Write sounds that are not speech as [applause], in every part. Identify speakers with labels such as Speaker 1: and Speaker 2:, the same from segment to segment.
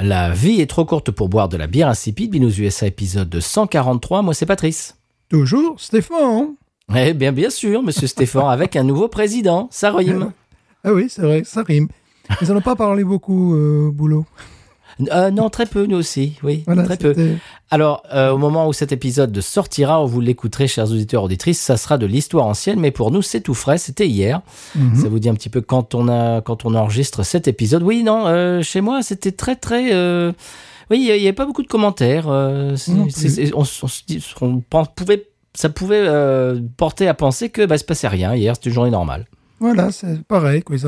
Speaker 1: La vie est trop courte pour boire de la bière insipide. Binous USA épisode 143. Moi, c'est Patrice.
Speaker 2: Toujours Stéphane.
Speaker 1: Eh bien, bien sûr, monsieur Stéphane, avec un nouveau président. Ça rime. [laughs]
Speaker 2: Ah oui, c'est vrai, ça rime. Ils n'en ont pas parlé beaucoup, euh, boulot.
Speaker 1: Euh, non, très peu, nous aussi. Oui,
Speaker 2: Voilà,
Speaker 1: très peu. Alors, euh, au moment où cet épisode sortira, vous l'écouterez, chers auditeurs, auditrices, ça sera de l'histoire ancienne, mais pour nous, c'est tout frais. C'était hier.
Speaker 2: Mhm.
Speaker 1: Ça vous dit un petit peu quand on a, quand on enregistre cet épisode. Oui, non, euh, chez moi, c'était très, très. euh, Oui, il n'y avait pas beaucoup de commentaires. euh, on, on pouvait, ça pouvait euh, porter à penser que bah, se passait rien hier. C'était une journée normale.
Speaker 2: Voilà, c'est pareil. Quoi. Ils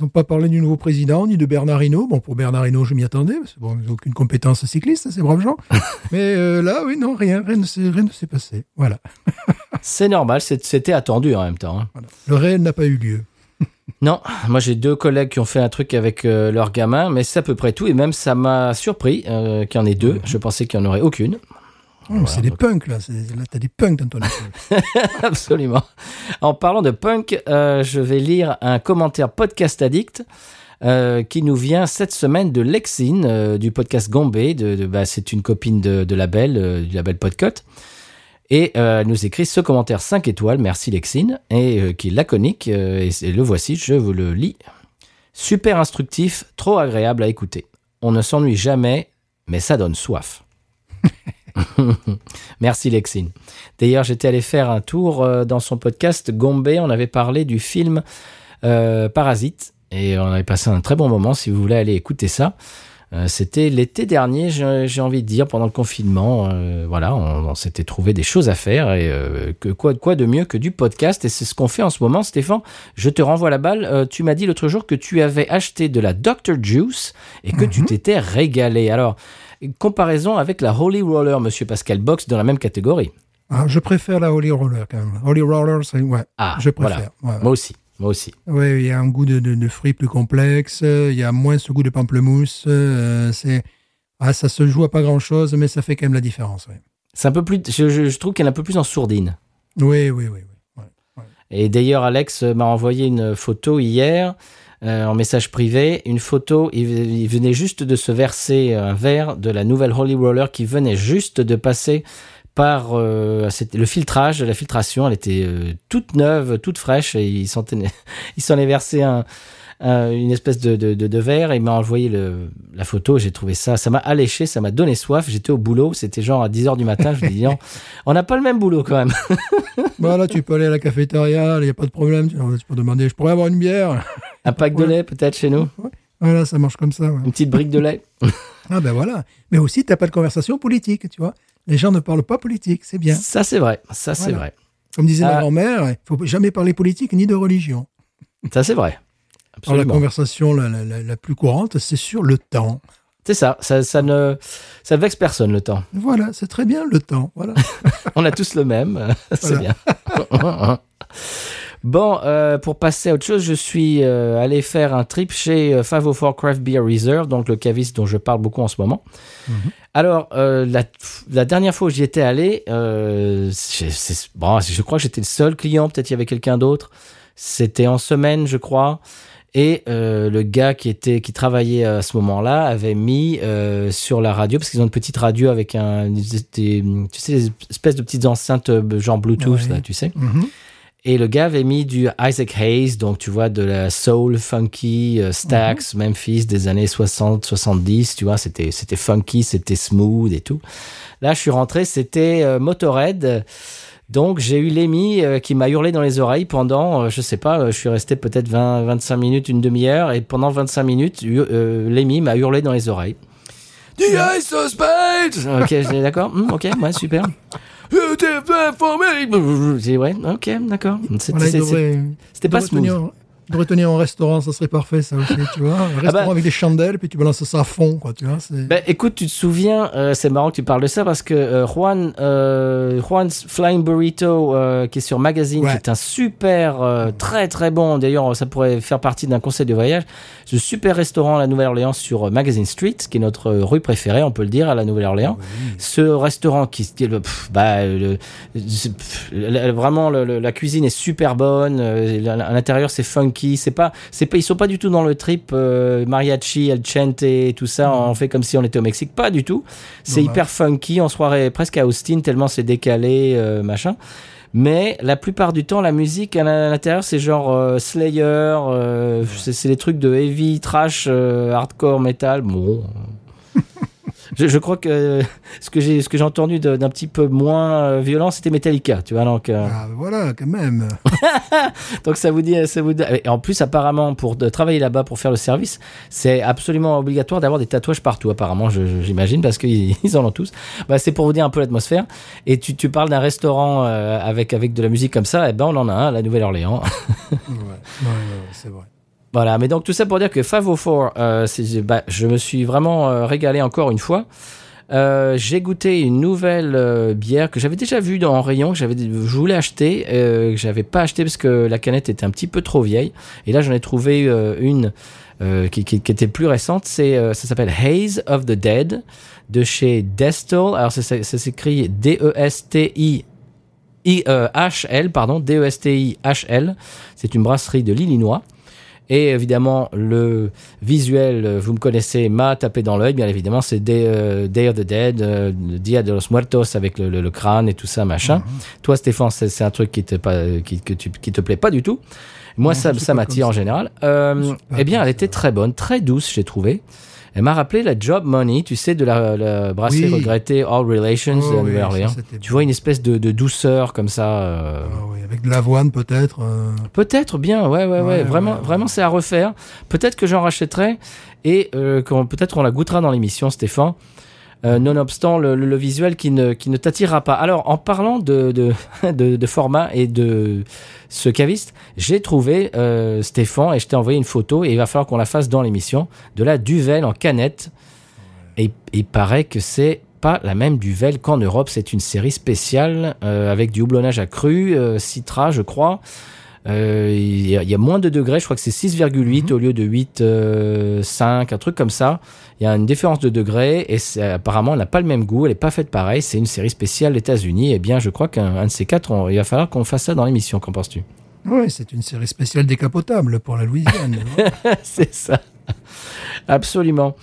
Speaker 2: n'ont pas parlé du nouveau président, ni de Bernard Hinault. Bon, pour Bernard Hinault, je m'y attendais. Parce que bon, ils n'ont aucune compétence cycliste, ces braves gens. [laughs] Mais euh, là, oui, non, rien, rien ne s'est passé. Voilà. [laughs]
Speaker 1: C'est normal. C'était attendu en même temps. hein.
Speaker 2: Voilà. Le réel n'a pas eu lieu. [laughs]
Speaker 1: Non, moi j'ai deux collègues qui ont fait un truc avec euh, leur gamin, mais c'est à peu près tout. Et même ça m'a surpris euh, qu'il y en ait deux. Je pensais qu'il n'y en aurait aucune.
Speaker 2: Oh, c'est des punks, là. T'as des punks dans ton école. [laughs]
Speaker 1: Absolument. En parlant de punk, euh, je vais lire un commentaire podcast addict. euh, qui nous vient cette semaine de Lexine euh, du podcast Gombe. De, de- bah, c'est une copine de, de label, du label Podcut. Et elle nous écrit ce commentaire 5 étoiles, merci Lexine, et qui est laconique, et, le voici, je vous le lis. Super instructif, trop agréable à écouter. On ne s'ennuie jamais, mais ça donne soif. [laughs] [laughs] Merci Lexine. D'ailleurs, j'étais allé faire un tour euh, dans son podcast Gombe. On avait parlé du film euh, Parasite et on avait passé un très bon moment. Si vous voulez aller écouter ça, c'était l'été dernier, j'ai envie de dire, pendant le confinement. Euh, voilà, on, on s'était trouvé des choses à faire et euh, que, quoi, quoi de mieux que du podcast Et c'est ce qu'on fait en ce moment, Stéphane. Je te renvoie la balle. Euh, tu m'as dit l'autre jour que tu avais acheté de la Dr Juice et que tu t'étais régalé. Alors, comparaison avec la Holy Roller, Monsieur Pascal Box, dans la même catégorie.
Speaker 2: Ah, je préfère la Holy Roller, quand même. Holy Roller, c'est... Ouais,
Speaker 1: Ah,
Speaker 2: je préfère. Ouais.
Speaker 1: Moi aussi, moi aussi.
Speaker 2: Oui, il y a un goût de, de, de fruits plus complexe, euh, il y a moins ce goût de pamplemousse. euh, c'est, ah, ça se joue à pas grand-chose, mais ça fait quand même la différence. ouais.
Speaker 1: C'est un peu plus, je, je- je trouve qu'elle est un peu plus en sourdine.
Speaker 2: Oui, oui, oui. oui. Ouais.
Speaker 1: Et d'ailleurs, Alex m'a envoyé une photo hier euh, en message privé. Une photo, il, il venait juste de se verser un verre de la nouvelle Holy Roller qui venait juste de passer par euh, le filtrage, la filtration. Elle était euh, toute neuve, toute fraîche. Et il s'en est [laughs] versé un, un- une espèce de, de, de, de verre et il m'a envoyé le, la photo. J'ai trouvé ça, ça m'a alléché, ça m'a donné soif. J'étais au boulot, c'était genre à 10h du matin. Je me dis, non, [laughs] on n'a pas le même boulot quand même. [laughs]
Speaker 2: Voilà, tu peux aller à la cafétéria, il n'y a pas de problème. Tu, tu peux demander, je pourrais avoir une bière?
Speaker 1: Un pack de lait peut-être chez nous?
Speaker 2: Voilà, ça marche comme ça. ouais.
Speaker 1: Une petite brique de lait?
Speaker 2: Ah ben voilà. Mais aussi, tu n'as pas de conversation politique, tu vois. Les gens ne parlent pas politique, c'est bien.
Speaker 1: Ça, c'est vrai. Ça, c'est vrai.
Speaker 2: Comme disait
Speaker 1: Ah.
Speaker 2: ma grand-mère, il faut jamais parler politique ni de religion.
Speaker 1: Ça, c'est vrai.
Speaker 2: Alors, la conversation la, la- la- plus courante, c'est sur le temps.
Speaker 1: C'est ça. Ça, ça ne, ça vexe personne, le temps.
Speaker 2: Voilà, c'est très bien le temps. Voilà. [laughs]
Speaker 1: On a tous le même. [laughs] c'est
Speaker 2: Voilà.
Speaker 1: bien. [laughs] bon, euh, pour passer à autre chose, je suis euh, allé faire un trip chez euh, 504 Craft Beer Reserve, donc le caviste dont je parle beaucoup en ce moment. Alors, euh, la, la dernière fois où j'y étais allé, euh, bon, je crois que j'étais le seul client, peut-être il y avait quelqu'un d'autre. C'était en semaine, je crois. Et euh, le gars qui était qui travaillait à ce moment-là avait mis euh, sur la radio parce qu'ils ont une petite radio avec un des- des- tu sais des espèces de petites enceintes euh, genre Bluetooth
Speaker 2: Ouais.
Speaker 1: là, tu sais.
Speaker 2: Mhm.
Speaker 1: Et le gars avait mis du Isaac Hayes, donc tu vois de la soul funky euh, Stax Memphis des années 60 70, tu vois, c'était c'était funky, c'était smooth et tout. Là, je suis rentré, c'était euh, Motorhead. Donc j'ai eu Lémi euh, qui m'a hurlé dans les oreilles pendant, je sais pas, je suis resté peut-être 20, 25 minutes, une demi-heure, et pendant 25 minutes, Lémi m'a hurlé dans les oreilles. The Ice of Spades Ok, d'accord, Hmm, ok, ouais, super. For me J'ai dit, ouais, ok, d'accord. C'était
Speaker 2: Voilà,
Speaker 1: c'était pas smooth.
Speaker 2: Devrais tenir un restaurant, ça serait parfait, ça aussi, tu vois. Un restaurant
Speaker 1: bah-
Speaker 2: avec des chandelles, puis tu balances ça à fond, quoi, tu vois.
Speaker 1: Ben, écoute, tu te souviens, euh, c'est marrant que tu parles de ça parce que euh, Juan, euh, Juan's Flying Burrito, qui est sur Magazine,
Speaker 2: Ouais.
Speaker 1: qui est un super, très très bon. D'ailleurs, ça pourrait faire partie d'un conseil de voyage. Ce super restaurant à la Nouvelle-Orléans sur Magazine Street, qui est notre rue préférée, on peut le dire, à la Nouvelle-Orléans. Ce restaurant qui, qui est le, pff, bah, le- c'est- pff, le- vraiment la cuisine est super bonne. à l'intérieur c'est funky. C'est pas, c'est pas, ils sont pas du tout dans le trip euh, mariachi, el chente, et tout ça. On fait comme si on était au Mexique. Pas du tout. C'est hyper funky. On se croirait presque à Austin tellement c'est décalé, euh, machin. Mais la plupart du temps, la musique à l'intérieur, c'est genre euh, Slayer, c'est c'est des trucs de heavy, trash, hardcore, metal. Bon. Je, je crois que ce que j'ai ce que j'ai entendu d'un petit peu moins euh, violent, c'était Metallica, tu vois. Donc, euh,
Speaker 2: Ah, voilà, quand même. [laughs]
Speaker 1: donc ça vous dit, ça vous dit- Et en plus, apparemment, pour de travailler là-bas, pour faire le service, c'est absolument obligatoire d'avoir des tatouages partout. Apparemment, j'imagine, parce qu'ils [laughs] ils en ont tous. Bah, c'est pour vous dire un peu l'atmosphère. Et tu, tu parles d'un restaurant euh, avec avec de la musique comme ça. Et ben, on en a un à la Nouvelle-Orléans. [laughs]
Speaker 2: ouais, ouais, ouais, c'est vrai.
Speaker 1: Voilà, mais donc tout ça pour dire que 504, euh, c'est- bah, je me suis vraiment euh, régalé encore une fois. Euh, j'ai goûté une nouvelle euh, bière que j'avais déjà vue dans rayon, que je voulais acheter, euh, que j'avais pas acheté parce que la canette était un petit peu trop vieille. Et là, j'en ai trouvé euh, une euh, qui, était plus récente. C'est, euh, ça s'appelle Haze of the Dead de chez Destal. Alors ça, s'écrit E D-E-S-T-I. I, euh, H-L, pardon, D-E-S-T-I-H-L. C'est une brasserie de l'Illinois. Et évidemment, le visuel, euh, vous me connaissez, m'a tapé dans l'œil. Bien évidemment, c'est Day, euh, Day of the Dead, euh, Dia de los Muertos avec le, le- le crâne et tout ça, machin. Toi, Stéphane, c'est un truc qui te, pas, qui, que tu, qui te plaît pas du tout. Moi,
Speaker 2: Non,
Speaker 1: ça, m'attire en général. Euh, eh bien, elle était très bonne, très douce, j'ai trouvé. Elle m'a rappelé la Job Money, tu sais, de la, la brasserie
Speaker 2: Oui.
Speaker 1: regrettée All Relations
Speaker 2: Oh
Speaker 1: de
Speaker 2: oui, ça,
Speaker 1: Tu vois une espèce de, de douceur comme ça. euh,
Speaker 2: Ah oui, avec de l'avoine, peut-être. euh,
Speaker 1: Peut-être bien, ouais, ouais, ouais.
Speaker 2: Ouais,
Speaker 1: vraiment,
Speaker 2: ouais,
Speaker 1: vraiment, c'est à refaire. Peut-être que j'en rachèterai et euh, peut-être on la goûtera dans l'émission, Stéphane. Euh, nonobstant le, le- le visuel qui ne, qui ne t'attirera pas. Alors, en parlant de, de, [laughs] de, de format et de ce caviste, j'ai trouvé euh, Stéphane et je t'ai envoyé une photo et il va falloir qu'on la fasse dans l'émission de la Duvel en canette. Et il paraît que c'est pas la même Duvel qu'en Europe. C'est une série spéciale euh, avec du houblonnage accru, citra, je crois. Euh, Il y, a- il y a moins de degrés, je crois que c'est 6,8 au lieu de 8,5, un truc comme ça. Il y a une différence de degrés et apparemment elle n'a pas le même goût, elle n'est pas faite pareil. C'est une série spéciale États-Unis. Et bien, je crois qu'un un de ces quatre, on- il va falloir qu'on fasse ça dans l'émission. Qu'en penses-tu?
Speaker 2: Oui, c'est une série spéciale décapotable pour la Louisiane. [laughs]
Speaker 1: C'est ça. Absolument.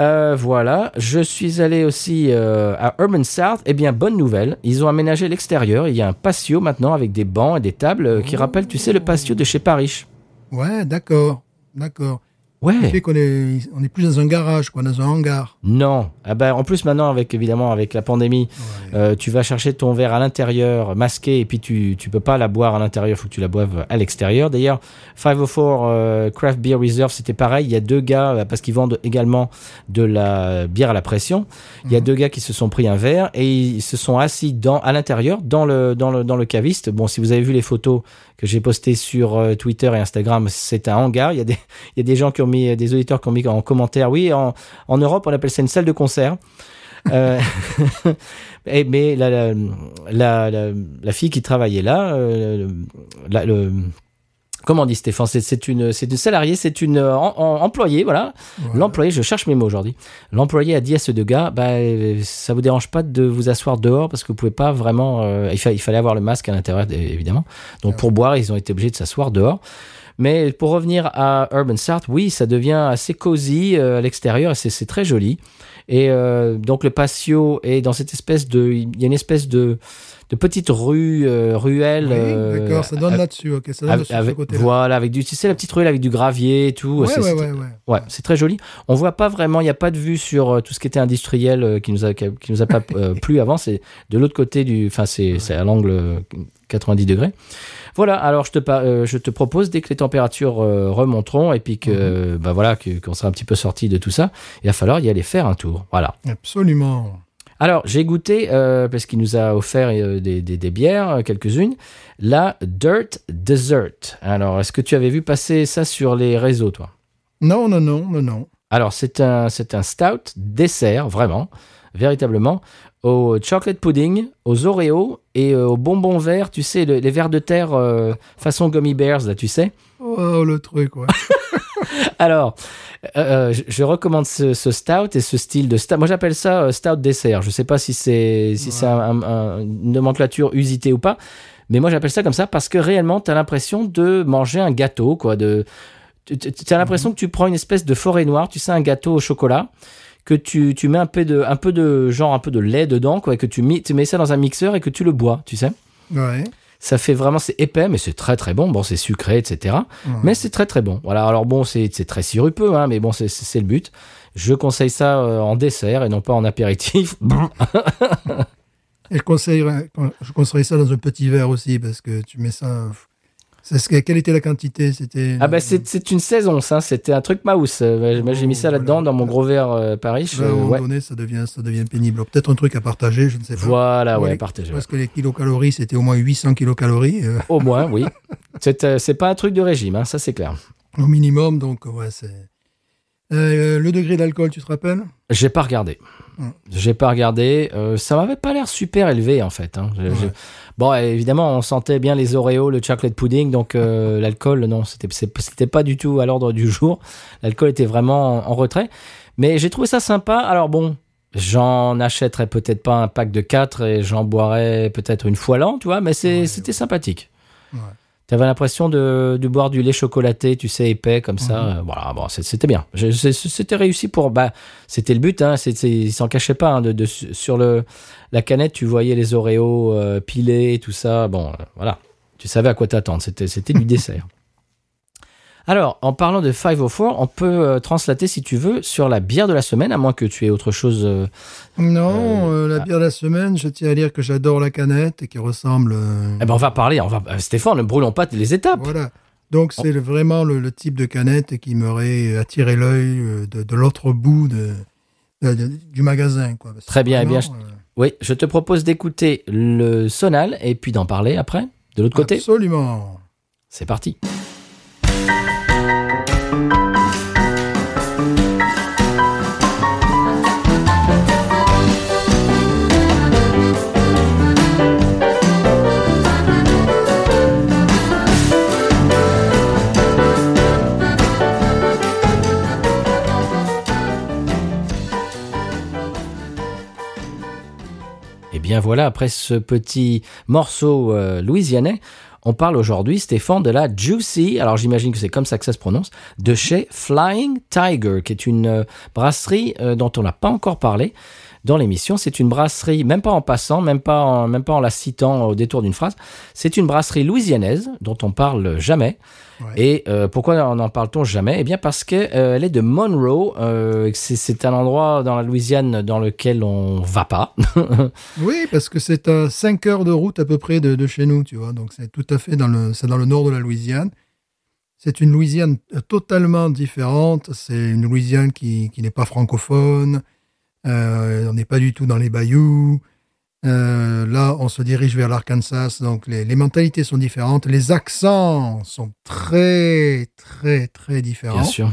Speaker 1: Euh, voilà, je suis allé aussi euh, à Urban South. Eh bien, bonne nouvelle, ils ont aménagé l'extérieur. Il y a un patio maintenant avec des bancs et des tables euh, qui rappellent, tu sais, le patio de chez Paris.
Speaker 2: ouais, d'accord. D'accord. Ce
Speaker 1: Ouais.
Speaker 2: fait qu'on est, on est plus dans un garage, quoi, dans un hangar.
Speaker 1: Non. Ah ben, en plus, maintenant, avec évidemment avec la pandémie,
Speaker 2: Ouais.
Speaker 1: euh, tu vas chercher ton verre à l'intérieur, masqué, et puis tu tu peux pas la boire à l'intérieur, il faut que tu la boives à l'extérieur. D'ailleurs, 504 euh, Craft Beer Reserve, c'était pareil. Il y a deux gars, euh, parce qu'ils vendent également de la bière à la pression. Il y a deux gars qui se sont pris un verre et ils se sont assis dans à l'intérieur, dans le dans le dans le caviste. Bon, si vous avez vu les photos que j'ai postées sur euh, Twitter et Instagram, c'est un hangar. Il y a des [laughs] il y a des gens qui ont mis des auditeurs qui ont mis en commentaire. Oui, en en Europe, on appelle ça une salle de concert. Euh, [laughs] mais la, la, la, la- fille qui travaillait là, euh, le, comment on dit Stéphane C'est une, c'est une salariée, c'est une euh, en- en- employée, voilà. L'employé, je cherche mes mots aujourd'hui. L'employé a dit à ce deux gars, bah, euh, ça vous dérange pas de vous asseoir dehors parce que vous pouvez pas vraiment. euh, il, fa- il fallait avoir le masque à l'intérieur, évidemment. Donc pour boire, ils ont été obligés de s'asseoir dehors. Mais pour revenir à Urban South, oui, ça devient assez cosy euh, à l'extérieur et c'est- très joli. Et donc le patio est dans cette espèce de, il y a une espèce de, de petite rue, euh, ruelle.
Speaker 2: Oui,
Speaker 1: euh,
Speaker 2: d'accord, ça donne là-dessus. Ok, ça donne
Speaker 1: avec,
Speaker 2: sur ce côté-là.
Speaker 1: voilà, avec du, tu sais, la petite ruelle avec du gravier et tout.
Speaker 2: Ouais,
Speaker 1: c'est-
Speaker 2: ouais, ouais, ouais.
Speaker 1: C'est très joli. On voit pas vraiment, il n'y a pas de vue sur euh, tout ce qui était industriel qui nous a qui, nous a pas [laughs] plu avant. C'est de l'autre côté du, enfin c'est c'est à l'angle euh, 90 degrés. Voilà. Alors je te euh, je te propose dès que les températures euh, remonteront et puis que euh, bah voilà qu'on sera un petit peu sorti de tout ça, il va falloir y aller faire un tour. Voilà.
Speaker 2: Absolument.
Speaker 1: Alors, j'ai goûté, euh, parce qu'il nous a offert euh, des, des- des bières, euh, quelques-unes, la Dirt Dessert. Alors, est-ce que tu avais vu passer ça sur les réseaux, toi?
Speaker 2: Non, non, non, non, non.
Speaker 1: Alors, c'est un, c'est un stout dessert, vraiment, véritablement, au chocolate pudding, aux Oreos et aux bonbons verts, tu sais, le- les verres de terre euh, façon gummy bears, là, tu sais.
Speaker 2: Oh, le truc, ouais. [laughs]
Speaker 1: Alors, euh, je, je recommande ce, ce stout et ce style de stout. Moi, j'appelle ça euh, stout dessert. Je ne sais pas si c'est si c'est un- un- un- une nomenclature usitée ou pas, mais moi, j'appelle ça comme ça parce que réellement, tu as l'impression de manger un gâteau, quoi. De, tu as l'impression que tu prends une espèce de forêt noire, tu sais, un gâteau au chocolat que tu, tu mets un peu de un peu de genre un peu de lait dedans quoi et que tu, mis, tu mets ça dans un mixeur et que tu le bois tu sais
Speaker 2: Ouais.
Speaker 1: Ça fait vraiment c'est épais mais c'est très très bon bon c'est sucré etc mais c'est très très bon. Voilà, alors bon, c'est très sirupeux, hein, mais bon, c'est- le but. Je conseille ça euh, en dessert et non pas en apéritif.
Speaker 2: Et [laughs] je conseillerais, je conseillerais ça dans un petit verre aussi, parce que tu mets ça. Que- quelle était la quantité? C'était.
Speaker 1: ah bah c'est une saison, ça. C'était un truc mouse. Euh, J'ai mis ça là-dedans dans mon gros verre euh, Paris.
Speaker 2: Là, à un moment
Speaker 1: ouais.
Speaker 2: donné, ça devient, ça devient pénible. Peut-être un truc à partager, je ne sais pas.
Speaker 1: Voilà, ouais,
Speaker 2: Ouais,
Speaker 1: partagez.
Speaker 2: Parce que les kilocalories, c'était au moins 800 kilocalories euh,
Speaker 1: Au moins, oui. [laughs] C'est euh, c'est pas un truc de régime, hein, ça c'est clair.
Speaker 2: au minimum, donc ouais, c'est. Le degré d'alcool, tu te rappelles?
Speaker 1: J'ai pas regardé. J'ai pas regardé. Euh, ça m'avait pas l'air super élevé en fait. hein.
Speaker 2: Ouais.
Speaker 1: Bon, évidemment, on sentait bien les Oreos, le chocolate pudding, donc euh, [laughs] l'alcool, non, c'était c'était pas du tout à l'ordre du jour. L'alcool était vraiment en, en retrait. Mais j'ai trouvé ça sympa. Alors bon, j'en achèterais peut-être pas un pack de 4 et j'en boirais peut-être une fois l'an, tu vois, mais c'est-
Speaker 2: Ouais,
Speaker 1: c'était sympathique. T'avais l'impression de, de boire du lait chocolaté, tu sais, épais comme ça. Euh, Voilà, bon, c'était bien. C'était réussi pour. Bah, c'était le but. Hein, c'est- c'est- il s'en cachait pas. hein, de, de- sur le la canette, tu voyais les Oreos euh, pilés, tout ça. Bon, euh, voilà. Tu savais à quoi t'attendre. C'était c'était du [laughs] dessert. Alors, en parlant de 504, on peut euh, translater, si tu veux, sur la bière de la semaine, à moins que tu aies autre chose. euh,
Speaker 2: Non, euh, la bière de la semaine, je tiens à dire que j'adore la canette et qui ressemble.
Speaker 1: Eh ben, on va parler. On va, Stéphane, ne brûlons pas les étapes.
Speaker 2: Voilà. Donc c'est vraiment le, le type de canette qui m'aurait attiré l'œil de, de l'autre bout de, de- de- du magasin. Quoi.
Speaker 1: Très bien, eh bien, Oui, je te propose d'écouter le sonal et puis d'en parler après, de l'autre côté.
Speaker 2: Absolument.
Speaker 1: C'est parti. Bien voilà, après ce petit morceau euh, louisianais, on parle aujourd'hui, Stéphane, de la Juicy, alors j'imagine que c'est comme ça que ça se prononce, de chez Flying Tiger, qui est une euh, brasserie euh, dont on n'a pas encore parlé dans l'émission. C'est une brasserie, même pas en passant, même pas en, même pas en la citant au détour d'une phrase, c'est une brasserie louisianaise dont on parle jamais.
Speaker 2: Ouais.
Speaker 1: Et euh, pourquoi en en parle-t-on jamais? Eh bien parce que euh, elle est de Monroe. euh, c'est- un endroit dans la Louisiane dans lequel on va pas. [laughs]
Speaker 2: Oui, parce que c'est à 5 heures de route à peu près de, de chez nous, tu vois. Donc c'est tout à fait dans le, dans le nord de la Louisiane. C'est une Louisiane totalement différente. C'est une Louisiane qui, qui n'est pas francophone. Euh, on n'est pas du tout dans les bayous. Euh, là, on se dirige vers l'Arkansas, donc les, les mentalités sont différentes. Les accents sont très, très, très différents.
Speaker 1: Bien sûr.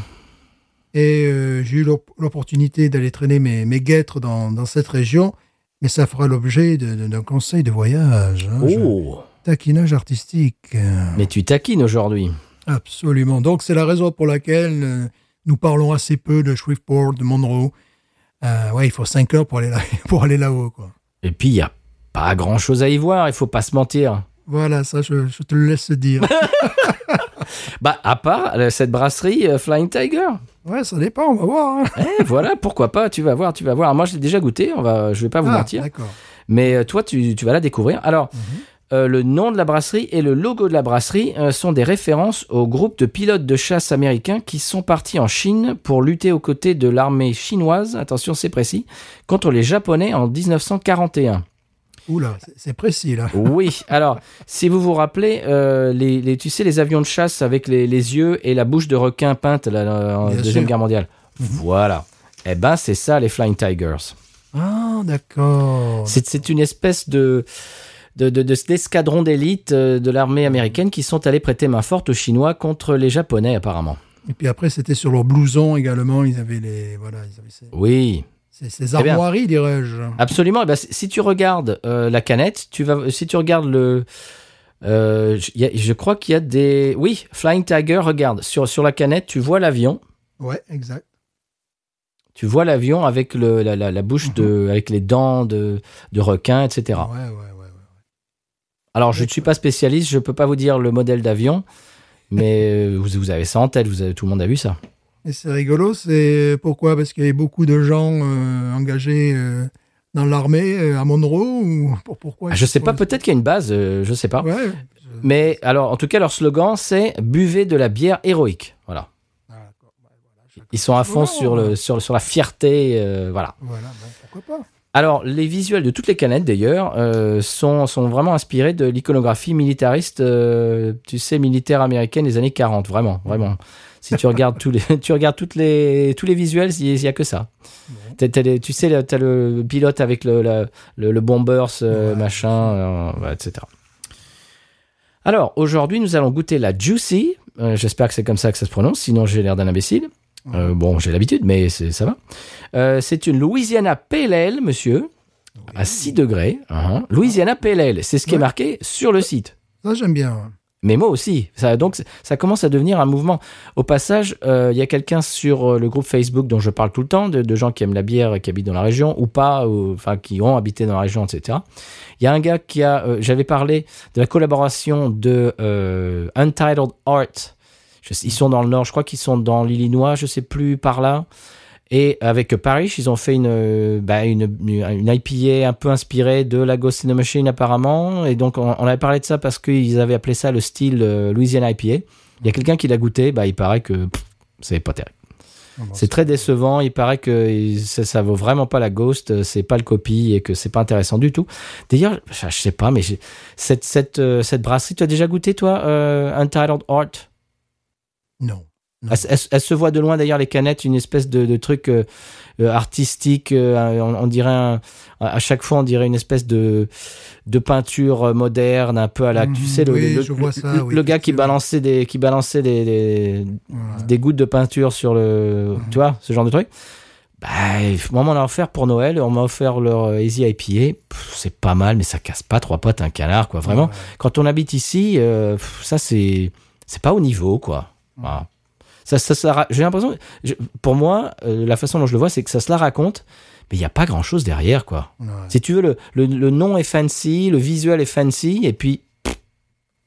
Speaker 2: Et euh, j'ai eu l'op- l'opportunité d'aller traîner mes, mes guêtres dans, dans cette région, mais ça fera l'objet d'un conseil de voyage. hein.
Speaker 1: Oh,
Speaker 2: Taquinage artistique.
Speaker 1: mais tu taquines aujourd'hui.
Speaker 2: Absolument. Donc c'est la raison pour laquelle nous parlons assez peu de Shreveport, de Monroe. Euh, ouais, il faut 5 heures pour aller là, [laughs] pour aller là-haut, quoi.
Speaker 1: Et puis, il n'y a pas grand-chose à y voir, il faut pas se mentir.
Speaker 2: Voilà, ça, je, je te le laisse dire. [laughs]
Speaker 1: Bah, à part euh, cette brasserie euh, Flying Tiger.
Speaker 2: ouais, ça dépend, on va voir. hein.
Speaker 1: Eh, voilà, pourquoi pas, tu vas voir, tu vas voir. Moi, je l'ai déjà goûté, on va, je vais pas vous
Speaker 2: Ah,
Speaker 1: mentir.
Speaker 2: D'accord.
Speaker 1: Mais toi, tu, tu vas la découvrir. Alors, euh, le nom de la brasserie et le logo de la brasserie euh, sont des références au groupe de pilotes de chasse américains qui sont partis en Chine pour lutter aux côtés de l'armée chinoise, attention c'est précis, contre les Japonais en 1941.
Speaker 2: Oula, c'est- précis, là. [laughs]
Speaker 1: Oui, alors, si vous vous rappelez, euh, les, les- tu sais, les avions de chasse avec les, les yeux et la bouche de requin peinte là, en
Speaker 2: Bien
Speaker 1: Deuxième
Speaker 2: sûr.
Speaker 1: Guerre mondiale. Voilà. Eh ben, c'est ça, les Flying Tigers.
Speaker 2: Ah, d'accord.
Speaker 1: C'est une espèce de de- de- de- d'escadron d'élite euh, de l'armée américaine qui sont allés prêter main forte aux Chinois contre les Japonais apparemment.
Speaker 2: Et puis après, c'était sur leur blouson également. Ils avaient les, voilà, ils avaient ces,
Speaker 1: Oui,
Speaker 2: ces- ces
Speaker 1: Eh bien.
Speaker 2: armoiries, dirais-je.
Speaker 1: absolument. Eh ben, si tu regardes euh, la canette, tu vas si tu regardes le euh, y a- je crois qu'il y a des oui Flying Tiger regarde sur sur la canette tu vois l'avion
Speaker 2: Ouais, exact.
Speaker 1: tu vois l'avion avec le, la, la, la bouche de avec les dents de, de requin etc
Speaker 2: Ouais, ouais, ouais.
Speaker 1: Alors, je ne suis pas spécialiste, je peux pas vous dire le modèle d'avion, mais [laughs] euh, vous, vous avez ça en tête, vous avez, tout le monde a vu ça.
Speaker 2: Et c'est rigolo, c'est pourquoi? Parce qu'il y avait beaucoup de gens euh, engagés euh, dans l'armée euh, à Monroe ou [laughs] pour, pourquoi?
Speaker 1: Ah, je sais pas, peut-être qu'il y a une base, je sais pas.
Speaker 2: Ouais. je-
Speaker 1: Mais alors, en tout cas, leur slogan, c'est buvez de la bière héroïque. Voilà.
Speaker 2: Ah, je-
Speaker 1: Ils sont à fond
Speaker 2: Oh.
Speaker 1: sur, le, sur, sur la fierté, voilà.
Speaker 2: Voilà, bon, pourquoi pas?
Speaker 1: Alors, les visuels de toutes les canettes, d'ailleurs, euh, sont, sont vraiment inspirés de l'iconographie militariste, euh, tu sais, militaire américaine des années 40, vraiment, vraiment. Si tu regardes tous les, [laughs] tu regardes toutes les, tous les visuels, il n'y a que ça. Les- tu sais, là, t'as le pilote avec le, la- le, le bombers, euh,
Speaker 2: Ouais,
Speaker 1: machin, etc. Alors, aujourd'hui, nous allons goûter la Juicy. J'espère que c'est comme ça que ça se prononce, sinon j'ai l'air d'un imbécile. Euh, bon, j'ai l'habitude, mais ça va. Euh, c'est une Louisiana Pale Ale, monsieur, à 6 degrés. Hein. Louisiana Pale Ale, c'est ce qui est marqué sur le site.
Speaker 2: Ça, j'aime bien.
Speaker 1: Mais moi aussi. Ça, donc, ça commence à devenir un mouvement. Au passage, euh, il y a quelqu'un sur le groupe Facebook dont je parle tout le temps, de, de gens qui aiment la bière et qui habitent dans la région, ou pas, ou, enfin, qui ont habité dans la région, etc. Il y a un gars qui a. J'avais parlé de la collaboration de Untitled Art. Je ils sont dans le nord, je crois qu'ils sont dans l'Illinois, je sais plus par là. Et avec Paris, ils ont fait une, euh, bah, une, une IPA un peu inspirée de la Ghost in the Machine apparemment. Et donc on, on avait parlé de ça parce qu'ils avaient appelé ça le style euh, Louisiana IPA. Il y a quelqu'un qui l'a goûté, bah, il paraît que c'est pas terrible.
Speaker 2: Bon, bon,
Speaker 1: C'est très décevant, il paraît que ça, ça vaut vraiment pas la Ghost, euh, c'est pas le copie et que c'est pas intéressant du tout. D'ailleurs, je, sais pas, mais cette, cette, euh, cette brasserie, tu as déjà goûté toi, euh, Untitled Art?
Speaker 2: Non. Non.
Speaker 1: elle, elle- elle se voit de loin d'ailleurs les canettes, une espèce de, de truc euh, euh, artistique. euh, on, on dirait un- à chaque fois on dirait une espèce de de peinture moderne, un peu à la.
Speaker 2: Mhm,
Speaker 1: tu sais le,
Speaker 2: oui,
Speaker 1: le,
Speaker 2: je vois
Speaker 1: le-
Speaker 2: ça,
Speaker 1: le-
Speaker 2: oui,
Speaker 1: le gars qui balançait des qui balançait des des,
Speaker 2: Voilà.
Speaker 1: des gouttes de peinture sur le.
Speaker 2: Mhm.
Speaker 1: Tu vois ce genre de truc. Bah, moi, on m'en a offert pour Noël. On m'a offert leur Easy IPA. C'est pas mal, mais ça casse pas trois potes un canard, quoi. Vraiment
Speaker 2: Ouais.
Speaker 1: quand on habite ici, euh, ça c'est c'est pas au niveau quoi. Voilà. Ça, ça, ça j'ai l'impression, pour moi, euh, la façon dont je le vois, c'est que ça se la raconte, mais il n'y a pas grand chose derrière quoi.
Speaker 2: Ouais.
Speaker 1: Si tu veux, le, le, le nom est fancy, le visuel est fancy, et puis pff,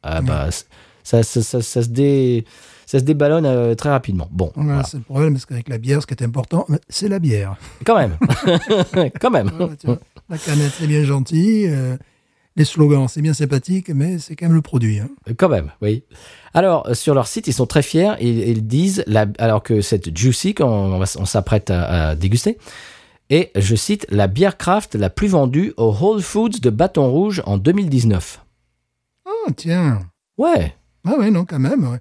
Speaker 1: ah bah, c- ça, ça, ça, ça se dé, ça se déballonne euh, très rapidement. Bon,
Speaker 2: voilà. C'est le problème, parce qu'avec la bière, ce qui est important, c'est la bière.
Speaker 1: quand même, [laughs] quand même.
Speaker 2: Voilà, la canette, c'est bien gentil. euh, les slogans, c'est bien sympathique, mais c'est quand même le produit. hein.
Speaker 1: Quand même, oui. Alors, euh, sur leur site, ils sont très fiers. Ils, ils disent, la- alors que cette Juicy, qu'on on, on s'apprête à, à déguster, est, je cite, la bière craft la plus vendue au Whole Foods de Bâton Rouge en 2019.
Speaker 2: Ah, tiens.
Speaker 1: Ouais,
Speaker 2: Ah ouais, non, quand même. ouais.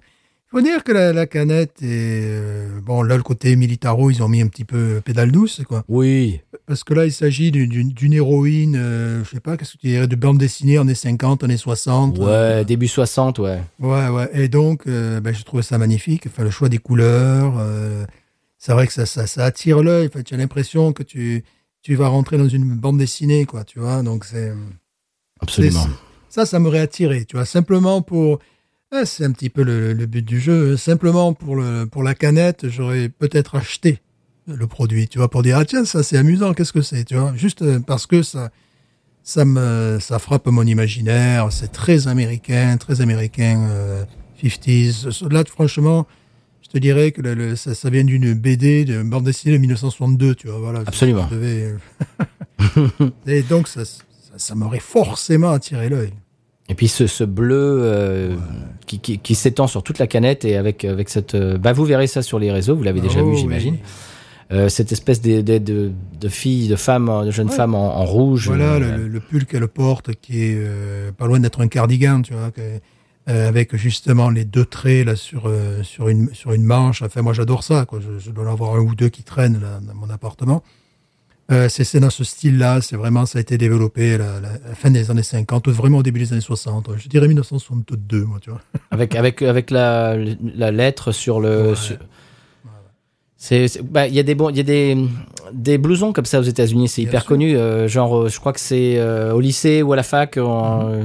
Speaker 2: Il faut dire que la, la canette est... euh, bon, là, le côté militaro, ils ont mis un petit peu pédale douce, quoi.
Speaker 1: oui,
Speaker 2: Parce que là, il s'agit d'une- héroïne, euh, je sais pas, qu'est-ce que tu dirais, de bande dessinée années 50, années 60.
Speaker 1: ouais,
Speaker 2: euh,
Speaker 1: début 60, ouais.
Speaker 2: Ouais, ouais. Et donc, euh, ben, je trouvais ça magnifique. Enfin, le choix des couleurs, c'est vrai que ça, ça, ça attire l'œil. Enfin, tu as l'impression que tu, tu vas rentrer dans une bande dessinée, quoi, tu vois. Donc, c'est
Speaker 1: Absolument.
Speaker 2: ça, ça m'aurait attiré, tu vois. Simplement pour... ah, c'est un petit peu le, le but du jeu. Simplement pour, le, pour la canette, j'aurais peut-être acheté le produit, tu vois, pour dire, ah tiens, ça c'est amusant, qu'est-ce que c'est, tu vois. Juste euh, parce que ça, ça, me, ça frappe mon imaginaire. C'est très américain, très américain, euh, 50s. Là, franchement, je te dirais que le- le- ça, ça vient d'une BD, de bande dessinée de 1962, tu vois. Voilà,
Speaker 1: Absolument.
Speaker 2: Je devais, euh, [laughs] Et donc, ça, ça, ça m'aurait forcément attiré l'œil.
Speaker 1: Et puis ce, ce bleu euh, qui, qui, qui s'étend sur toute la canette et avec, avec cette... euh, bah, vous verrez ça sur les réseaux, vous l'avez déjà
Speaker 2: Oh,
Speaker 1: vu,
Speaker 2: oui.
Speaker 1: j'imagine. Euh, cette espèce de, de, de, de filles, de
Speaker 2: Ouais.
Speaker 1: femmes en, en rouge.
Speaker 2: Voilà, le, le pull qu'elle porte, qui est pas loin d'être un cardigan, tu vois, que- avec justement les deux traits là sur sur une sur une manche. Enfin, moi, j'adore ça. Quoi. Je, je dois en avoir un ou deux qui traînent là, dans mon appartement. Euh, c'est dans ce style-là, c'est vraiment, ça a été développé à la, la- la fin des années 50, vraiment au début des années 60. Je dirais 1962, moi, tu vois. [laughs]
Speaker 1: Avec, avec, avec la, la lettre sur le.
Speaker 2: Ouais.
Speaker 1: sur- bah, il y a des bons, il y a des, des blousons comme ça aux États-Unis, c'est hyper
Speaker 2: sûr.
Speaker 1: connu. euh, genre, euh, je crois que c'est euh, au lycée ou à la fac, en, pour-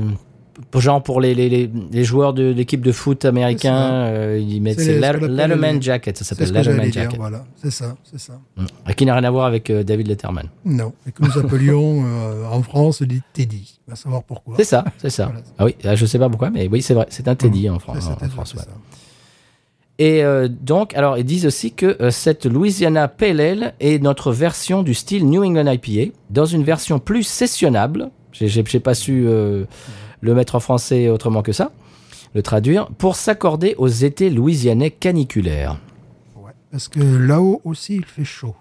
Speaker 1: genre pour les, les, joueurs de l'équipe de foot américain, euh, ils mettent
Speaker 2: C'est les-
Speaker 1: jacket, ça s'appelle
Speaker 2: dire,
Speaker 1: jacket,
Speaker 2: voilà. C'est ça, c'est ça.
Speaker 1: Mm. qui n'a rien à voir avec euh, David Letterman.
Speaker 2: Non, et que nous appelions [laughs] euh, en France des Teddy. On va savoir pourquoi.
Speaker 1: C'est ça, c'est ça.
Speaker 2: Voilà.
Speaker 1: Ah oui, là, je sais pas pourquoi, mais oui, c'est vrai, c'est un Teddy en, Fran-
Speaker 2: C'est-
Speaker 1: en- en France. ouais. Et donc, alors, ils disent aussi que cette Louisiana Pale Ale est notre version du style New England IPA, dans une version plus sessionnable. J'ai- J'ai j'ai pas su le mettre en français autrement que ça, le traduire, pour s'accorder aux étés louisianais caniculaires.
Speaker 2: Ouais. Parce que là-haut aussi, il fait chaud.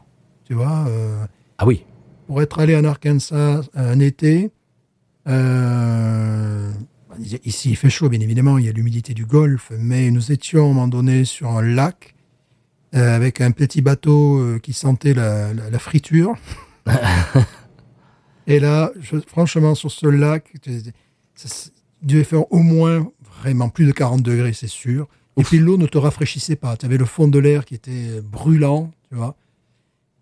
Speaker 2: Tu vois, euh,
Speaker 1: Ah oui,
Speaker 2: pour être allé en Arkansas un été, euh, ici il fait chaud, bien évidemment, il y a l'humidité du golfe, mais nous étions à un moment donné sur un lac euh, avec un petit bateau qui sentait la, la- la friture. [laughs] Et là, je- franchement, sur ce lac, il devait faire au moins vraiment plus de 40 degrés, c'est sûr. Et puis l'eau ne te rafraîchissait pas. Tu avais le fond de l'air qui était brûlant, tu vois.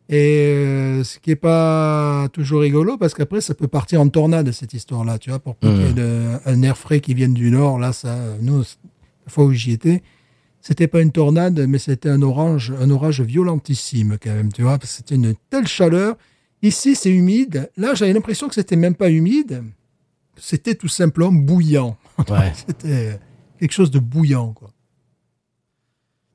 Speaker 2: Et euh, ce qui est pas toujours rigolo, parce qu'après, ça peut partir en tornade, cette histoire-là, tu vois, pour qu'il y ait un air frais qui vienne du nord. Là, ça, nous, la fois où j'y étais, c'était pas une tornade, mais c'était un orange, un orage violentissime, quand même, tu vois, parce que c'était une telle chaleur. Ici, c'est humide. Là, j'avais l'impression que c'était même pas humide. C'était tout simplement bouillant.
Speaker 1: ouais. [laughs]
Speaker 2: C'était quelque chose de bouillant, quoi.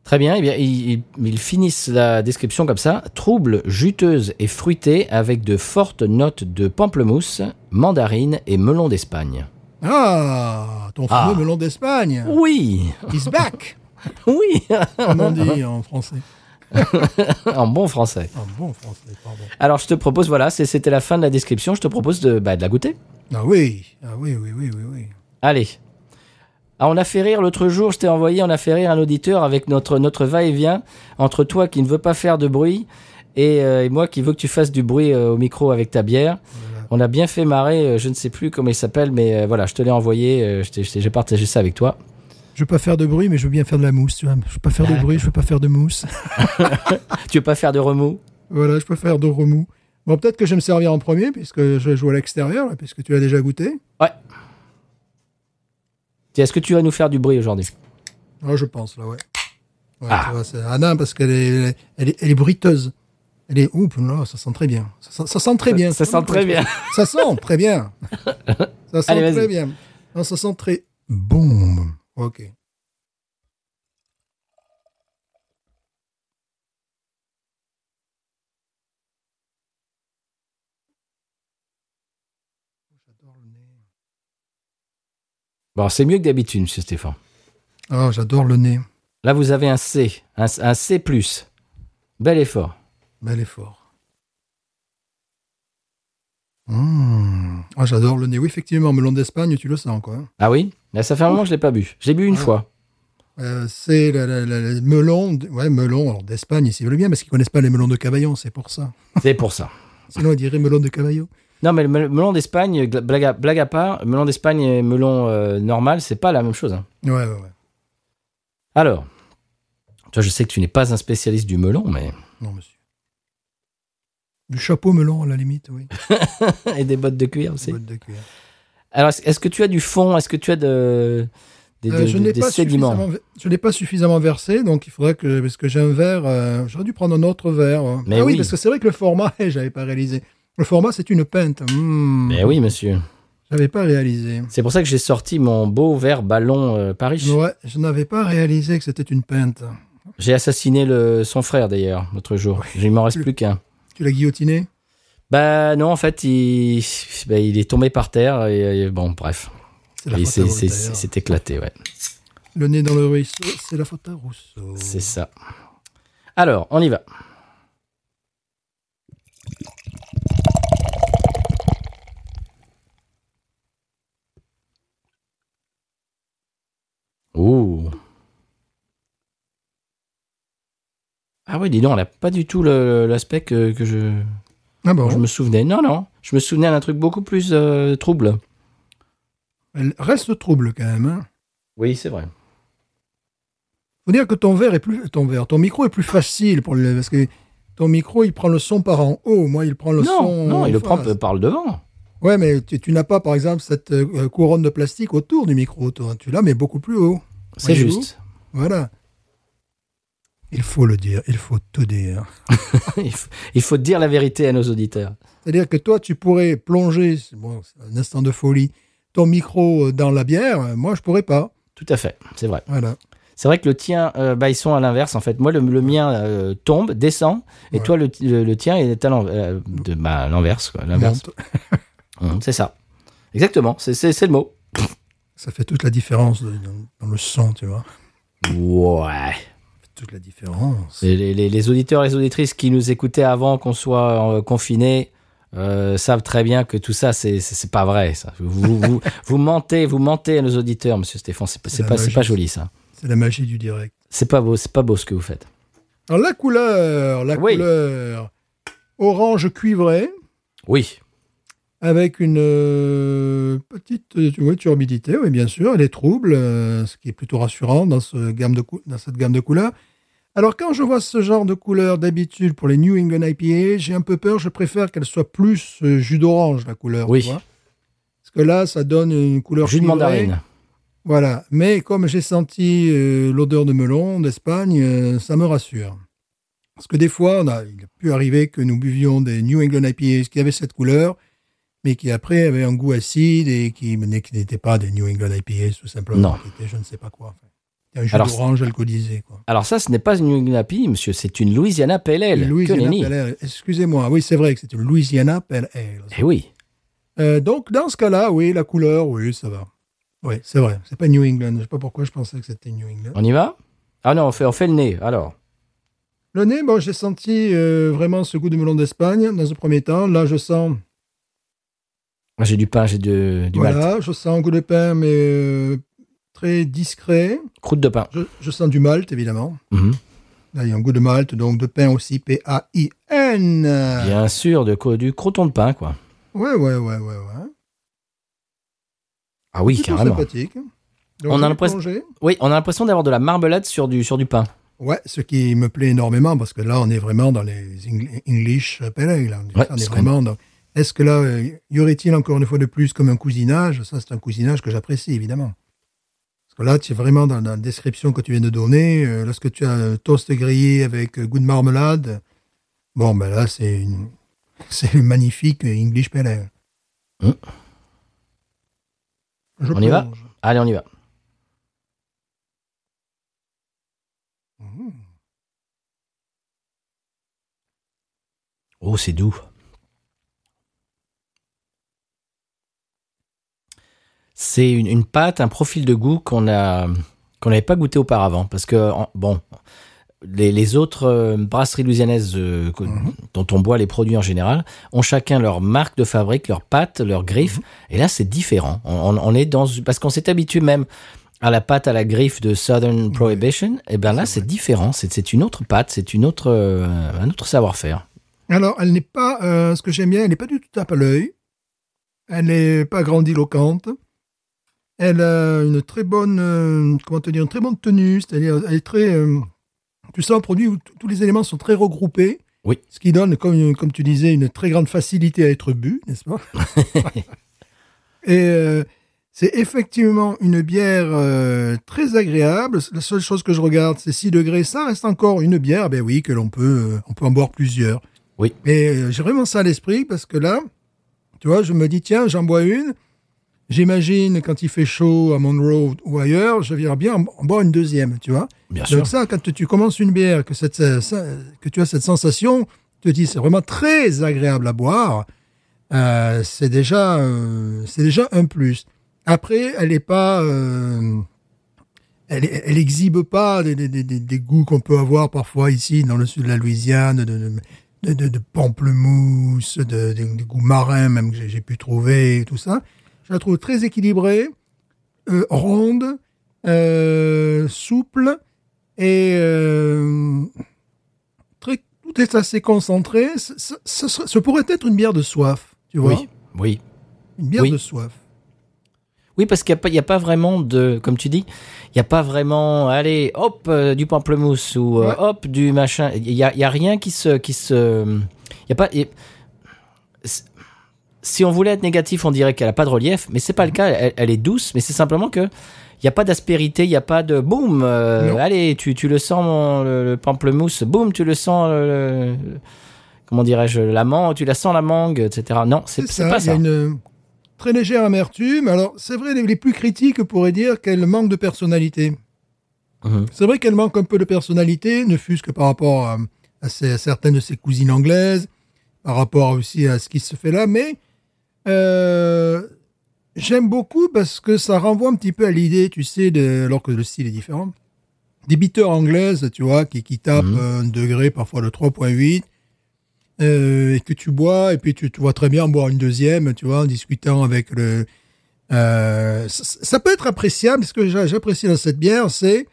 Speaker 1: Très bien, eh bien ils, finissent la description comme ça. Trouble, juteuse et fruitée avec de fortes notes de pamplemousse, mandarine et melon d'Espagne.
Speaker 2: Ah, ton fameux
Speaker 1: Ah.
Speaker 2: melon d'Espagne.
Speaker 1: Oui,
Speaker 2: He's back. [laughs]
Speaker 1: oui,
Speaker 2: Comme on dit en français. [laughs]
Speaker 1: en bon français.
Speaker 2: En bon français, pardon.
Speaker 1: Alors je te propose, voilà, c'était la fin de la description, je te propose de, bah, de la goûter.
Speaker 2: Ah oui, ah oui, oui, oui, oui, oui.
Speaker 1: Allez. Ah, on a fait rire l'autre jour, je t'ai envoyé, on a fait rire un auditeur avec notre, notre va-et-vient entre toi qui ne veux pas faire de bruit et, euh, et moi qui veux que tu fasses du bruit euh, au micro avec ta bière.
Speaker 2: Voilà.
Speaker 1: On a bien fait marrer, euh, je ne sais plus comment il s'appelle, mais voilà, je te l'ai envoyé, j'ai partagé ça avec toi.
Speaker 2: Je veux pas faire de bruit, mais je veux bien faire de la mousse, tu vois. Je veux pas faire de bruit, je veux pas faire de mousse. [laughs]
Speaker 1: Tu veux pas faire de remous?
Speaker 2: Voilà, je peux faire de remous. Bon, peut-être que je vais me servir en premier, puisque je joue à l'extérieur, puisque tu l'as déjà goûté.
Speaker 1: Ouais. Est-ce que tu vas nous faire du bruit aujourd'hui?
Speaker 2: Ah, je pense, là, ouais. Ouais,
Speaker 1: Ah.
Speaker 2: tu vois, Anna, parce qu'elle est, elle est, elle est bruiteuse. Elle est, oups, là, ça sent très bien. Ça, sent- ça sent très bien.
Speaker 1: Ça sent très bien.
Speaker 2: Ça sent très bien. [laughs] Ça sent
Speaker 1: Allez,
Speaker 2: très bien. Non, ça sent très bon. Ok.
Speaker 1: Bon, c'est mieux que d'habitude, monsieur Stéphane.
Speaker 2: Oh, j'adore le nez.
Speaker 1: Là, vous avez un C, un, un C+. Bel effort.
Speaker 2: Bel effort. Mmh. Ah, j'adore le nez. Oui, effectivement, melon d'Espagne, tu le sens, quoi.
Speaker 1: Ah oui? Là, ça fait un moment que je l'ai pas bu. Je l'ai bu une fois.
Speaker 2: Euh, c'est le, melon, ouais, melon alors d'Espagne, ils veulent bien, parce qu'ils connaissent pas les melons de Cavaillon, c'est pour ça.
Speaker 1: C'est pour ça.
Speaker 2: Sinon, ils diraient melon de Cavaillon.
Speaker 1: Non, mais le mel- melon d'Espagne, blague à, blague à part, melon d'Espagne et melon euh, normal, c'est pas la même chose. hein.
Speaker 2: Ouais, ouais, ouais.
Speaker 1: Alors, toi, je sais que tu n'es pas un spécialiste du melon, mais.
Speaker 2: Non, monsieur. Du chapeau melon, à la limite, oui. [laughs]
Speaker 1: et des bottes de cuir aussi.
Speaker 2: Boîte de cuir.
Speaker 1: Alors, est-ce- que tu as du fond? Est-ce que tu as de, des,
Speaker 2: Euh, je n'ai pas
Speaker 1: sédiments?
Speaker 2: suffisamment, je n'ai pas suffisamment versé, donc il faudrait que, parce que j'ai un verre, euh, j'aurais dû prendre un autre verre. hein.
Speaker 1: Mais
Speaker 2: ah oui,
Speaker 1: oui.
Speaker 2: parce que c'est vrai que le format, [laughs] j'avais pas réalisé. Le format, c'est une pinte. Hmm.
Speaker 1: Mais oui, monsieur.
Speaker 2: J'avais pas réalisé.
Speaker 1: C'est pour ça que j'ai sorti mon beau verre ballon euh, Paris.
Speaker 2: Ouais, je n'avais pas réalisé que c'était une pinte.
Speaker 1: J'ai assassiné le, son frère d'ailleurs l'autre jour. Il m'en reste plus qu'un.
Speaker 2: Tu l'as guillotiné?
Speaker 1: Bah non, en fait, il, bah, il est tombé par terre et, et bon, bref.
Speaker 2: C'est
Speaker 1: éclaté, ouais.
Speaker 2: Le nez dans le ruisseau, c'est la faute à Rousseau.
Speaker 1: C'est ça. Alors, on y va. Ouh. Ah oui, dis donc, elle n'a pas du tout l'aspect que, que je...
Speaker 2: Ah bon
Speaker 1: Je me souvenais. Non, non. Je me souvenais d'un truc beaucoup plus euh, trouble.
Speaker 2: Elle reste trouble quand même. Hein.
Speaker 1: Oui, c'est vrai.
Speaker 2: faut dire que ton verre est plus ton verre, ton micro est plus facile pour le parce que ton micro il prend le son par en haut, moi il prend le
Speaker 1: non,
Speaker 2: son.
Speaker 1: non, il le prend par le devant.
Speaker 2: Ouais, mais tu, tu n'as pas par exemple cette euh, couronne de plastique autour du micro, toi. Tu l'as mais beaucoup plus haut.
Speaker 1: C'est juste.
Speaker 2: Voilà. Il faut le dire, il faut tout dire. [laughs]
Speaker 1: il, faut, il faut dire la vérité à nos auditeurs.
Speaker 2: C'est-à-dire que toi, tu pourrais plonger, c'est bon, un instant de folie, ton micro dans la bière. euh, Moi, je pourrais pas.
Speaker 1: Tout à fait, c'est vrai.
Speaker 2: Voilà.
Speaker 1: C'est vrai que le tien, euh, bah, ils sont à l'inverse en fait. Moi, le, le mien euh, tombe, descend, et
Speaker 2: Ouais.
Speaker 1: toi, le, le- le tien est à l'en- euh, de- bah, l'inverse. l'inverse. [laughs] C'est ça. Exactement, c'est le mot.
Speaker 2: Ça fait toute la différence de- dans, le son, tu vois.
Speaker 1: Ouais.
Speaker 2: Toute la différence.
Speaker 1: Les, les- auditeurs et les auditrices qui nous écoutaient avant qu'on soit euh, confinés euh, savent très bien que tout ça, c'est, pas vrai. Ça. Vous, vous, [laughs] vous mentez, vous mentez à nos auditeurs, monsieur Stéphane. C'est, pas- pas, c'est
Speaker 2: magie.
Speaker 1: pas joli ça.
Speaker 2: C'est la magie du direct.
Speaker 1: C'est pas beau, c'est pas beau ce que vous faites.
Speaker 2: Alors, la couleur, la
Speaker 1: Oui.
Speaker 2: couleur orange cuivré,
Speaker 1: Oui.
Speaker 2: Avec une euh, petite euh, oui, turbidité, oui, bien sûr. Elle est trouble, euh, ce qui est plutôt rassurant dans, ce gamme de cou- dans cette gamme de couleurs. Alors, quand je vois ce genre de couleur d'habitude pour les New England IPA, j'ai un peu peur. Je préfère qu'elle soit plus euh, jus d'orange, la couleur.
Speaker 1: Oui.
Speaker 2: tu vois. Parce que là, ça donne une couleur
Speaker 1: Jus de mandarine.
Speaker 2: Voilà. Mais comme j'ai senti l'odeur de melon d'Espagne, ça me rassure. Parce que des fois, on a, il a pu arriver que nous buvions des New England IPAs qui avaient cette couleur, mais qui après avaient un goût acide et qui, qui n'étaient pas des New England IPAs, tout simplement.
Speaker 1: Non.
Speaker 2: Qui étaient je ne sais pas quoi. Un jus
Speaker 1: Alors,
Speaker 2: d'orange alcoolisé. Quoi.
Speaker 1: Alors ça, ce n'est pas une New England IPA, monsieur, c'est une Louisiana Pale Ale.
Speaker 2: Louisiana. Pale Ale. Excusez-moi. Oui, c'est vrai que c'est une Louisiana Pale Ale.
Speaker 1: Eh oui.
Speaker 2: Euh, donc, dans ce cas-là, oui, la couleur, oui, ça va. Oui, c'est vrai. C'est pas New England. Je sais pas pourquoi je pensais que c'était New England.
Speaker 1: On y va? Ah non, on fait, on fait le nez, alors.
Speaker 2: Le nez, bon, j'ai senti euh, vraiment ce goût de melon d'Espagne dans un premier temps. Là, je sens,
Speaker 1: J'ai du pain, j'ai du malt.
Speaker 2: voilà, je sens un goût de pain, mais euh, très discret.
Speaker 1: Croûte de pain.
Speaker 2: Je, je sens du malt, évidemment. Là, il y a un goût de malt, donc de pain aussi, P-A-I-N.
Speaker 1: Bien sûr, de, du croûton de pain, quoi.
Speaker 2: Ouais, ouais, ouais, ouais, ouais.
Speaker 1: Ah oui, carrément.
Speaker 2: sympathique. Donc,
Speaker 1: On a l'impression-. Oui, on a l'impression d'avoir de la marmelade sur du, sur du pain.
Speaker 2: Ouais, ce qui me plaît énormément, parce que là, on est vraiment dans les Eng- English Pale Ale.
Speaker 1: Ouais,
Speaker 2: on est vraiment dans... Est-ce que là, euh, y aurait-il encore une fois de plus comme un cousinage? Ça, c'est un cousinage que j'apprécie, évidemment. Parce que là, tu es vraiment dans la description que tu viens de donner. euh, lorsque tu as un toast grillé avec euh, goût de marmelade, bon, ben là, c'est une... [laughs] c'est magnifique English Pale Ale. Je
Speaker 1: On y va? Allez, on y va.
Speaker 2: Mmh.
Speaker 1: Oh, c'est doux. C'est une, une pâte, un profil de goût qu'on a qu'on n'avait pas goûté auparavant. Parce que, bon, les, les autres euh, brasseries louisianaises euh,
Speaker 2: Mhm.
Speaker 1: dont on boit les produits en général ont chacun leur marque de fabrique, leur pâte, leur griffe. Et là, c'est différent. On, est dans... Parce qu'on s'est habitué même à la pâte à la griffe de Southern Prohibition. Et bien là,
Speaker 2: C'est
Speaker 1: différent. C'est c'est une autre pâte, c'est une autre, euh, un autre savoir-faire.
Speaker 2: Alors, elle n'est pas, euh, ce que j'aime bien, elle n'est pas du tout tape à l'œil. Elle n'est pas grandiloquente. Elle a une très bonne, euh, comment te dire, une très bonne tenue. C'est-à-dire, elle est très, euh, tu sens un produit où tous les éléments sont très regroupés.
Speaker 1: Oui.
Speaker 2: Ce qui donne, comme, comme tu disais, une très grande facilité à être bu, n'est-ce pas? [laughs] Et euh, c'est effectivement une bière très agréable. La seule chose que je regarde, c'est 6 degrés. Ça reste encore une bière, ben oui, que l'on peut, on peut en boire plusieurs.
Speaker 1: Oui.
Speaker 2: Et j'ai vraiment ça à l'esprit parce que là, tu vois, je me dis, tiens, j'en bois une. J'imagine quand il fait chaud à Monroe ou ailleurs, je viens bien en, boire une deuxième, tu vois.
Speaker 1: Bien sûr.
Speaker 2: Donc ça, quand tu commences une bière, que, cette, ça- ça- que tu as cette sensation, tu te dis, c'est vraiment très agréable à boire. Euh, c'est déjà, euh, c'est déjà un plus. Après, elle n'est pas, euh, elle, elle exhibe pas des, des- des- des- goûts qu'on peut avoir parfois ici dans le sud de la Louisiane, de, de, de, de- de pamplemousse, de, de- des goûts marins même que j'ai- j'ai pu trouver, et tout ça. Je la trouve très équilibrée, euh, ronde, euh, souple et euh, très, tout est assez concentré. Ce, ce- ce serait- ce pourrait être une bière de soif, tu vois.
Speaker 1: Oui, oui.
Speaker 2: Une bière
Speaker 1: Oui.
Speaker 2: de soif.
Speaker 1: Oui, parce qu'il n'y a, pas- a vraiment de, comme tu dis, il n'y a pas vraiment, allez, hop, euh, du pamplemousse ou
Speaker 2: Ouais.
Speaker 1: hop, du machin. Il n'y a, rien qui se. Qui se il y a pas. Si on voulait être négatif, on dirait qu'elle a pas de relief, mais c'est pas le cas. Elle, elle est douce, mais c'est simplement que il n'y a pas d'aspérité, il n'y a pas de boum. euh, allez, tu, tu le sens mon- le, le pamplemousse, boum, tu le sens. le- le- comment dirais-je, la mangue, tu la sens la mangue, etc. Non, c'est
Speaker 2: ça.
Speaker 1: pas
Speaker 2: Il y a
Speaker 1: ça.
Speaker 2: une très légère amertume. Alors, c'est vrai, les, les plus critiques pourraient dire qu'elle manque de personnalité.
Speaker 1: Mhm.
Speaker 2: C'est vrai qu'elle manque un peu de personnalité, ne fût-ce que par rapport à, à ses- à certaines de ses cousines anglaises, par rapport aussi à ce qui se fait là, mais euh, j'aime beaucoup parce que ça renvoie un petit peu à l'idée, tu sais, de, alors que le style est différent, des bitters anglaises, tu vois, qui, qui tapent
Speaker 1: Mhm.
Speaker 2: un degré parfois de 3.8, euh, et que tu bois, et puis tu, tu vois très bien en boire une deuxième, tu vois, en discutant avec le... Euh, ça, ça peut être appréciable, ce que j'a- j'apprécie dans cette bière, c'est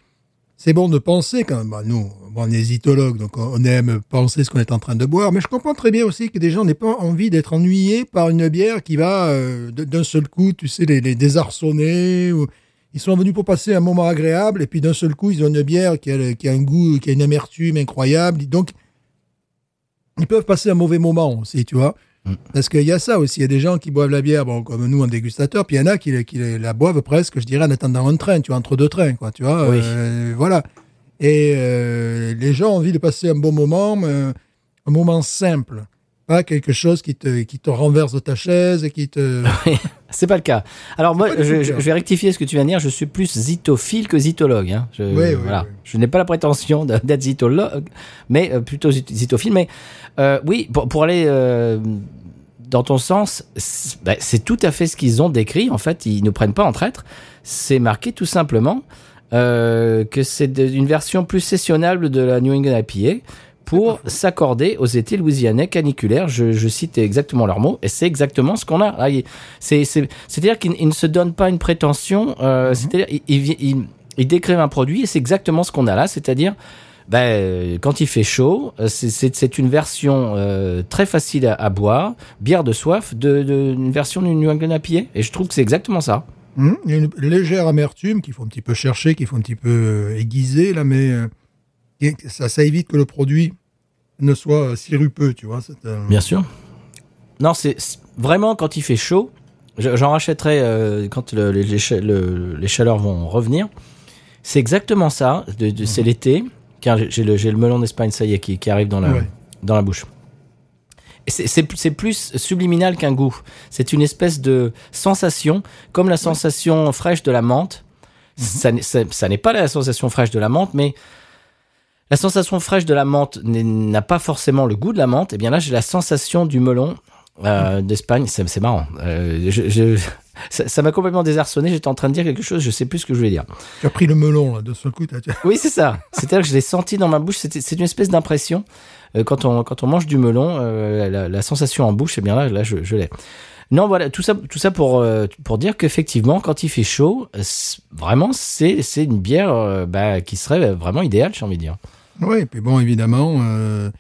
Speaker 2: c'est bon de penser quand même. Bah, nous, bon, on est zytologues, donc on aime penser ce qu'on est en train de boire. Mais je comprends très bien aussi que des gens n'aient pas envie d'être ennuyés par une bière qui va euh, d'un seul coup, tu sais, les, les désarçonner. Ou... Ils sont venus pour passer un moment agréable, et puis d'un seul coup, ils ont une bière qui a, le- qui a un goût, qui a une amertume incroyable. Donc, ils peuvent passer un mauvais moment aussi, tu vois. Parce qu'il y a ça aussi, il y a des gens qui boivent la bière, bon, comme nous en dégustateur, puis il y en a qui, qui la boivent presque, je dirais, en attendant un train, tu vois, entre deux trains, quoi, tu vois.
Speaker 1: Oui.
Speaker 2: euh, voilà. Et euh, les gens ont envie de passer un bon moment, mais un moment simple. Pas quelque chose qui te, qui te renverse de ta chaise et qui te... [laughs]
Speaker 1: C'est pas le cas. Alors moi, je, vais rectifier ce que tu viens de dire. Je suis plus zytophile que zytologue. Hein. Je,
Speaker 2: Oui, oui,
Speaker 1: voilà.
Speaker 2: oui.
Speaker 1: Je n'ai pas la prétention d'être zytologue, mais euh, plutôt zytophile. Mais euh, oui, pour, pour aller euh, dans ton sens, c'est ben, c'est tout à fait ce qu'ils ont décrit. En fait, ils ne prennent pas en traître. C'est marqué tout simplement euh, que c'est une version plus sessionnable de la New England IPA pour s'accorder aux étés louisianais caniculaires. Je, je cite exactement leurs mots, et c'est exactement ce qu'on a. C'est- C'est-à-dire qu'ils ils ne se donnent pas une prétention, euh, c'est-à-dire ils, ils, ils- ils décrivent un produit, et c'est exactement ce qu'on a là, c'est-à-dire ben, quand il fait chaud, c'est- une version euh, très facile à, à boire, bière de soif, de, de- une version du New England IPA, et je trouve que c'est exactement ça.
Speaker 2: Hum, Il y a une légère amertume qu'il faut un petit peu chercher, qu'il faut un petit peu euh, aiguiser, là, mais euh, ça, ça évite que le produit ne soit euh, sirupeux, tu vois. euh,
Speaker 1: Bien sûr. Non, c'est vraiment quand il fait chaud. je- J'en rachèterai quand le- les, les cha- le- les chaleurs vont revenir. C'est exactement ça. de- de- C'est l'été. Car j'ai- le, melon d'Espagne, ça y est, qui, qui arrive dans la,
Speaker 2: Ouais.
Speaker 1: dans la bouche. C'est- plus subliminal qu'un goût. C'est une espèce de sensation, comme la sensation fraîche de la menthe. Ça n'est- Ça ça n'est pas la sensation fraîche de la menthe, mais la sensation fraîche de la menthe n'a pas forcément le goût de la menthe. Et bien là, j'ai la sensation du melon euh, d'Espagne. C'est marrant. Euh, je- je- ça m'a complètement désarçonné. J'étais en train de dire quelque chose, je sais plus ce que je voulais dire.
Speaker 2: Tu as pris le melon, là, de ce coup.
Speaker 1: Oui, c'est ça. C'est-à-dire que je l'ai senti dans ma bouche. C'est une espèce d'impression. Euh, quand, on, quand on mange du melon, euh, la, la sensation en bouche, eh bien là, là je, je l'ai. Non, voilà, tout ça, tout ça pour, euh, pour dire qu'effectivement, quand il fait chaud, vraiment, c'est une bière bah, qui serait vraiment idéale, j'ai envie de dire.
Speaker 2: Oui, et puis bon, évidemment, euh,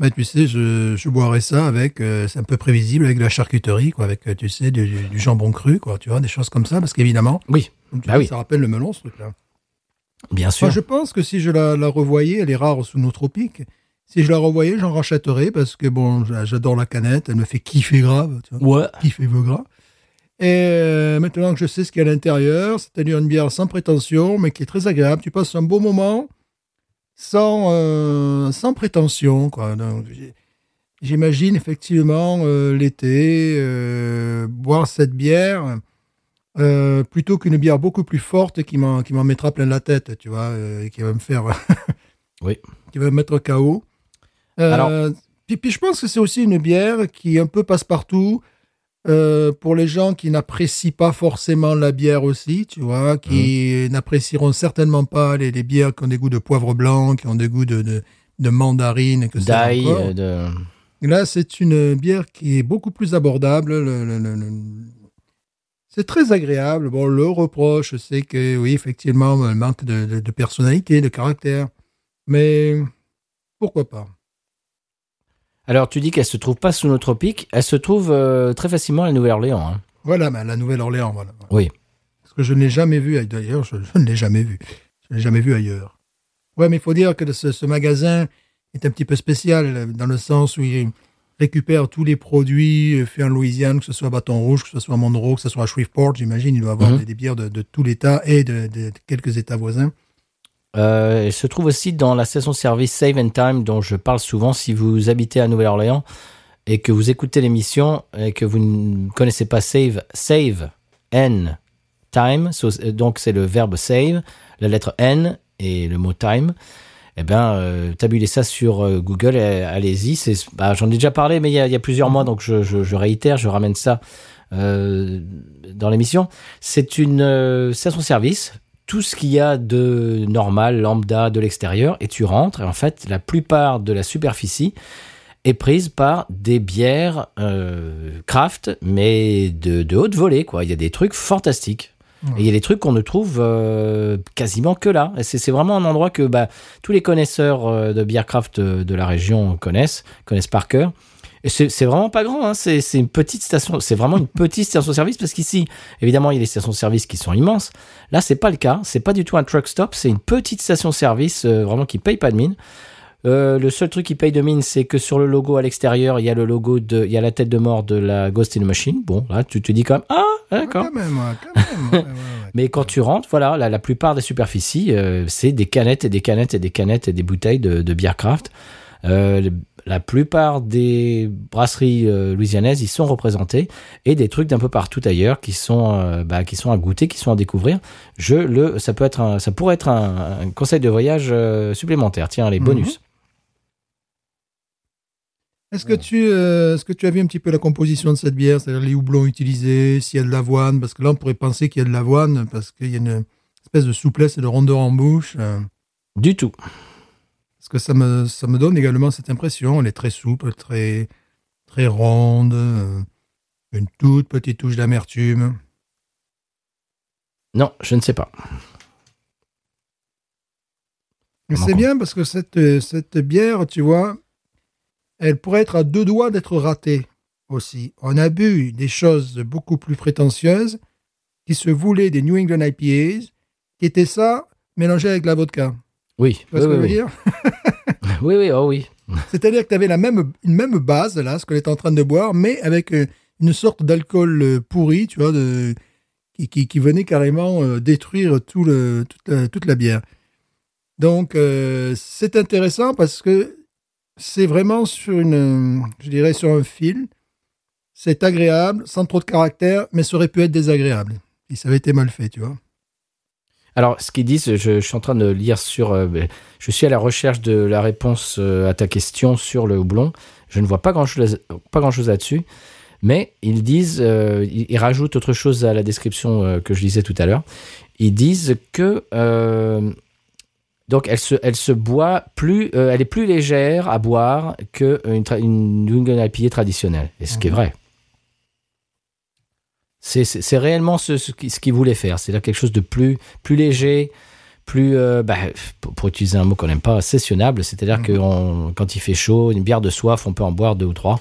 Speaker 2: bah, tu sais, je, je boirais ça avec, euh, c'est un peu prévisible, avec de la charcuterie, quoi, avec, tu sais, du, du jambon cru, quoi, tu vois, des choses comme ça, parce qu'évidemment,
Speaker 1: Oui, Bah oui.
Speaker 2: ça rappelle le melon, ce truc-là.
Speaker 1: bien sûr.
Speaker 2: Moi, je pense que si je la, la revoyais, elle est rare sous nos tropiques, si je la revoyais, j'en rachèterais, parce que bon, j'a- j'adore la canette, elle me fait kiffer grave, tu vois,
Speaker 1: Ouais.
Speaker 2: kiffer veut gras. Et euh, maintenant que je sais ce qu'il y a à l'intérieur, c'est-à-dire une bière sans prétention, mais qui est très agréable, tu passes un beau moment sans, euh, sans prétention. Quoi. Donc, j'ai- J'imagine effectivement euh, l'été boire cette bière plutôt qu'une bière beaucoup plus forte qui m'en qui m'en mettra plein la tête, tu vois, et qui va me faire
Speaker 1: Oui. [laughs]
Speaker 2: qui va me mettre KO. Euh,
Speaker 1: Alors-
Speaker 2: puis, puis je pense que c'est aussi une bière qui un peu passe-partout euh, pour les gens qui n'apprécient pas forcément la bière aussi, tu vois, qui n'apprécieront certainement pas les, les bières qui ont des goûts de poivre blanc, qui ont des goûts de, de, de mandarine, que
Speaker 1: D'ail, euh, de...
Speaker 2: Là, c'est une bière qui est beaucoup plus abordable. le- le- le- le- C'est très agréable. Bon, le reproche, c'est que, oui, effectivement, elle manque de personnalité, de caractère. Mais pourquoi pas?
Speaker 1: Alors, tu dis qu'elle se trouve pas sous nos tropiques. Elle se trouve euh, très facilement à la Nouvelle-Orléans. hein.
Speaker 2: Voilà, à la Nouvelle-Orléans, voilà.
Speaker 1: Oui.
Speaker 2: Parce que je ne l'ai jamais vu ailleurs. D'ailleurs, je, je ne l'ai jamais vu. Je ne l'ai jamais vu ailleurs. Ouais, mais il faut dire que ce, ce magasin est un petit peu spécial euh, dans le sens où il récupère tous les produits euh, faits en Louisiane, que ce soit à Bâton Rouge, que ce soit à Monroe, que ce soit à Shreveport, j'imagine. Il doit avoir
Speaker 1: Mhm.
Speaker 2: des, des bières de, de tout l'État et de, de- de quelques États voisins.
Speaker 1: Euh, elle se trouve aussi dans la station-service Save and Time dont je parle souvent si vous habitez à Nouvelle-Orléans et que vous écoutez l'émission et que vous ne connaissez pas Save, Save, N, Time, euh, donc c'est le verbe save, la lettre N et le mot time. Eh bien, euh, tabulez ça sur euh, Google, allez-y. bah, J'en ai déjà parlé, mais il y a, plusieurs mois, donc je, réitère, je ramène ça dans l'émission. C'est une station-service tout ce qu'il y a de normal, lambda de l'extérieur, et tu rentres, et en fait, la plupart de la superficie est prise par des bières euh, craft, mais de, de haute volée, quoi. Il y a des trucs fantastiques. Et il y a des trucs qu'on ne trouve euh, quasiment que là. C'est vraiment un endroit que bah, tous les connaisseurs euh, de bière craft de, de la région connaissent, connaissent par cœur. Et c'est vraiment pas grand, hein. c'est une petite station, c'est vraiment une petite station-service parce qu'ici, évidemment, il y a des stations-service qui sont immenses. Là, c'est pas le cas, c'est pas du tout un truck stop, c'est une petite station-service euh, vraiment qui paye pas de mine. Euh, le seul truc qui paye de mine, c'est que sur le logo à l'extérieur, il y a le logo de, il y a la tête de mort de la Ghost in the Machine. Bon, là, tu te dis quand même, ah, d'accord.
Speaker 2: Ouais, ouais, ouais. [laughs]
Speaker 1: Mais quand tu rentres, voilà, la, la plupart des superficies, euh, c'est des canettes et des canettes et des canettes et des bouteilles de, de bière craft. Euh, la plupart des brasseries euh, louisianaises y sont représentées et des trucs d'un peu partout ailleurs qui sont, euh, bah, qui sont à goûter, qui sont à découvrir. Je le, ça peut être, un- ça pourrait être un, un conseil de voyage euh, supplémentaire. Tiens, les
Speaker 2: Mhm.
Speaker 1: bonus.
Speaker 2: Est-ce que, tu, est-ce que tu as vu un petit peu la composition de cette bière, c'est-à-dire les houblons utilisés, s'il y a de l'avoine Parce que là, on pourrait penser qu'il y a de l'avoine parce qu'il y a une espèce de souplesse et de rondeur en bouche.
Speaker 1: Du tout.
Speaker 2: Que ça me, ça me donne également cette impression. Elle est très souple, très, très ronde, euh, une toute petite touche d'amertume.
Speaker 1: Non, je ne sais pas.
Speaker 2: C'est bien parce que cette, cette bière, tu vois, elle pourrait être à deux doigts d'être ratée aussi. On a bu des choses beaucoup plus prétentieuses qui se voulaient des New England IPAs, qui étaient ça mélangé avec la vodka.
Speaker 1: Oui,
Speaker 2: Tu vois
Speaker 1: oui,
Speaker 2: ce que je veux
Speaker 1: oui,
Speaker 2: dire
Speaker 1: oui. [laughs] oui, oui, oh oui. [laughs]
Speaker 2: C'est-à-dire que tu avais la même, une même base, là, ce que tu en train de boire, mais avec euh, une sorte d'alcool euh, pourri, tu vois, de, qui, qui, qui venait carrément euh, détruire tout le, toute, la, toute la bière. Donc, euh, c'est intéressant parce que c'est vraiment sur une, je dirais, sur un fil. C'est agréable, sans trop de caractère, mais ça aurait pu être désagréable. Si ça avait été mal fait, tu vois.
Speaker 1: Alors, ce qu'ils disent, je, je suis en train de lire sur. euh, ben, je suis à la recherche de la réponse euh, à ta question sur le houblon. Je ne vois pas grand-chose pas grand chose là-dessus. Mais ils disent, euh, ils, rajoutent autre chose à la description euh, que je lisais tout à l'heure. Ils disent que. euh, donc, elle se, elle se boit plus. elle est plus légère à boire qu'une une, une IPA traditionnelle. Et ce qui est
Speaker 2: Mhm.
Speaker 1: vrai. C'est- réellement ce, ce qui- ce qu'ils voulaient faire. C'est-à-dire quelque chose de plus, plus léger, plus, euh, bah, pour, pour utiliser un mot qu'on n'aime pas, sessionnable. C'est-à-dire
Speaker 2: Mhm.
Speaker 1: que on- quand il fait chaud, une bière de soif, on peut en boire deux ou trois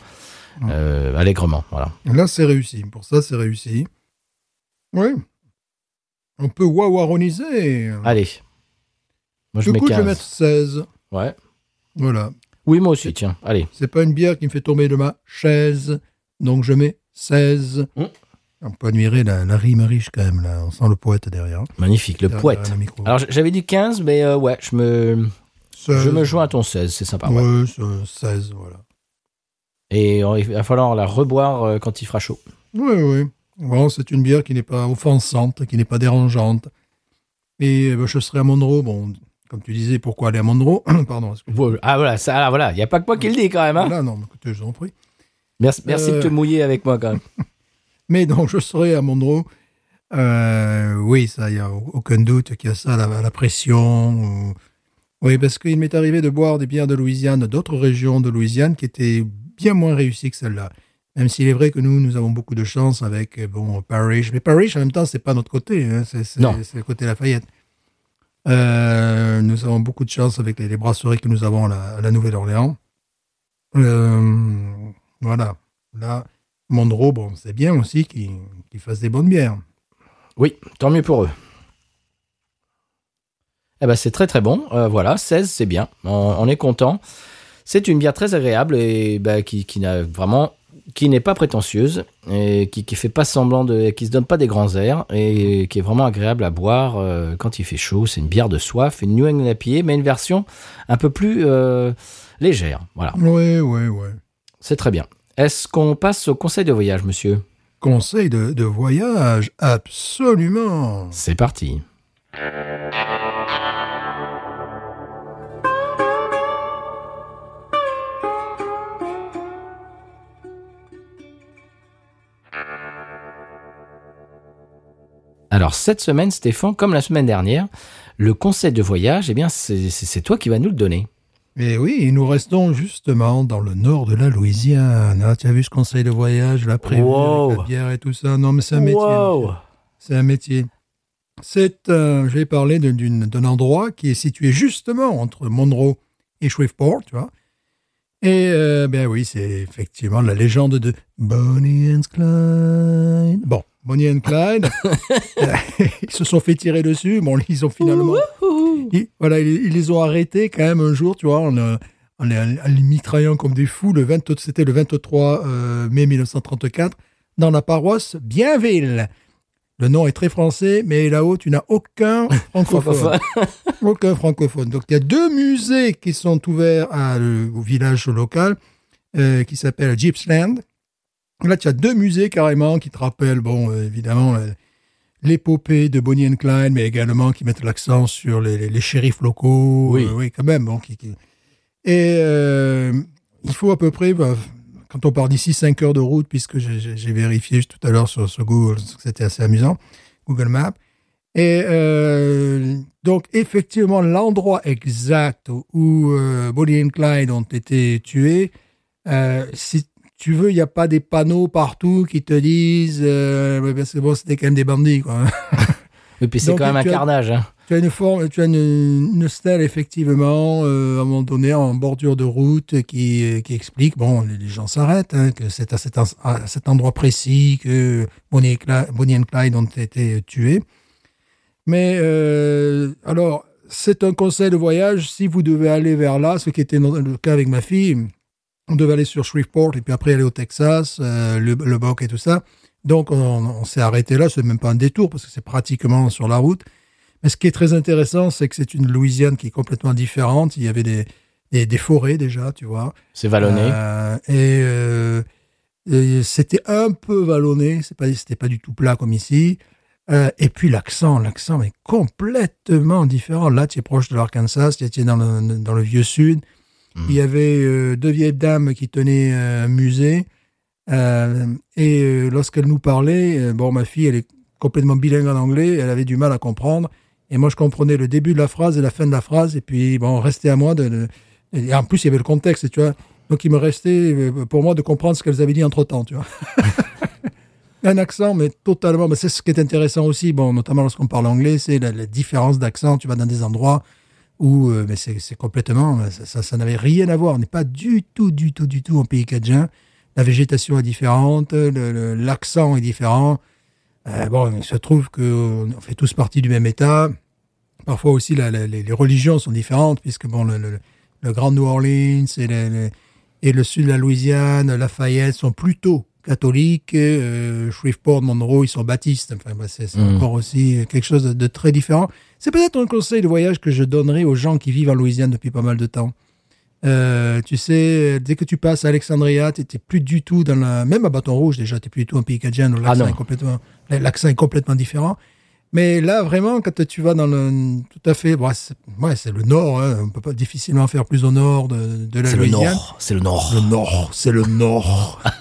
Speaker 2: Mhm.
Speaker 1: euh, allègrement. Voilà.
Speaker 2: Là, c'est réussi. Pour ça, c'est réussi. Oui. On peut wawaroniser.
Speaker 1: Allez. Moi, je
Speaker 2: Du
Speaker 1: mets
Speaker 2: coup, je
Speaker 1: 15.
Speaker 2: vais mettre 16.
Speaker 1: Ouais.
Speaker 2: Voilà.
Speaker 1: Oui, moi aussi, tiens. Allez.
Speaker 2: C'est pas une bière qui me fait tomber de ma chaise. Donc, je mets 16.
Speaker 1: Mm.
Speaker 2: On peut admirer la, la rime riche quand même. Là. On sent le poète derrière.
Speaker 1: Magnifique. Le poète. Alors, j'avais dit 15, mais euh, ouais, je me,
Speaker 2: 16.
Speaker 1: je me joins à ton 16. C'est sympa. ouais.
Speaker 2: Ouais, c'est 16, voilà.
Speaker 1: Et euh, il va falloir la reboire euh, quand il fera chaud.
Speaker 2: Oui, oui. Bon, c'est une bière qui n'est pas offensante, qui n'est pas dérangeante. Et euh, je serai à Monroe. Bon, comme tu disais, pourquoi aller à Monroe [clears throat] Pardon.
Speaker 1: Ah voilà, ça, ah, voilà. Il n'y a pas que moi qui le dis quand même. Hein
Speaker 2: Voilà, non, écoutez, je vous en prie.
Speaker 1: merci merci de te mouiller avec moi quand même. [laughs]
Speaker 2: Mais donc, je serai à Monroe. Euh, oui, ça, il n'y a aucun doute qu'il y a ça, la, la pression. ou- Oui, parce qu'il m'est arrivé de boire des bières de Louisiane, d'autres régions de Louisiane, qui étaient bien moins réussies que celle-là. Même s'il est vrai que nous, nous avons beaucoup de chance avec, euh, bon, Parrish. Mais Parrish, en même temps, c'est pas notre côté, hein, c'est c'est-
Speaker 1: Non.
Speaker 2: c'est le côté Lafayette. Euh, nous avons beaucoup de chance avec les, les brasseries que nous avons à la, à la Nouvelle-Orléans. Euh, voilà. Là, Monroe, bon, c'est bien aussi qu'ils qu'ils fassent des bonnes bières.
Speaker 1: Oui, tant mieux pour eux. Eh ben, c'est très très bon. Euh, voilà, 16, c'est bien. On, on est content. C'est une bière très agréable et bah, qui, qui n'a vraiment qui n'est pas prétentieuse et qui qui fait pas semblant de qui se donne pas des grands airs et qui est vraiment agréable à boire euh, quand il fait chaud. C'est une bière de soif, une New England IPA, mais une version un peu plus euh, légère. Voilà,
Speaker 2: Oui, oui, oui.
Speaker 1: c'est très bien. Est-ce qu'on passe au conseil de voyage, monsieur?
Speaker 2: Conseil de, de voyage, absolument.
Speaker 1: C'est parti. Alors cette semaine, Stéphane, comme la semaine dernière, le conseil de voyage, eh bien, c'est toi qui vas nous le donner.
Speaker 2: Et oui, et nous restons justement dans le nord de la Louisiane. Ah, tu as vu ce conseil de voyage, la prévue,
Speaker 1: Wow.
Speaker 2: la bière et tout ça? Non, mais c'est un métier.
Speaker 1: Wow.
Speaker 2: C'est un métier. C'est, euh, je vais parler de- d'une- d'un endroit qui est situé justement entre Monroe et Shreveport, tu vois. Et euh, ben oui, c'est effectivement la légende de Bonnie and Clyde. Bon, Bonnie and Clyde, [laughs] [laughs] ils se sont fait tirer dessus. Bon, ils ont finalement, ils, voilà, ils, ils les ont arrêtés quand même un jour, tu vois, en, en les, en les mitraillant comme des fous. Le 20, c'était le 23 euh, mai 1934 dans la paroisse Bienville. Le nom est très français, mais là-haut, tu n'as aucun [laughs] francophone. aucun francophone. Donc, il y a deux musées qui sont ouverts à, au village local, euh, qui s'appelle Gippsland. Là, tu as deux musées carrément qui te rappellent, bon, euh, évidemment, euh, l'épopée de Bonnie and Clyde, mais également qui mettent l'accent sur les, les- les shérifs locaux.
Speaker 1: Oui.
Speaker 2: Euh, oui, quand même. Bon, qui, qui- Et euh, il faut à peu près, bah, quand on part d'ici, 5 heures de route, puisque j'ai- vérifié tout à l'heure sur, sur Google, c'était assez amusant, Google Maps. Et euh, donc, effectivement, l'endroit exact où Bonnie and Clyde ont été tués, si tu veux, il n'y a pas des panneaux partout qui te disent euh, bon, c'était quand même des bandits. Quoi. [laughs]
Speaker 1: Et puis c'est quand même un
Speaker 2: as-
Speaker 1: carnage. hein.
Speaker 2: tu as une forme, tu as une, une stèle effectivement euh, à un moment donné en bordure de route qui, qui explique bon les, les gens s'arrêtent hein, que c'est à cet, en- à cet endroit précis que Bonnie et, Clyde, Bonnie and Clyde ont été tués. Mais euh, alors c'est un conseil de voyage si vous devez aller vers là, ce qui était le cas avec ma fille. On devait aller sur Shreveport et puis après aller au Texas, euh, le, le Boc et tout ça. Donc on, on s'est arrêté là, c'est même pas un détour parce que c'est pratiquement sur la route. Mais ce qui est très intéressant, c'est que c'est une Louisiane qui est complètement différente. Il y avait des, des, des forêts déjà, tu vois.
Speaker 1: C'est vallonné.
Speaker 2: Euh, et euh, et c'était un peu vallonné, c'est pas, c'était pas du tout plat comme ici. Euh, et puis l'accent, l'accent est complètement différent. Là, tu es proche de l'Arkansas, tu es dans le, dans le vieux sud.
Speaker 1: Mhm.
Speaker 2: Il y avait euh, deux vieilles dames qui tenaient euh, un musée. Euh, et lorsqu'elles nous parlaient, bon, ma fille, elle est complètement bilingue en anglais, elle avait du mal à comprendre. Et moi, je comprenais le début de la phrase et la fin de la phrase. Et puis, bon, restait à moi de. de- et en plus, il y avait le contexte, tu vois. Donc, il me restait pour moi de comprendre ce qu'elles avaient dit entre temps, tu vois. [laughs] Un accent, mais totalement. Mais c'est ce qui est intéressant aussi, bon, notamment lorsqu'on parle anglais, c'est la, la différence d'accent. Tu vas dans des endroits où euh, mais c'est complètement. Ça, ça, ça n'avait rien à voir. On n'est pas du tout, du tout, du tout en pays cadien. La végétation est différente, l'accent est différent. Euh, bon, il se trouve qu'on fait tous partie du même État. Parfois aussi, les, religions sont différentes, puisque bon, le, Grand New Orleans et et le sud de la Louisiane, Lafayette sont plutôt catholiques. Euh, Shreveport, Monroe, ils sont baptistes. Enfin, bah, c'est
Speaker 1: Mm.
Speaker 2: encore aussi quelque chose de, de très différent. C'est peut-être un conseil de voyage que je donnerais aux gens qui vivent en Louisiane depuis pas mal de temps. Euh, tu sais, dès que tu passes à Alexandria, tu n'es plus du tout dans la... Même à Bâton Rouge, déjà, tu plus du tout en pays cadien,
Speaker 1: Ah
Speaker 2: l'accent est complètement, l'accent est complètement différent. Mais là, vraiment, quand tu vas dans le... Tout à fait... bon, c'est ouais, c'est le nord, hein, on peut pas difficilement faire plus au nord de, de la
Speaker 1: C'est le
Speaker 2: Louisiane.
Speaker 1: nord. C'est le nord.
Speaker 2: Le nord, c'est le nord. [laughs]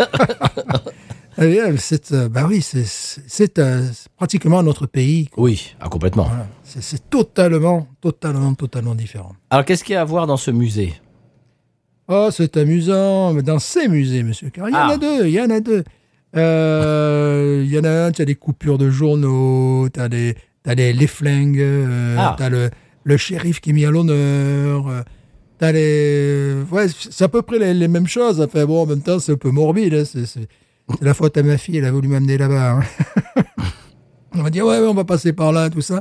Speaker 2: Eh bien, c'est, euh, bah oui, c'est, c'est, c'est, euh, c'est pratiquement notre pays. quoi.
Speaker 1: Oui, ah, complètement.
Speaker 2: Voilà. C'est, c'est totalement, totalement, totalement différent.
Speaker 1: Alors qu'est-ce qu'il y a à voir dans ce musée?
Speaker 2: Oh, c'est amusant. Mais dans ces musées, monsieur, car il y en
Speaker 1: Ah.
Speaker 2: a deux, il y en a deux. Euh, Il y en a un, tu as des coupures de journaux, tu as des, des, les flingues, euh,
Speaker 1: Ah.
Speaker 2: tu as le, le shérif qui est mis à l'honneur. euh, t'as les, ouais, c'est à peu près les, les mêmes choses. Enfin bon, en même temps, c'est un peu morbide. hein. C'est, la faute à ma fille. Elle a voulu m'amener là-bas. hein. [laughs] on va dire ouais, ouais, on va passer par là, tout ça.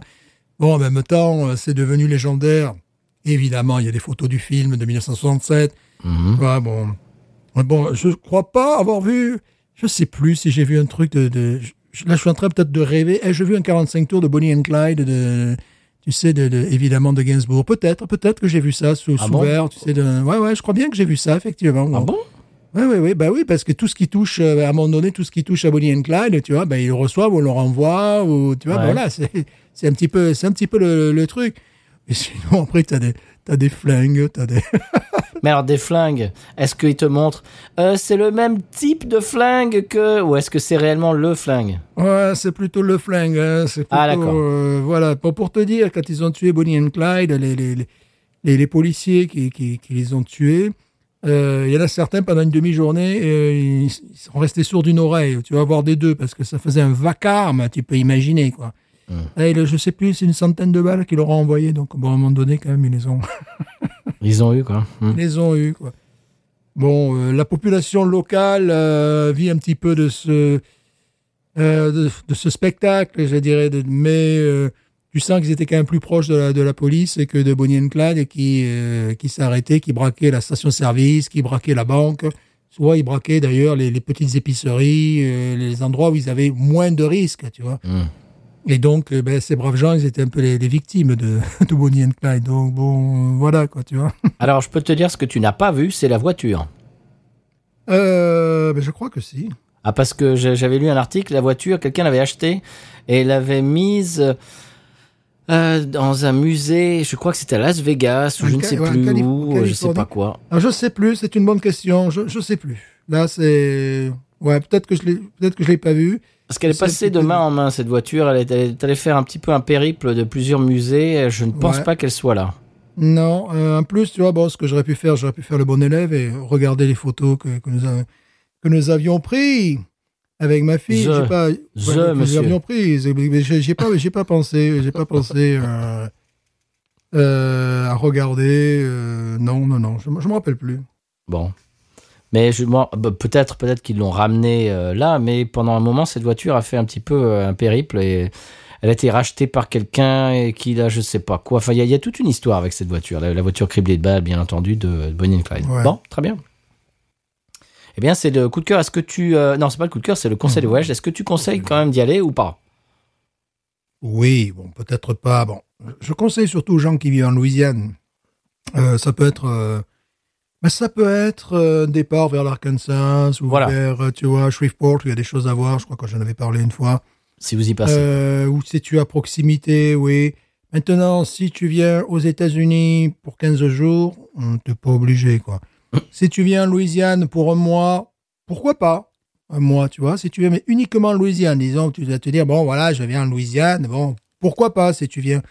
Speaker 2: Bon, en même temps, euh, c'est devenu légendaire. Évidemment, il y a des photos du film de 1967.
Speaker 1: Mhm.
Speaker 2: Ouais, bon. Bon, je crois pas avoir vu. Je sais plus si j'ai vu un truc de. de- là, je suis en train peut-être de rêver. Eh, j'ai vu un 45 tours de Bonnie and Clyde, de, tu sais, de, de- évidemment de Gainsbourg. Peut-être, peut-être que j'ai vu ça sous,
Speaker 1: Ah
Speaker 2: sous
Speaker 1: bon?
Speaker 2: verre, tu sais. De, ouais, ouais, je crois bien que j'ai vu ça, effectivement.
Speaker 1: Ah bon?
Speaker 2: Ouais, ouais, ouais, bah oui, parce que tout ce qui touche, euh, à un moment donné, tout ce qui touche à Bonnie and Clyde, tu vois, ben, ils le reçoivent, on le renvoie, ou, tu vois,
Speaker 1: Ouais.
Speaker 2: voilà, c'est, un petit peu, c'est un petit peu le, le truc. Et sinon, après, t'as des, t'as des flingues, t'as des, [laughs]
Speaker 1: Mais alors, des flingues, est-ce qu'ils te montrent euh, c'est le même type de flingue que. Ou est-ce que c'est réellement le flingue?
Speaker 2: Ouais, c'est plutôt le flingue. hein, C'est plutôt,
Speaker 1: Ah, d'accord.
Speaker 2: euh, voilà, pour, pour te dire, quand ils ont tué Bonnie and Clyde, les, les, les, les, policiers qui, qui, qui les ont tués, euh, il y en a certains, pendant une demi-journée, ils, sont restés sourds d'une oreille. Tu vas voir des deux, parce que ça faisait un vacarme, tu peux imaginer, quoi.
Speaker 1: Hmm.
Speaker 2: Et le- je sais plus, c'est une centaine de balles qu'ils leur ont envoyé. Donc, bon, à un moment donné, quand même, ils les ont, [laughs]
Speaker 1: Ils ont eu, quoi. Hmm.
Speaker 2: ils ont eu, quoi. Bon, euh, la population locale euh, vit un petit peu de ce, euh, de, de ce spectacle, je dirais, de- mais tu sens qu'ils étaient quand même plus proches de la, de la police que de Bonnie and Clyde qui, euh, qui s'arrêtaient, qui braquaient la station-service, qui braquaient la banque. Soit ils braquaient d'ailleurs les, les petites épiceries, les endroits où ils avaient moins de risques, tu vois.
Speaker 1: Hmm.
Speaker 2: Et donc, euh, ben, ces braves gens, ils étaient un peu les, les victimes de, [laughs] de Bonnie and Clyde. Donc, bon, euh, voilà, quoi, tu vois. [laughs]
Speaker 1: Alors, je peux te dire ce que tu n'as pas vu, c'est la voiture.
Speaker 2: Euh, ben, je crois que si.
Speaker 1: Ah, parce que j'avais lu un article, la voiture, quelqu'un l'avait achetée et l'avait mise euh, dans un musée, je crois que c'était à Las Vegas ou je ne sais plus où, je sais
Speaker 2: Californie.
Speaker 1: pas quoi.
Speaker 2: Alors, je sais plus, c'est une bonne question, je, je sais plus. Là, c'est... Ouais, peut-être que je l'ai, peut-être que je l'ai pas vu.
Speaker 1: Parce qu'elle est passée de main en main, cette voiture. Elle est, elle est allée faire un petit peu un périple de plusieurs musées. Je ne pense
Speaker 2: Ouais.
Speaker 1: pas qu'elle soit là.
Speaker 2: Non, euh, en plus, tu vois, bon, ce que j'aurais pu faire, j'aurais pu faire le bon élève et regarder les photos que, que nous, a- que nous avions prises avec ma fille. J'ai pas, que
Speaker 1: monsieur.
Speaker 2: nous avions prises. J'ai pas, j'ai pas pensé, j'ai pas pensé euh, euh, à regarder. non, non, non, je, je me rappelle plus.
Speaker 1: Bon. Mais je, bah, peut-être, peut-être qu'ils l'ont ramenée euh, là, mais pendant un moment, cette voiture a fait un petit peu euh, un périple et elle a été rachetée par quelqu'un et qui là, je sais pas quoi. Enfin, il y, a- il y a toute une histoire avec cette voiture. La, la voiture criblée de balles, bien entendu, de Bonnie and Clyde.
Speaker 2: Ouais.
Speaker 1: Bon, très bien. Eh bien, c'est le coup de cœur. Est-ce que tu. euh, non, c'est pas le coup de cœur, c'est le conseil de
Speaker 2: Mhm.
Speaker 1: voyage. Est-ce que tu conseilles quand même d'y aller ou pas?
Speaker 2: Oui, bon, peut-être pas. Bon, je conseille surtout aux gens qui vivent en Louisiane. Euh, ça peut être, ben, ça peut être euh, un départ vers l'Arkansas ou
Speaker 1: Voilà.
Speaker 2: vers, euh, tu vois, Shreveport où il y a des choses à voir. Je crois que j'en avais parlé une fois.
Speaker 1: Si vous y passez.
Speaker 2: Euh, ou si tu es à proximité, oui. Maintenant, si tu viens aux États-Unis pour 15 jours, tu n'es pas obligé, quoi. si tu viens en Louisiane pour un mois, pourquoi pas Un mois, tu vois. Si tu viens, mais uniquement en Louisiane, disons, tu vas te dire, bon, voilà, je viens en Louisiane, bon, pourquoi pas si tu viens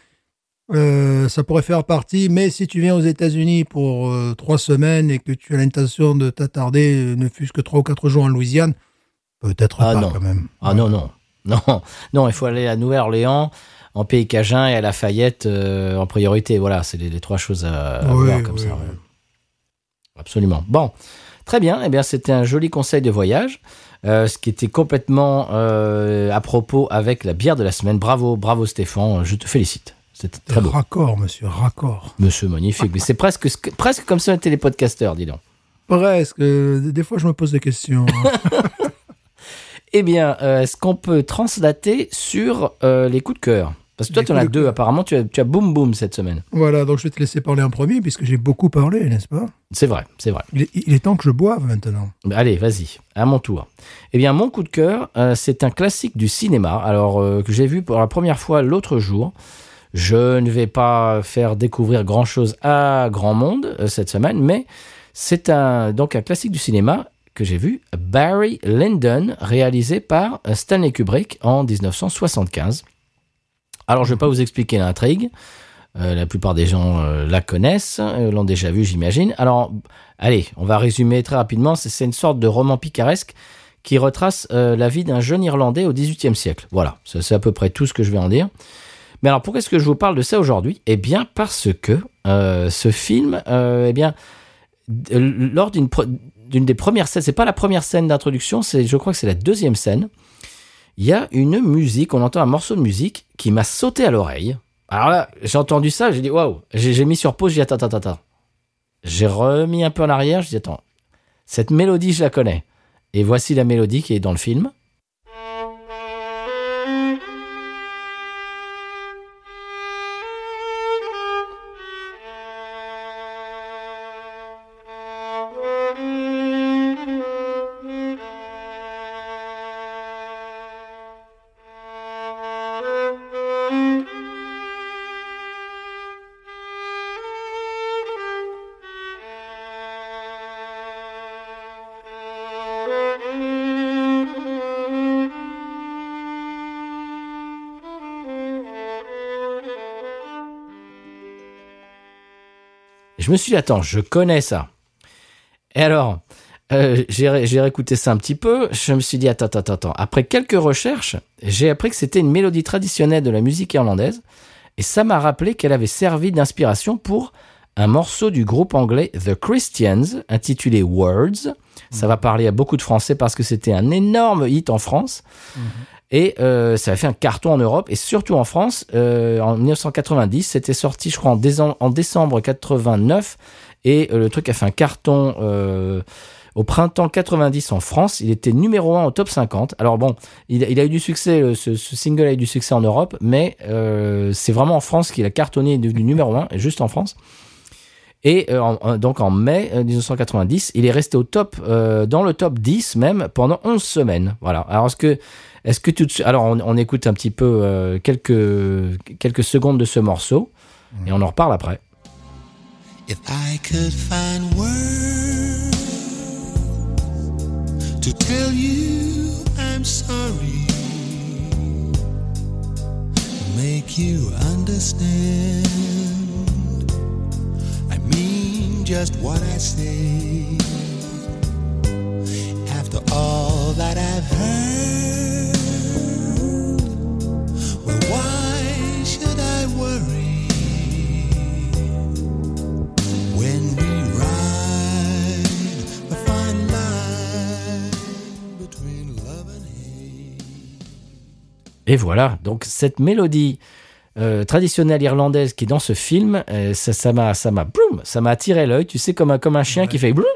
Speaker 2: Euh, ça pourrait faire partie, mais si tu viens aux États-Unis pour euh, trois semaines et que tu as l'intention de t'attarder, euh, ne fût-ce que trois ou quatre jours en Louisiane, peut-être
Speaker 1: Ah
Speaker 2: pas
Speaker 1: non.
Speaker 2: quand même.
Speaker 1: Ah non, non. [laughs] Non, non, il faut aller à Nouvelle-Orléans, en Pays Cajun et à Lafayette euh, en priorité. Voilà, c'est les, les trois choses à, à
Speaker 2: Oui,
Speaker 1: voir comme
Speaker 2: oui,
Speaker 1: ça.
Speaker 2: oui.
Speaker 1: Absolument. Bon, très bien. Eh bien, c'était un joli conseil de voyage, euh, ce qui était complètement euh, à propos avec la bière de la semaine. Bravo, bravo Stéphane, je te félicite. C'était très beau.
Speaker 2: Raccord, monsieur, raccord.
Speaker 1: Monsieur magnifique. Mais c'est presque, presque comme ça étaient les podcasteurs, dis donc.
Speaker 2: Presque. Euh, Des fois, je me pose des questions. [laughs]
Speaker 1: Eh bien, euh, est-ce qu'on peut translater sur euh, les coups de cœur? Parce que toi, tu en as
Speaker 2: de
Speaker 1: deux, apparemment. Tu as, tu as boum boum cette semaine.
Speaker 2: voilà, donc je vais te laisser parler en premier, puisque j'ai beaucoup parlé, n'est-ce pas?
Speaker 1: C'est vrai, c'est vrai.
Speaker 2: il est, il est temps que je boive maintenant.
Speaker 1: Bah, Allez, vas-y, à mon tour. Eh bien, mon coup de cœur, euh, c'est un classique du cinéma, alors que j'ai vu pour la première fois l'autre jour. Je ne vais pas faire découvrir grand-chose à grand monde euh, cette semaine, mais c'est un donc un classique du cinéma que j'ai vu, Barry Lyndon, réalisé par euh, Stanley Kubrick en 1975. Alors, je ne vais pas vous expliquer l'intrigue. Euh, la plupart des gens la connaissent, l'ont déjà vu, j'imagine. Alors, allez, on va résumer très rapidement. C'est une sorte de roman picaresque qui retrace la vie d'un jeune Irlandais au XVIIIe siècle. Voilà, c'est à peu près tout ce que je vais en dire. Mais alors pourquoi est-ce que je vous parle de ça aujourd'hui? Eh bien parce que euh, ce film, euh, eh bien, euh, lors d'une des premières scènes, c'est pas la première scène d'introduction, je crois que c'est la deuxième scène. Il y a une musique, on entend un morceau de musique qui m'a sauté à l'oreille. Alors là, j'ai entendu ça, j'ai dit waouh, j'ai mis sur pause, j'ai dit attends, attends, attends. J'ai remis un peu en arrière, j'ai dit attends, cette mélodie je la connais. Et voici la mélodie qui est dans le film. Je me suis dit, attends, je connais ça. Et alors, euh, j'ai ré- j'ai réécouté ça un petit peu. Je me suis dit, attends, attends, attends. Après quelques recherches, j'ai appris que c'était une mélodie traditionnelle de la musique irlandaise. Et ça m'a rappelé qu'elle avait servi d'inspiration pour un morceau du groupe anglais The Christians, intitulé Words. Ça va parler à beaucoup de Français parce que c'était un énorme hit en France. Et euh, ça a fait un carton en Europe et surtout en France. Euh, en 1990, c'était sorti, je crois, en, décem- en décembre 89. Et euh, le truc a fait un carton au printemps 90 en France. Il était numéro 1 au top 50. Alors bon, il, a- eu du succès, ce, ce single a eu du succès en Europe, mais c'est vraiment en France qu'il a cartonné et est devenu numéro 1, et juste en France. Et donc en mai euh, 1990, il est resté au top, dans le top 10 même pendant 11 semaines. Voilà. Alors est-ce que, est-ce que tout de suite, alors on, on écoute un petit peu euh, quelques quelques secondes de ce morceau et on en reparle après.
Speaker 3: If I could find words to tell you I'm sorry, make you understand. I mean just what I say. After all that I've heard,
Speaker 1: voilà, donc cette mélodie euh, traditionnelle irlandaise qui est dans ce film, euh, ça m'a ça m'a ça m'a attiré l'œil, tu sais comme un comme un chien qui fait bloum,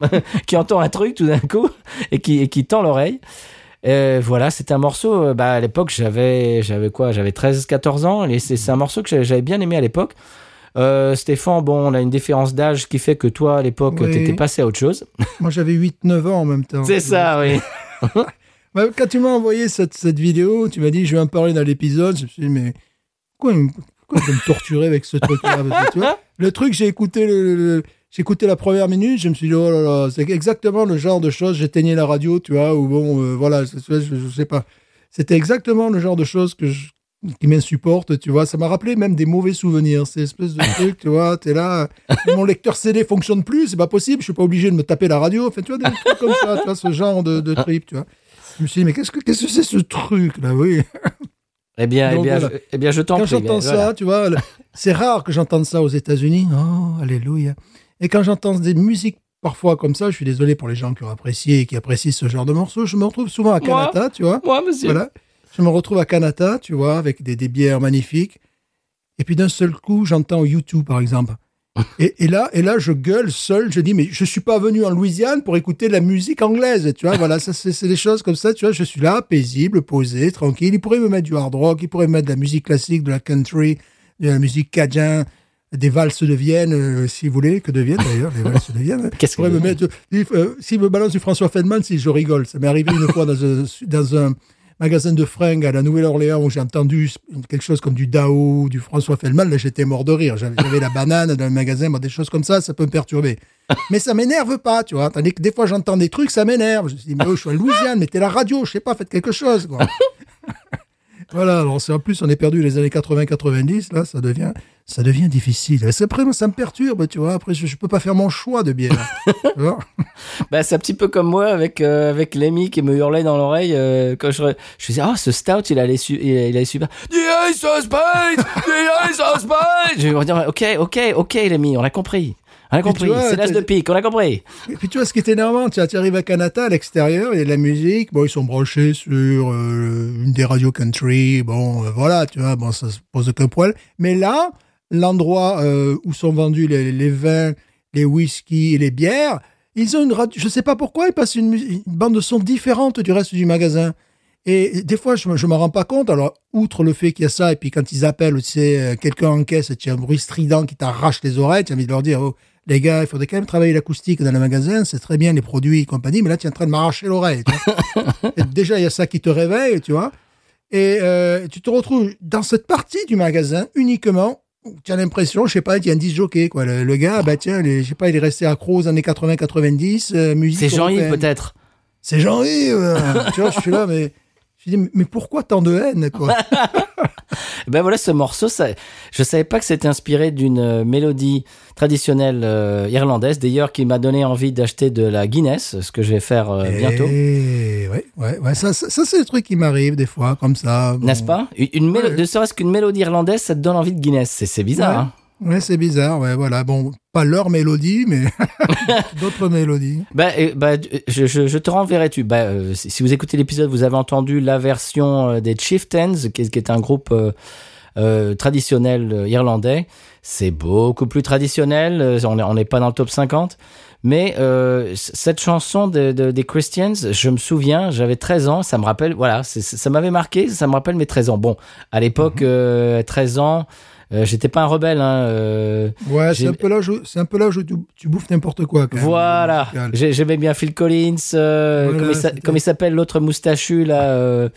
Speaker 1: [laughs] qui entend un truc tout d'un coup et qui et qui tend l'oreille. Euh, voilà, c'est un morceau bah à l'époque j'avais j'avais quoi, j'avais 13 14 ans et c'est un morceau que j'avais- j'avais bien aimé à l'époque. Euh, Stéphane, bon, on a une différence d'âge qui fait que toi, à l'époque,
Speaker 2: Oui.
Speaker 1: t'étais passé à autre chose.
Speaker 2: Moi, j'avais 8-9 ans en même temps.
Speaker 1: C'est ça, oui. [laughs]
Speaker 2: Ouais, Quand tu m'as envoyé cette, cette vidéo, tu m'as dit, je vais en parler dans l'épisode. Je me suis dit, mais pourquoi, pourquoi je vais me torturer avec ce truc-là? Parce que, tu vois, Le truc, j'ai écouté, le, le- j'ai écouté la première minute, je me suis dit, oh là là, c'est exactement le genre de choses. J'éteignais la radio, tu vois, ou bon, euh, voilà, je, je, je sais pas. C'était exactement le genre de choses que je- qui m'insupportent, tu vois. Ça m'a rappelé même des mauvais souvenirs, ces espèces de trucs, tu vois. T'es là, mon lecteur CD fonctionne plus, c'est pas possible, je suis pas obligé de me taper la radio. Enfin, tu vois, des trucs comme ça, tu vois, ce genre de, de trip, tu vois. Je me suis dit, mais qu'est-ce que c'est ce truc-là, oui. [laughs]
Speaker 1: Eh bien, eh bien,
Speaker 2: voilà.
Speaker 1: je, eh bien, je t'en
Speaker 2: Quand
Speaker 1: prie.
Speaker 2: j'entends
Speaker 1: Voilà.
Speaker 2: ça, tu vois, c'est rare que j'entende ça aux États-Unis. Oh, alléluia. Et quand j'entends des musiques parfois comme ça, je suis désolé pour les gens qui ont apprécié et qui apprécient ce genre de morceaux, je me retrouve souvent à
Speaker 1: Moi
Speaker 2: Canada, tu vois.
Speaker 1: Moi, monsieur.
Speaker 2: Voilà. Je me retrouve à Canada, tu vois, avec des, des bières magnifiques. Et puis d'un seul coup, j'entends YouTube, par exemple. [laughs] Et, et là, et là, je gueule seul. Je dis, mais je suis pas venu en Louisiane pour écouter de la musique anglaise, tu vois. Voilà, ça, c'est des choses comme ça, tu vois. Je suis là, paisible, posé, tranquille. Il pourrait me mettre du hard rock, il pourrait me mettre de la musique classique, de la country, de la musique cajun, des valses de Vienne, euh, si vous voulez, que de Vienne d'ailleurs, les valses de Vienne.
Speaker 1: Qu'est-ce
Speaker 2: pourrait
Speaker 1: que-
Speaker 2: me mettre, euh, s'il me balance du François Feldman, si je rigole. Ça m'est arrivé une fois dans un, dans un magasin de fringues à la Nouvelle-Orléans où j'ai entendu quelque chose comme du Dao, du François Feldman. Là, j'étais mort de rire. J'avais la banane dans le magasin, bon, des choses comme ça, ça peut me perturber. Mais ça m'énerve pas, tu vois. Que des fois, j'entends des trucs, ça m'énerve. Je me dit, mais oh, je suis en Louisiane, mettez la radio, je sais pas, faites quelque chose, quoi. Voilà, alors c'est en plus on est perdu les années 80-90, là ça devient ça devient difficile. C'est après moi ça me perturbe, tu vois. Après je, je peux pas faire mon choix de bière. [laughs]
Speaker 1: Bah, c'est un petit peu comme moi avec euh, avec Lemmy qui me hurlait dans l'oreille euh, quand je je disais ah ce stout il allait su il, il allait super The Ace of Spades The Ace of Spades je vais dire ok ok ok Lemmy on a compris on a compris c'est l'as de pique on a compris
Speaker 2: Et puis tu vois ce qui est énervant, tu, arrives à Canada, à l'extérieur, il y a de la musique, bon ils sont branchés sur euh, une des radios country, bon euh, voilà, tu vois, bon ça se pose aucun problème. Mais là, l'endroit euh, où sont vendus les, les vins, les whisky et les bières, ils ont une radio, je sais pas pourquoi, ils passent une, bande de son différente du reste du magasin. Et des fois, je je m'en rends pas compte. Alors, outre le fait qu'il y a ça, et puis quand ils appellent, tu sais, quelqu'un en caisse, tu as un bruit strident qui t'arrache les oreilles, tu as envie de leur dire, oh, les gars, il faudrait quand même travailler l'acoustique dans le magasin, c'est très bien les produits et compagnie, mais là, tu es en train de m'arracher l'oreille. [laughs] déjà, il y a ça qui te réveille, tu vois. Et euh, tu te retrouves dans cette partie du magasin uniquement. Tu as l'impression, je sais pas, il y a un 10 jockey, quoi. Le, le gars, bah tiens, les- je sais pas, il est resté accro aux années 80-90, euh, musique.
Speaker 1: c'est Jean-Yves peut-être
Speaker 2: C'est Jean-Yves. euh. [laughs] tu vois, je suis là, mais je dis, mais pourquoi tant de haine, quoi [laughs]
Speaker 1: Ben voilà, ce morceau, ça, je savais pas que c'était inspiré d'une euh, mélodie traditionnelle euh, irlandaise, d'ailleurs, qui m'a donné envie d'acheter de la Guinness, ce que je vais faire euh, bientôt.
Speaker 2: Et ouais, ouais, ouais. Ça, ça, ça, c'est des trucs qui m'arrivent des fois, comme ça. Bon.
Speaker 1: N'est-ce pas? Une, une
Speaker 2: Ouais.
Speaker 1: Ne serait-ce qu'une mélodie irlandaise, ça te donne envie de Guinness. C'est, c'est bizarre.
Speaker 2: Ouais.
Speaker 1: hein
Speaker 2: Ouais, c'est bizarre, ouais, voilà. Bon, pas leur mélodie, mais [laughs] d'autres mélodies.
Speaker 1: Bah, euh, bah, je, je, je te renverrai tu. Bah, euh, si vous écoutez l'épisode, vous avez entendu la version euh, des Chieftains, qui est, qui est un groupe euh, euh, traditionnel irlandais. C'est beaucoup plus traditionnel. On n'est on pas dans le top 50. Mais cette chanson de, de- des Christians, je me souviens, j'avais 13 ans, ça me rappelle, voilà, ça m'avait marqué, ça me rappelle mes 13 ans. Bon, à l'époque, euh, 13 ans, euh, j'étais pas un rebelle. Hein, euh,
Speaker 2: Ouais, c'est un peu l'âge où, c'est un peu l'âge où tu, tu bouffes n'importe quoi, quand
Speaker 1: Voilà, j'aimais bien Phil Collins, euh,
Speaker 2: Voilà,
Speaker 1: comment, il s'appelle l'autre moustachu là,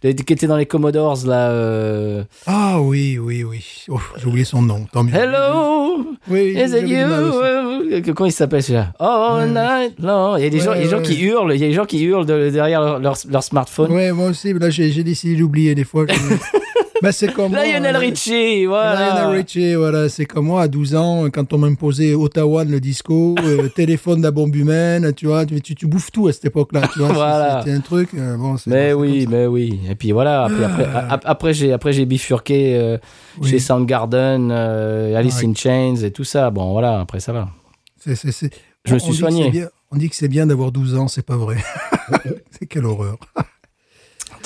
Speaker 1: qui était dans les Commodores là. euh,
Speaker 2: Ah oui, oui, oui. Oh, j'ai oublié son nom. Tant mieux.
Speaker 1: Hello,
Speaker 2: Oui,
Speaker 1: is it you? Comment il s'appelle celui-là? All night long. Il y a des
Speaker 2: Ouais,
Speaker 1: gens, il y a des gens
Speaker 2: ouais,
Speaker 1: qui hurlent, il y a des gens qui hurlent de- derrière leur, leur, leur smartphone.
Speaker 2: Ouais, moi aussi, mais là, j'ai décidé d'oublier des fois. [laughs] Mais c'est comme [laughs] moi,
Speaker 1: Lionel
Speaker 2: euh,
Speaker 1: Richie, voilà.
Speaker 2: Lionel Richie, voilà, c'est comme moi à 12 ans, quand on m'imposait Ottawa le disco, euh, [laughs] téléphone de la bombe humaine, tu vois, tu, tu, tu bouffes tout à cette époque-là, tu vois.
Speaker 1: Voilà.
Speaker 2: C'était un truc, euh, bon,
Speaker 1: Mais oui, mais oui. Et puis voilà. Après, après, a- après, j'ai après j'ai bifurqué euh,
Speaker 2: Oui.
Speaker 1: chez Soundgarden, euh, Alice in Chains et tout ça. Bon, voilà. Après, ça va. Je me suis soigné.
Speaker 2: bien- On dit que c'est bien d'avoir 12 ans, c'est pas vrai. [laughs] c'est quelle horreur.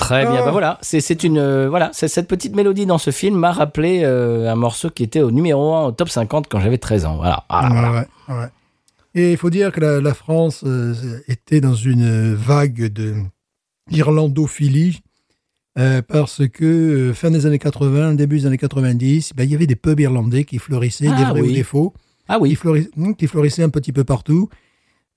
Speaker 1: Très bien.
Speaker 2: Ah.
Speaker 1: Bah voilà. C'est une euh, voilà. Cette petite mélodie dans ce film m'a rappelé euh, un morceau qui était au numéro 1 au top 50 quand j'avais 13 ans. Voilà. Voilà, voilà.
Speaker 2: Ouais, ouais, ouais. Et il faut dire que la, la France euh, était dans une vague de irlandophilie parce que fin des années 80, début des années 90, ben, il y avait des pubs irlandais qui fleurissaient,
Speaker 1: Ah
Speaker 2: des vrais
Speaker 1: oui.
Speaker 2: ou des faux,
Speaker 1: Ah oui.
Speaker 2: hmm, qui fleurissaient un petit peu partout.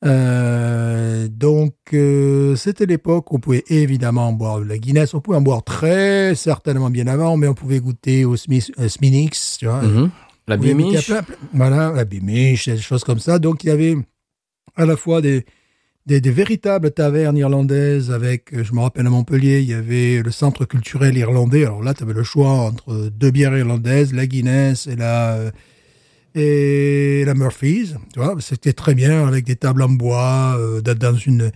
Speaker 2: Euh, donc, euh, c'était l'époque où on pouvait évidemment boire de la Guinness. On pouvait en boire très certainement bien avant, mais on pouvait goûter au Smith, euh, Sminix, tu vois,
Speaker 1: Mhm. La bimiche.
Speaker 2: voilà, la bimiche, des choses comme ça. Donc, il y avait à la fois des, des, des véritables tavernes irlandaises avec, je me rappelle à Montpellier, il y avait le centre culturel irlandais. Alors là, tu avais le choix entre deux bières irlandaises, la Guinness et la, et la Murphy's. Tu vois, c'était très bien avec des tables en bois, euh, dans, une,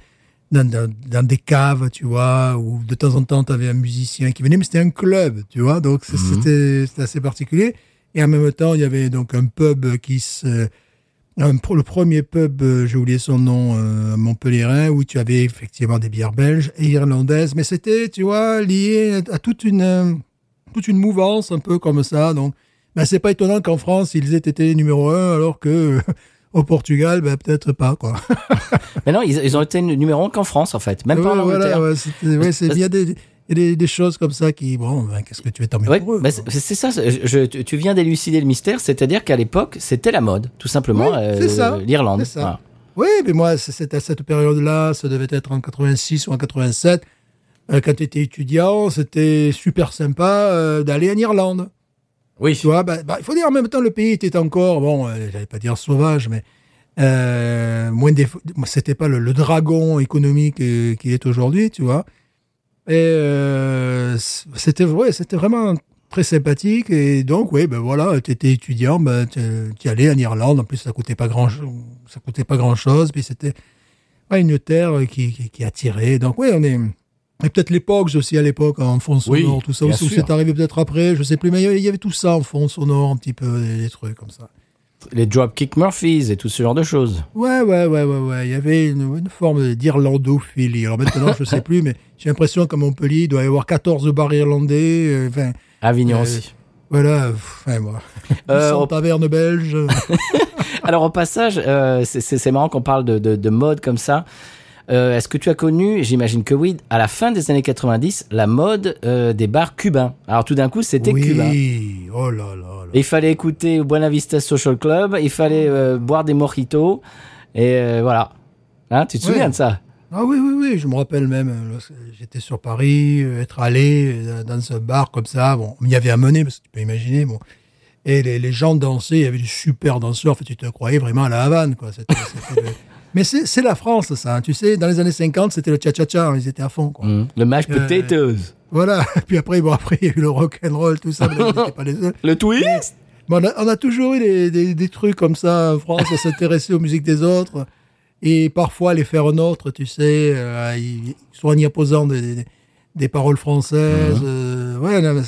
Speaker 2: dans, dans, dans des caves, tu vois, où de temps en temps, tu avais un musicien qui venait, mais c'était un club, tu vois, donc
Speaker 1: Mhm.
Speaker 2: c'était assez particulier. Et en même temps, il y avait donc un pub qui se... un pro- le premier pub, euh, j'ai oublié son nom, euh, Montpellierin, où tu avais effectivement des bières belges et irlandaises, mais c'était, tu vois, lié à toute une, euh, toute une mouvance un peu comme ça. Donc, ben, c'est pas étonnant qu'en France, ils aient été numéro un, alors que euh, [laughs] au Portugal, ben, peut-être pas, quoi. [laughs]
Speaker 1: Mais non, ils, ils ont été numéro 1 qu'en France en fait. Même pas en
Speaker 2: Ouais,
Speaker 1: Angleterre.
Speaker 2: voilà, ouais, c'était- ouais, c'est- a des, des, des choses comme ça qui, bon, ben, qu'est-ce que tu veux t'en mettre
Speaker 1: Ouais,
Speaker 2: pour eux,
Speaker 1: c'est c'est ça. je- tu viens d'élucider le mystère, c'est-à-dire qu'à l'époque, c'était la mode, tout simplement.
Speaker 2: C'est ça,
Speaker 1: L'Irlande.
Speaker 2: c'est ça.
Speaker 1: Voilà.
Speaker 2: Oui, mais moi, c'est- c'était à cette période-là, ça devait être en 86 ou en 87. Euh, quand tu étais étudiant, c'était super sympa euh, d'aller en Irlande.
Speaker 1: Oui.
Speaker 2: Tu vois, bah, bah, il faut dire en même temps, le pays était encore, bon, euh, j'allais pas dire sauvage, mais euh, moins c'était pas le, dragon économique euh, qu'il est aujourd'hui, tu vois. Et euh, c'était ouais, c'était vraiment très sympathique. Et donc, oui, ben voilà, tu étais étudiant, ben, tu allais en Irlande. En plus, ça coûtait pas grand, ça coûtait pas grand chose. Puis c'était ouais, une terre qui, qui, qui attirait. Donc, oui, on est. Et peut-être l'époque aussi à l'époque en fond
Speaker 1: Oui,
Speaker 2: sonore, tout ça aussi, c'est arrivé peut-être après, je sais plus, mais il y avait- tout ça en fond sonore, un petit peu, des, trucs comme ça.
Speaker 1: Les Dropkick Murphys et tout ce genre de choses.
Speaker 2: Ouais, ouais, ouais, ouais, ouais. Il y avait une, une forme d'irlandophilie. Alors maintenant, je sais [laughs] plus, mais j'ai l'impression qu'à Montpellier, il doit y avoir 14 bars irlandais. euh, Enfin,
Speaker 1: Avignon
Speaker 2: Euh,
Speaker 1: aussi.
Speaker 2: voilà. Enfin, moi.
Speaker 1: Euh,
Speaker 2: 100
Speaker 1: on-
Speaker 2: tavernes belges. [laughs]
Speaker 1: Alors au passage, euh, c'est- marrant qu'on parle de, de, de mode comme ça. Euh, Est-ce que tu as connu, j'imagine que oui, à la fin des années 90, la mode euh, des bars cubains? Alors tout d'un coup, c'était cubain.
Speaker 2: oui. Oh là là
Speaker 1: il fallait écouter Buena Vista Social Club, il fallait euh, boire des mojitos, et voilà. Hein, tu te souviens de ça?
Speaker 2: Ah oui, oui, oui. Je me rappelle même, j'étais sur Paris, être allé dans ce bar comme ça. Bon, on m'y avait amené, parce que tu peux imaginer. Bon. Et les, les gens dansaient, il y avait des super danseurs. En fait, tu te croyais vraiment à la Havane, quoi. C'était- [laughs] Mais c'est c'est la France, ça. hein. Tu sais, dans les années 50, c'était le cha-cha-cha. Ils étaient à fond, quoi.
Speaker 1: Hum, Le mashed
Speaker 2: Euh,
Speaker 1: potatoes.
Speaker 2: Voilà. [laughs] Puis après, bon, après, il y a eu le rock and roll, tout ça. Mais pas les. [laughs]
Speaker 1: Le twist?
Speaker 2: Mais on, a, on a toujours eu des, des, des trucs comme ça en France, à s'intéresser aux musiques des autres et parfois les faire nôtres, tu sais, euh, ils- soit en y apposant des, des, des paroles françaises. euh, ouais, non,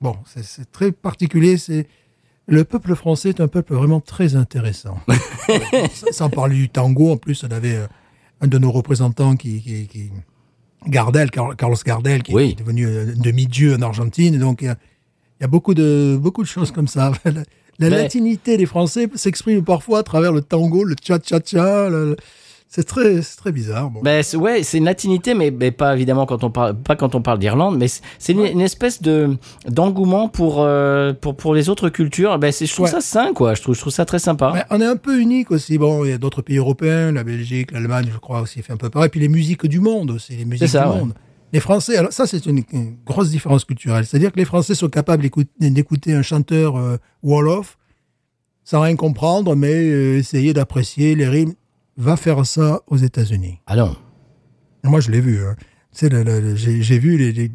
Speaker 2: bon, c'est- c'est très particulier. C'est le peuple français est un peuple vraiment très intéressant. [laughs] sans, parler du tango, en plus, on avait euh, un de nos représentants qui, qui, qui- Gardel, Car- Carlos Gardel, qui
Speaker 1: Oui.
Speaker 2: est devenu un demi-dieu en Argentine. Donc, il y a, il y a beaucoup de, beaucoup de choses comme ça. [laughs] La, la
Speaker 1: Mais-
Speaker 2: latinité des Français s'exprime parfois à travers le tango, le cha-cha-cha. le- C'est très, c'est très bizarre. Bon.
Speaker 1: Ben, c'est- ouais, c'est une latinité, mais, mais pas évidemment quand on parle, pas quand on parle d'Irlande, mais c'est- une, une espèce de d'engouement pour, euh, pour pour les autres cultures. Ben, je trouve
Speaker 2: Ouais.
Speaker 1: ça sain, quoi. Je trouve, je trouve ça très sympa.
Speaker 2: Mais on est un peu unique aussi. Bon, il y a d'autres pays européens, la Belgique, l'Allemagne, je crois aussi, fait un peu pareil. Puis les musiques du monde aussi, les musiques
Speaker 1: ça,
Speaker 2: du monde. Les Français, alors ça, c'est une, une grosse différence culturelle. C'est-à-dire que les Français sont capables d'écout- d'écouter un chanteur euh, Wolof sans rien comprendre, mais euh, essayer d'apprécier les rimes. Va faire ça aux États-Unis.
Speaker 1: Ah non.
Speaker 2: Moi, je l'ai vu. hein. Tu sais, le- le- le- j'ai vu les, les-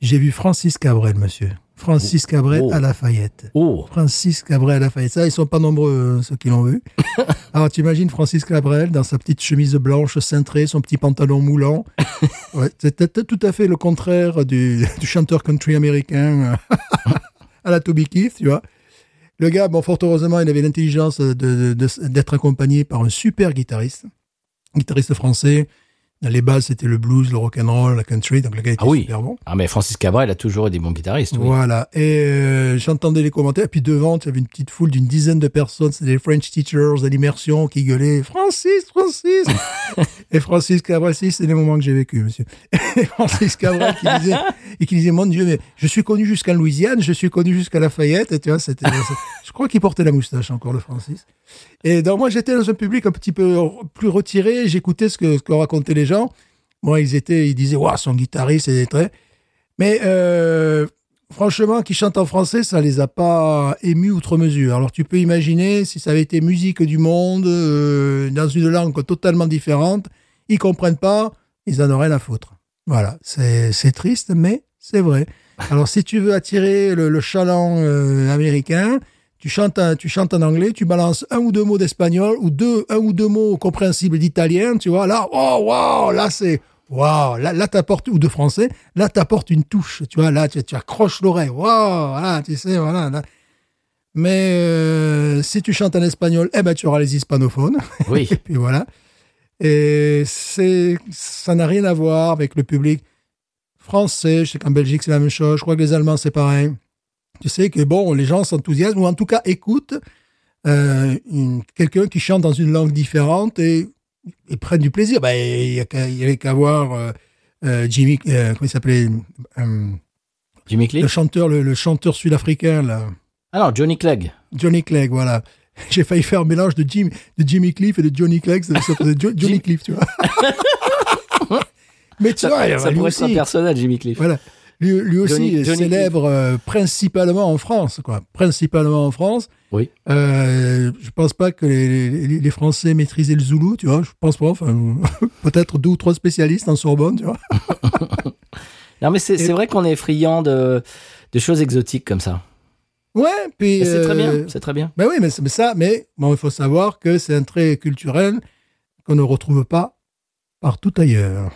Speaker 2: j'ai vu Francis Cabrel, monsieur. Francis Cabrel
Speaker 1: Oh.
Speaker 2: à Lafayette.
Speaker 1: Oh.
Speaker 2: Francis Cabrel à Lafayette. Ça, ils sont pas nombreux, euh, ceux qui l'ont vu. [laughs] Alors, tu imagines Francis Cabrel dans sa petite chemise blanche cintrée, son petit pantalon moulant. [laughs] Ouais, C'était tout à fait le contraire du, [laughs] du chanteur country américain euh, à la Toby Keith, tu vois. Le gars, bon, fort heureusement, il avait l'intelligence d'être accompagné par un super guitariste, guitariste français. Les bases, c'était le blues, le rock'n'roll, la country, donc le gars était
Speaker 1: Ah oui.
Speaker 2: super bon.
Speaker 1: Ah mais Francis Cabrel a toujours eu des bons guitaristes. oui.
Speaker 2: Voilà. Et euh, j'entendais les commentaires. Et puis devant, tu avais une petite foule d'une dizaine de personnes. C'était les French teachers à l'immersion qui gueulaient Francis, Francis. [laughs] et Francis Cabrel, si, c'est les moments que j'ai vécu, monsieur. Et Francis Cabrel qui disait, et qui disait, mon Dieu, mais je suis connu jusqu'en Louisiane, je suis connu jusqu'à Lafayette. Et tu vois, c'était, je crois qu'il portait la moustache encore, le Francis. Et donc, moi, j'étais dans un public un petit peu plus retiré. J'écoutais ce que, ce que racontaient les gens. Moi, ils étaient, ils disaient, waouh, son guitariste, c'est très. Mais euh, franchement, qui chante en français, ça les a pas émus outre mesure. Alors tu peux imaginer si ça avait été musique du monde euh, dans une langue totalement différente, ils comprennent pas, ils en auraient à foutre. Voilà, c'est triste, mais c'est vrai. Alors si tu veux attirer le, le chaland euh, américain, tu chantes, tu chantes en anglais, tu balances un ou deux mots d'espagnol ou deux, un ou deux mots compréhensibles d'italien, tu vois. Là, oh wow, là c'est Waouh, là, là t'apportes, ou de français, là t'apportes une touche, tu vois, là tu, tu accroches l'oreille, waouh, voilà, tu sais, voilà. là. Mais euh, si tu chantes en espagnol, eh ben tu auras les hispanophones,
Speaker 1: Oui. [laughs]
Speaker 2: et puis voilà. Et c'est, ça n'a rien à voir avec le public français. Je sais qu'en Belgique c'est la même chose. Je crois que les Allemands c'est pareil. Tu sais que bon, les gens s'enthousiasment ou en tout cas écoutent euh, quelqu'un qui chante dans une langue différente et, et prennent du plaisir. Ben, il y a qu'à- il y avait qu'à voir euh, euh, Jimmy, euh, comment il s'appelait,
Speaker 1: Jimmy Cliff
Speaker 2: le chanteur, le, le chanteur sud-africain là.
Speaker 1: Non, Johnny Clegg.
Speaker 2: Johnny Clegg, voilà. [laughs] J'ai failli faire un mélange de, Jim, de Jimmy Cliff et de Johnny Clegg. Ça, ça faisait Jo- Johnny Cliff, tu vois. [laughs] Mais tu
Speaker 1: Ça,
Speaker 2: vois,
Speaker 1: ça
Speaker 2: lui
Speaker 1: pourrait être un
Speaker 2: aussi,
Speaker 1: personnage, Jimmy Cliff.
Speaker 2: voilà. Lui, lui aussi
Speaker 1: Johnny-
Speaker 2: célèbre euh, principalement en France, quoi. Principalement en France.
Speaker 1: Oui.
Speaker 2: Euh, je pense pas que les, les- les Français maîtrisaient le Zoulou, tu vois. Je pense pas. Enfin, [laughs] peut-être deux ou trois spécialistes en Sorbonne, tu vois. [laughs]
Speaker 1: Non, mais c'est
Speaker 2: Et-
Speaker 1: vrai qu'on est friand de, de choses exotiques comme ça.
Speaker 2: Ouais, puis.
Speaker 1: Et c'est très bien,
Speaker 2: euh,
Speaker 1: c'est très bien.
Speaker 2: Ben oui, mais, ça, mais bon, il faut savoir que c'est un trait culturel qu'on ne retrouve pas partout ailleurs.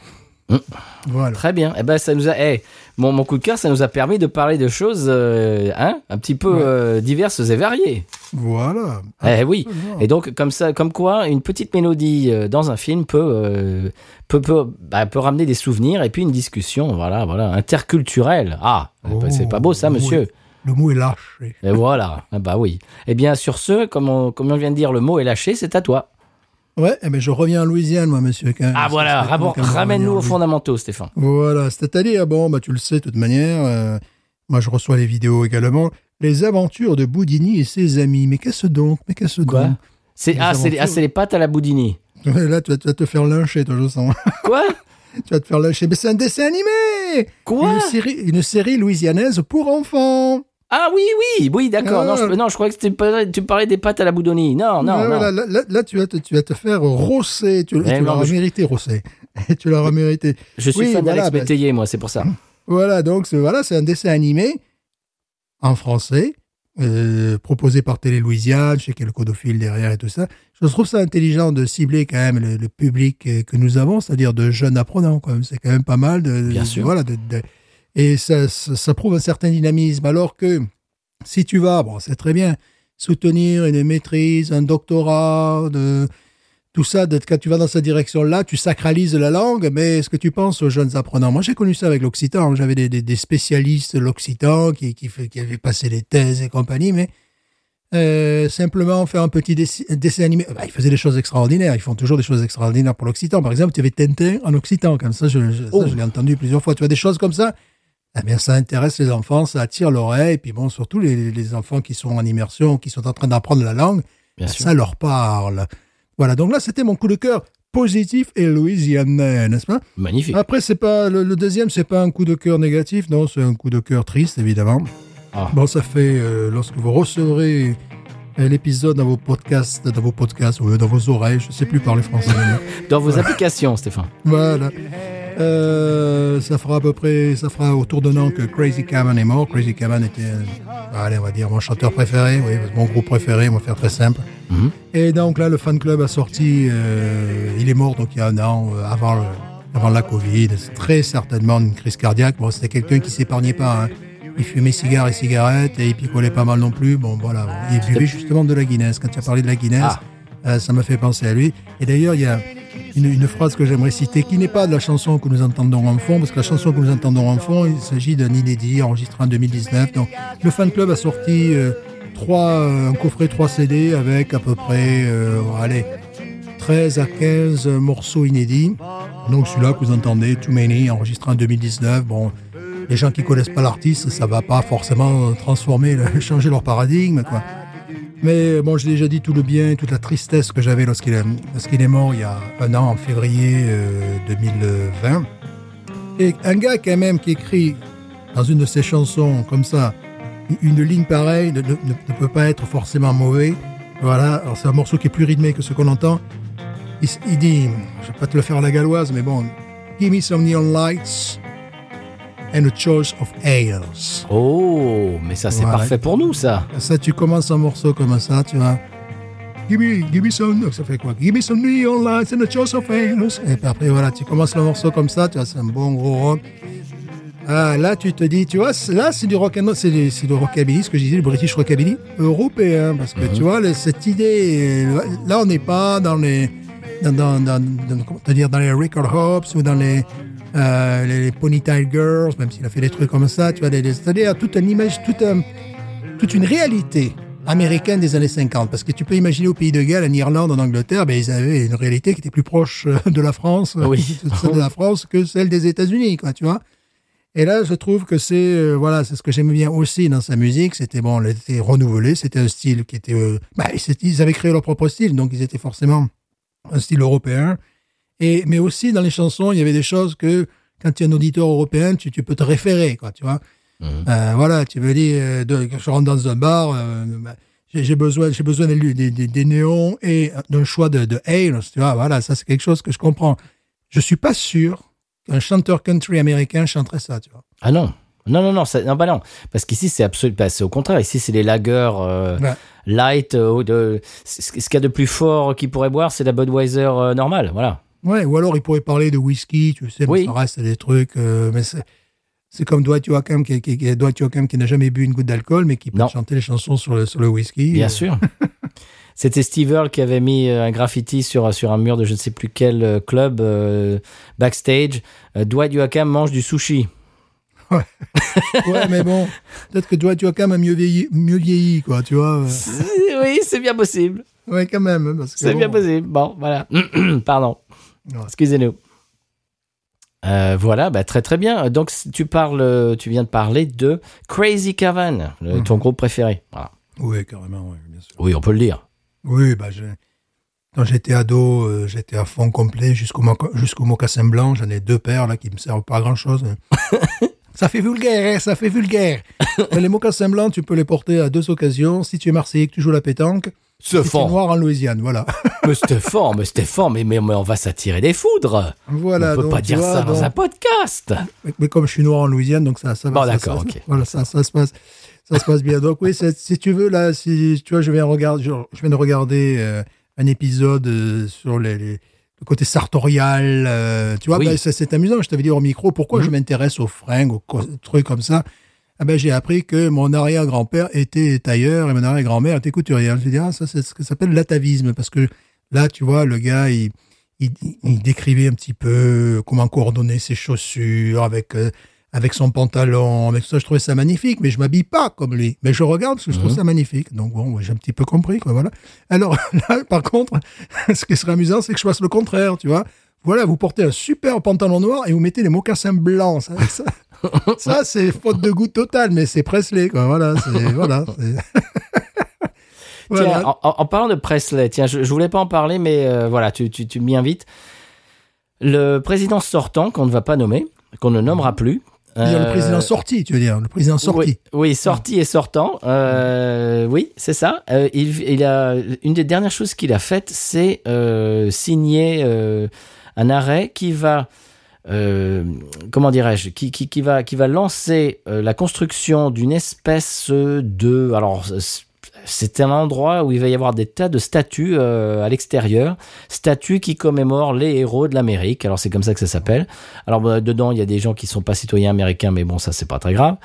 Speaker 1: Hum.
Speaker 2: Voilà.
Speaker 1: Très bien. Eh ben, ça nous a, eh, mon, mon coup de cœur, ça nous a permis de parler de choses, euh, hein, un petit peu
Speaker 2: Ouais.
Speaker 1: euh, diverses et variées.
Speaker 2: Voilà.
Speaker 1: Eh oui. Et donc, comme ça, comme quoi, une petite mélodie euh, dans un film peut, euh, peut, peut, bah, peut ramener des souvenirs et puis une discussion, voilà, voilà, interculturelle. Ah,
Speaker 2: Oh,
Speaker 1: c'est pas beau ça,
Speaker 2: mot
Speaker 1: monsieur.
Speaker 2: Le mot est lâché.
Speaker 1: Et voilà. Ah bah oui. Eh bien, sur ce, comme on, comme on vient de dire, le mot est lâché, c'est à toi.
Speaker 2: Ouais, eh ben, je reviens en Louisiane, moi, monsieur. quand.
Speaker 1: Ah voilà, ramène-nous aux
Speaker 2: en
Speaker 1: fondamentaux, Stéphane.
Speaker 2: Voilà, c'est-à-dire, bon, bah, tu le sais de toute manière, euh, moi je reçois les vidéos également, les aventures de Boudini et ses amis. Mais qu'est-ce donc? Mais qu'est-ce
Speaker 1: Quoi?
Speaker 2: donc?
Speaker 1: C'est ah, c'est ah, c'est les pattes à la Boudini.
Speaker 2: Là, tu vas, tu vas te faire lyncher, toi, je sens. [laughs]
Speaker 1: Quoi?
Speaker 2: Tu vas te faire lyncher. Mais c'est un dessin animé
Speaker 1: Quoi?
Speaker 2: Une série, une série louisianaise pour enfants.
Speaker 1: Ah oui, oui, oui, d'accord.
Speaker 2: Ah.
Speaker 1: Non, je, non, je croyais que tu parlais des pâtes à la Boudoni. Non, non, non.
Speaker 2: là, là, là, tu, vas te, tu vas te faire rosser. Tu, tu l'auras
Speaker 1: je-
Speaker 2: mérité, rosser. [laughs] tu l'auras mérité.
Speaker 1: Je suis
Speaker 2: Oui,
Speaker 1: fan
Speaker 2: voilà,
Speaker 1: d'Alex
Speaker 2: bah-
Speaker 1: Métayer, moi, c'est pour ça.
Speaker 2: Voilà, donc c'est voilà, c'est un dessin animé en français, euh, proposé par Télé Louisiane, chez quelques codophiles derrière et tout ça. Je trouve ça intelligent de cibler quand même le, le public que nous avons, c'est-à-dire de jeunes apprenants. C'est quand même pas mal. De,
Speaker 1: Bien
Speaker 2: de-
Speaker 1: sûr.
Speaker 2: Voilà, de- de- et ça, ça, ça prouve un certain dynamisme. Alors que si tu vas, bon, c'est très bien, soutenir une maîtrise, un doctorat, de, tout ça, de- quand tu vas dans cette direction-là, tu sacralises la langue, mais est-ce que tu penses aux jeunes apprenants? Moi, j'ai connu ça avec l'occitan. J'avais des, des- des spécialistes de l'occitan qui, qui, avaient passé les thèses et compagnie, mais euh, simplement faire un petit dessin, dessin animé. Bah, ils faisaient des choses extraordinaires. Ils font toujours des choses extraordinaires pour l'occitan. Par exemple, tu avais Tintin en occitan, comme ça, je, je,
Speaker 1: Oh.
Speaker 2: je l'ai entendu plusieurs fois. Tu vois des choses comme ça. Eh bien, ça intéresse les enfants, ça attire l'oreille. Et puis bon, surtout les, les enfants qui sont en immersion, qui sont en train d'apprendre la langue,
Speaker 1: Bien sûr.
Speaker 2: ça leur parle. Voilà, donc là, c'était mon coup de cœur positif et louisianais, n'est-ce pas?
Speaker 1: Magnifique.
Speaker 2: Après, c'est pas le, le deuxième, c'est pas un coup de cœur négatif, non, c'est un coup de cœur triste, évidemment.
Speaker 1: Ah.
Speaker 2: Bon, ça fait euh, lorsque vous recevrez euh, l'épisode dans vos podcasts, dans vos podcasts, ou dans vos oreilles, je sais plus parler français.
Speaker 1: Dans vos applications, Stéphane.
Speaker 2: voilà. Euh, ça fera à peu près, ça fera autour d'un an que Crazy Cameron est mort. Crazy Cameron était, euh, allez, on va dire mon chanteur préféré, oui, mon groupe préféré, on va faire très simple.
Speaker 1: Mhm.
Speaker 2: Et donc là, le fan club a sorti, euh, il est mort donc il y a un an, euh, avant, le- avant la Covid. C'est très certainement une crise cardiaque. Bon, c'était quelqu'un qui s'épargnait pas. hein. Il fumait cigares et cigarettes et il picolait pas mal non plus. Bon, voilà. Il buvait justement de la Guinness. Quand tu as parlé de la Guinness,
Speaker 1: Ah.
Speaker 2: Euh, ça m'a fait penser à lui. Et d'ailleurs, il y a une, phrase que j'aimerais citer qui n'est pas de la chanson que nous entendons en fond, parce que la chanson que nous entendons en fond, il s'agit d'un inédit enregistré en 2019. Donc, le fan club a sorti euh, trois, euh, un coffret 3 CD avec à peu près, allez, 13 à 15 morceaux inédits. Donc celui-là que vous entendez, Too Many, enregistré en 2019. Bon, les gens qui connaissent pas l'artiste, ça va pas forcément transformer, [laughs] changer leur paradigme, quoi. Mais bon, j'ai déjà dit tout le bien toute la tristesse que j'avais lorsqu'il est, est mort il y a un an, en février euh, 2020. Et un gars quand même qui écrit dans une de ses chansons comme ça, une ligne pareille ne, peut pas être forcément mauvais. Voilà, c'est un morceau qui est plus rythmé que ce qu'on entend. Il dit, je vais pas te le faire à la galloise, mais bon, Give me some neon lights and a choice of ales.
Speaker 1: Oh, mais ça, c'est
Speaker 2: Voilà.
Speaker 1: parfait pour nous, ça.
Speaker 2: Ça, tu commences un morceau comme ça, tu vois. Give me, give me some, ça fait quoi? Give me some neon lights and a choice of ales. Et puis après, voilà, tu commences le morceau comme ça, tu vois, c'est un bon gros rock. Ah, là, tu te dis, tu vois, là, c'est du rock and roll, c'est du, rockabilly, ce que je disais, le British rockabilly européen, parce que tu vois, le- cette idée, euh, là, on n'est pas dans les, dans, dans, dans, dans- comment te dire, dans les record hops ou dans les, euh, les, les ponytail girls, même s'il a fait des trucs comme ça, tu vois, c'est-à-dire toute une image, toute, un- toute une réalité américaine des années 50. Parce que tu peux imaginer au pays de Galles, en Irlande, en Angleterre, ben, ils avaient une réalité qui était plus proche euh, de la France,
Speaker 1: Oui. [laughs]
Speaker 2: celle de la France que celle des États-Unis, quoi, tu vois. Et là, je trouve que c'est euh, voilà, c'est ce que j'aimais bien aussi dans sa musique. C'était bon, elle était renouvelée. C'était un style qui était. euh, bah, ils avaient créé leur propre style, donc ils étaient forcément un style européen. Et mais aussi dans les chansons, il y avait des choses que quand tu es un auditeur européen, tu, tu peux te référer, quoi, tu vois.
Speaker 1: Mhm.
Speaker 2: Euh, voilà, tu veux dire, euh, de, quand je rentre dans un bar, euh, j'ai besoin, j'ai besoin des, des, des, des néons et d'un choix de, de ales, tu vois. Voilà, ça c'est quelque chose que je comprends. Je suis pas sûr qu'un chanteur country américain chanterait ça, tu vois.
Speaker 1: Ah non. Non, non, non, ça- non, bah non. Parce qu'ici, c'est absolument, bah, c'est au contraire. Ici, c'est les lagers euh,
Speaker 2: Ouais.
Speaker 1: light. euh, de, ce ce qu'il y a de plus fort qu'ils pourraient boire, c'est la Budweiser euh, normale. Voilà.
Speaker 2: Ouais, ou alors il pourrait parler de whisky, tu sais, mais
Speaker 1: Oui.
Speaker 2: ça reste des trucs. euh, mais c'est, comme Dwight Yoakam qui, qui, qui, Dwight Yoakam qui n'a jamais bu une goutte d'alcool, mais qui peut
Speaker 1: Non.
Speaker 2: chanter les chansons sur le, sur le whisky.
Speaker 1: Bien
Speaker 2: Euh,
Speaker 1: sûr. [laughs] C'était Steve Earle qui avait mis euh, un graffiti sur, sur un mur de je ne sais plus quel club euh, backstage. Dwight Yoakam mange du sushi. [laughs]
Speaker 2: Ouais, mais bon, peut-être que Dwight Yoakam a mieux vieilli, mieux vieilli quoi, tu vois. [laughs]
Speaker 1: oui, c'est bien possible.
Speaker 2: Ouais, quand même.
Speaker 1: C'est
Speaker 2: bon,
Speaker 1: bien possible. Bon, voilà. [clears throat] Pardon.
Speaker 2: Ouais.
Speaker 1: Excusez-nous. Euh, voilà, bah, très très bien. Donc tu parles, tu viens de parler de Crazy Cavan, le-
Speaker 2: Mhm.
Speaker 1: ton groupe préféré. Voilà.
Speaker 2: Oui, carrément, oui, bien sûr.
Speaker 1: Oui, on peut le dire.
Speaker 2: Oui, bah, quand j'étais ado, euh, j'étais à fond complet jusqu'au jusqu'au mocassin blanc. J'en ai deux paires là qui me servent pas à grand chose. [laughs] ça fait vulgaire, hein, ça fait vulgaire. [laughs] Les mocassins blancs, tu peux les porter à deux occasions. Si tu es marseillais, que tu joues la pétanque. Tu es noir en Louisiane, voilà. [laughs]
Speaker 1: mais c'était fort, mais c'était fort, mais, mais, mais on va s'attirer des foudres.
Speaker 2: voilà.
Speaker 1: on peut
Speaker 2: donc,
Speaker 1: pas dire
Speaker 2: vois,
Speaker 1: ça dans
Speaker 2: donc-
Speaker 1: un podcast.
Speaker 2: Mais, mais comme je suis noir en Louisiane, donc ça, ça va.
Speaker 1: Bon, d'accord, ok.
Speaker 2: Voilà, ça, ça se passe, ça se passe bien. Donc oui, si tu veux là, si tu vois, je viens regarder, je, je viens de regarder euh, un épisode euh, sur les, les- le côté sartorial. euh, tu vois,
Speaker 1: Oui.
Speaker 2: ben, c'est- amusant. Je t'avais dit au micro pourquoi
Speaker 1: Mhm.
Speaker 2: je m'intéresse aux fringues, aux trucs comme ça? Ah ben, j'ai appris que mon arrière-grand-père était tailleur et mon arrière-grand-mère était couturière. Je me dis, ah, ça, c'est ce que s'appelle l'atavisme. Parce que là, tu vois, le gars, il, il, il décrivait un petit peu comment coordonner ses chaussures avec, euh, avec son pantalon, avec ça. Je trouvais ça magnifique, mais je m'habille pas comme lui. Mais je regarde parce que je trouve
Speaker 1: Mhm.
Speaker 2: ça magnifique. Donc bon, j'ai un petit peu compris, quoi, voilà. Alors [laughs] là, par contre, [laughs] ce qui serait amusant, c'est que je fasse le contraire, tu vois. Voilà, vous portez un super pantalon noir et vous mettez des mocassins blancs. Ça, ça, [laughs] ça, c'est faute de goût total, mais c'est Presley, quoi. Voilà, c'est, [laughs] voilà. c'est- Voilà.
Speaker 1: Tiens, en, parlant de Presley, tiens, je, je voulais pas en parler, mais euh, voilà, tu, tu, tu m'y invites. Le président sortant, qu'on ne va pas nommer, qu'on ne nommera plus.
Speaker 2: Il y a le
Speaker 1: euh,
Speaker 2: président sorti, tu veux dire, le président sorti.
Speaker 1: Oui, oui, sorti et sortant. Euh, oui, c'est ça. Euh, il, il a une des dernières choses qu'il a faites, c'est euh, signer euh, un arrêt qui va, euh, comment dirais-je, qui, qui, va, qui va lancer euh, la construction d'une espèce de, alors. C'est un endroit où il va y avoir des tas de statues euh, à l'extérieur, statues qui commémorent les héros de l'Amérique. Alors c'est comme ça que ça s'appelle. Alors bah, dedans il y a des gens qui sont pas citoyens américains, mais bon ça c'est pas très grave.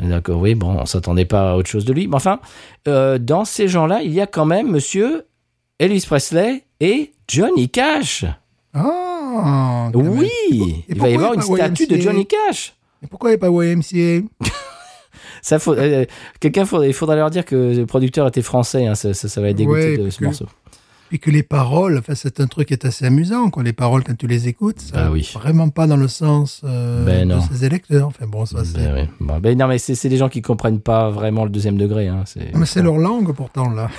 Speaker 1: D'accord, oui, bon, on s'attendait pas à autre chose de lui. Mais enfin, dans ces gens-là, il y a quand même Monsieur Elvis Presley et Johnny Cash.
Speaker 2: Ah, même.
Speaker 1: Oui, il va y avoir une statue de? Johnny Cash.
Speaker 2: Et pourquoi il n'y a pas YMCA [laughs]
Speaker 1: Ça, faut, euh, quelqu'un, faudrait- il faudrait leur dire que le producteur était français. hein, ça, ça, ça va être dégoûté
Speaker 2: Ouais,
Speaker 1: de ce
Speaker 2: que-
Speaker 1: morceau.
Speaker 2: Puis que les paroles, enfin, c'est un truc qui est assez amusant, quoi. Les paroles, quand tu les écoutes, ça
Speaker 1: Ah oui.
Speaker 2: vraiment pas dans le sens euh,
Speaker 1: Ben
Speaker 2: de ses électeurs. Enfin bon, ça, c'est...
Speaker 1: Ben oui. Bon, ben non, mais c'est c'est des gens qui comprennent pas vraiment le deuxième degré. Hein, c'est
Speaker 2: Mais c'est leur langue, pourtant, là. [laughs]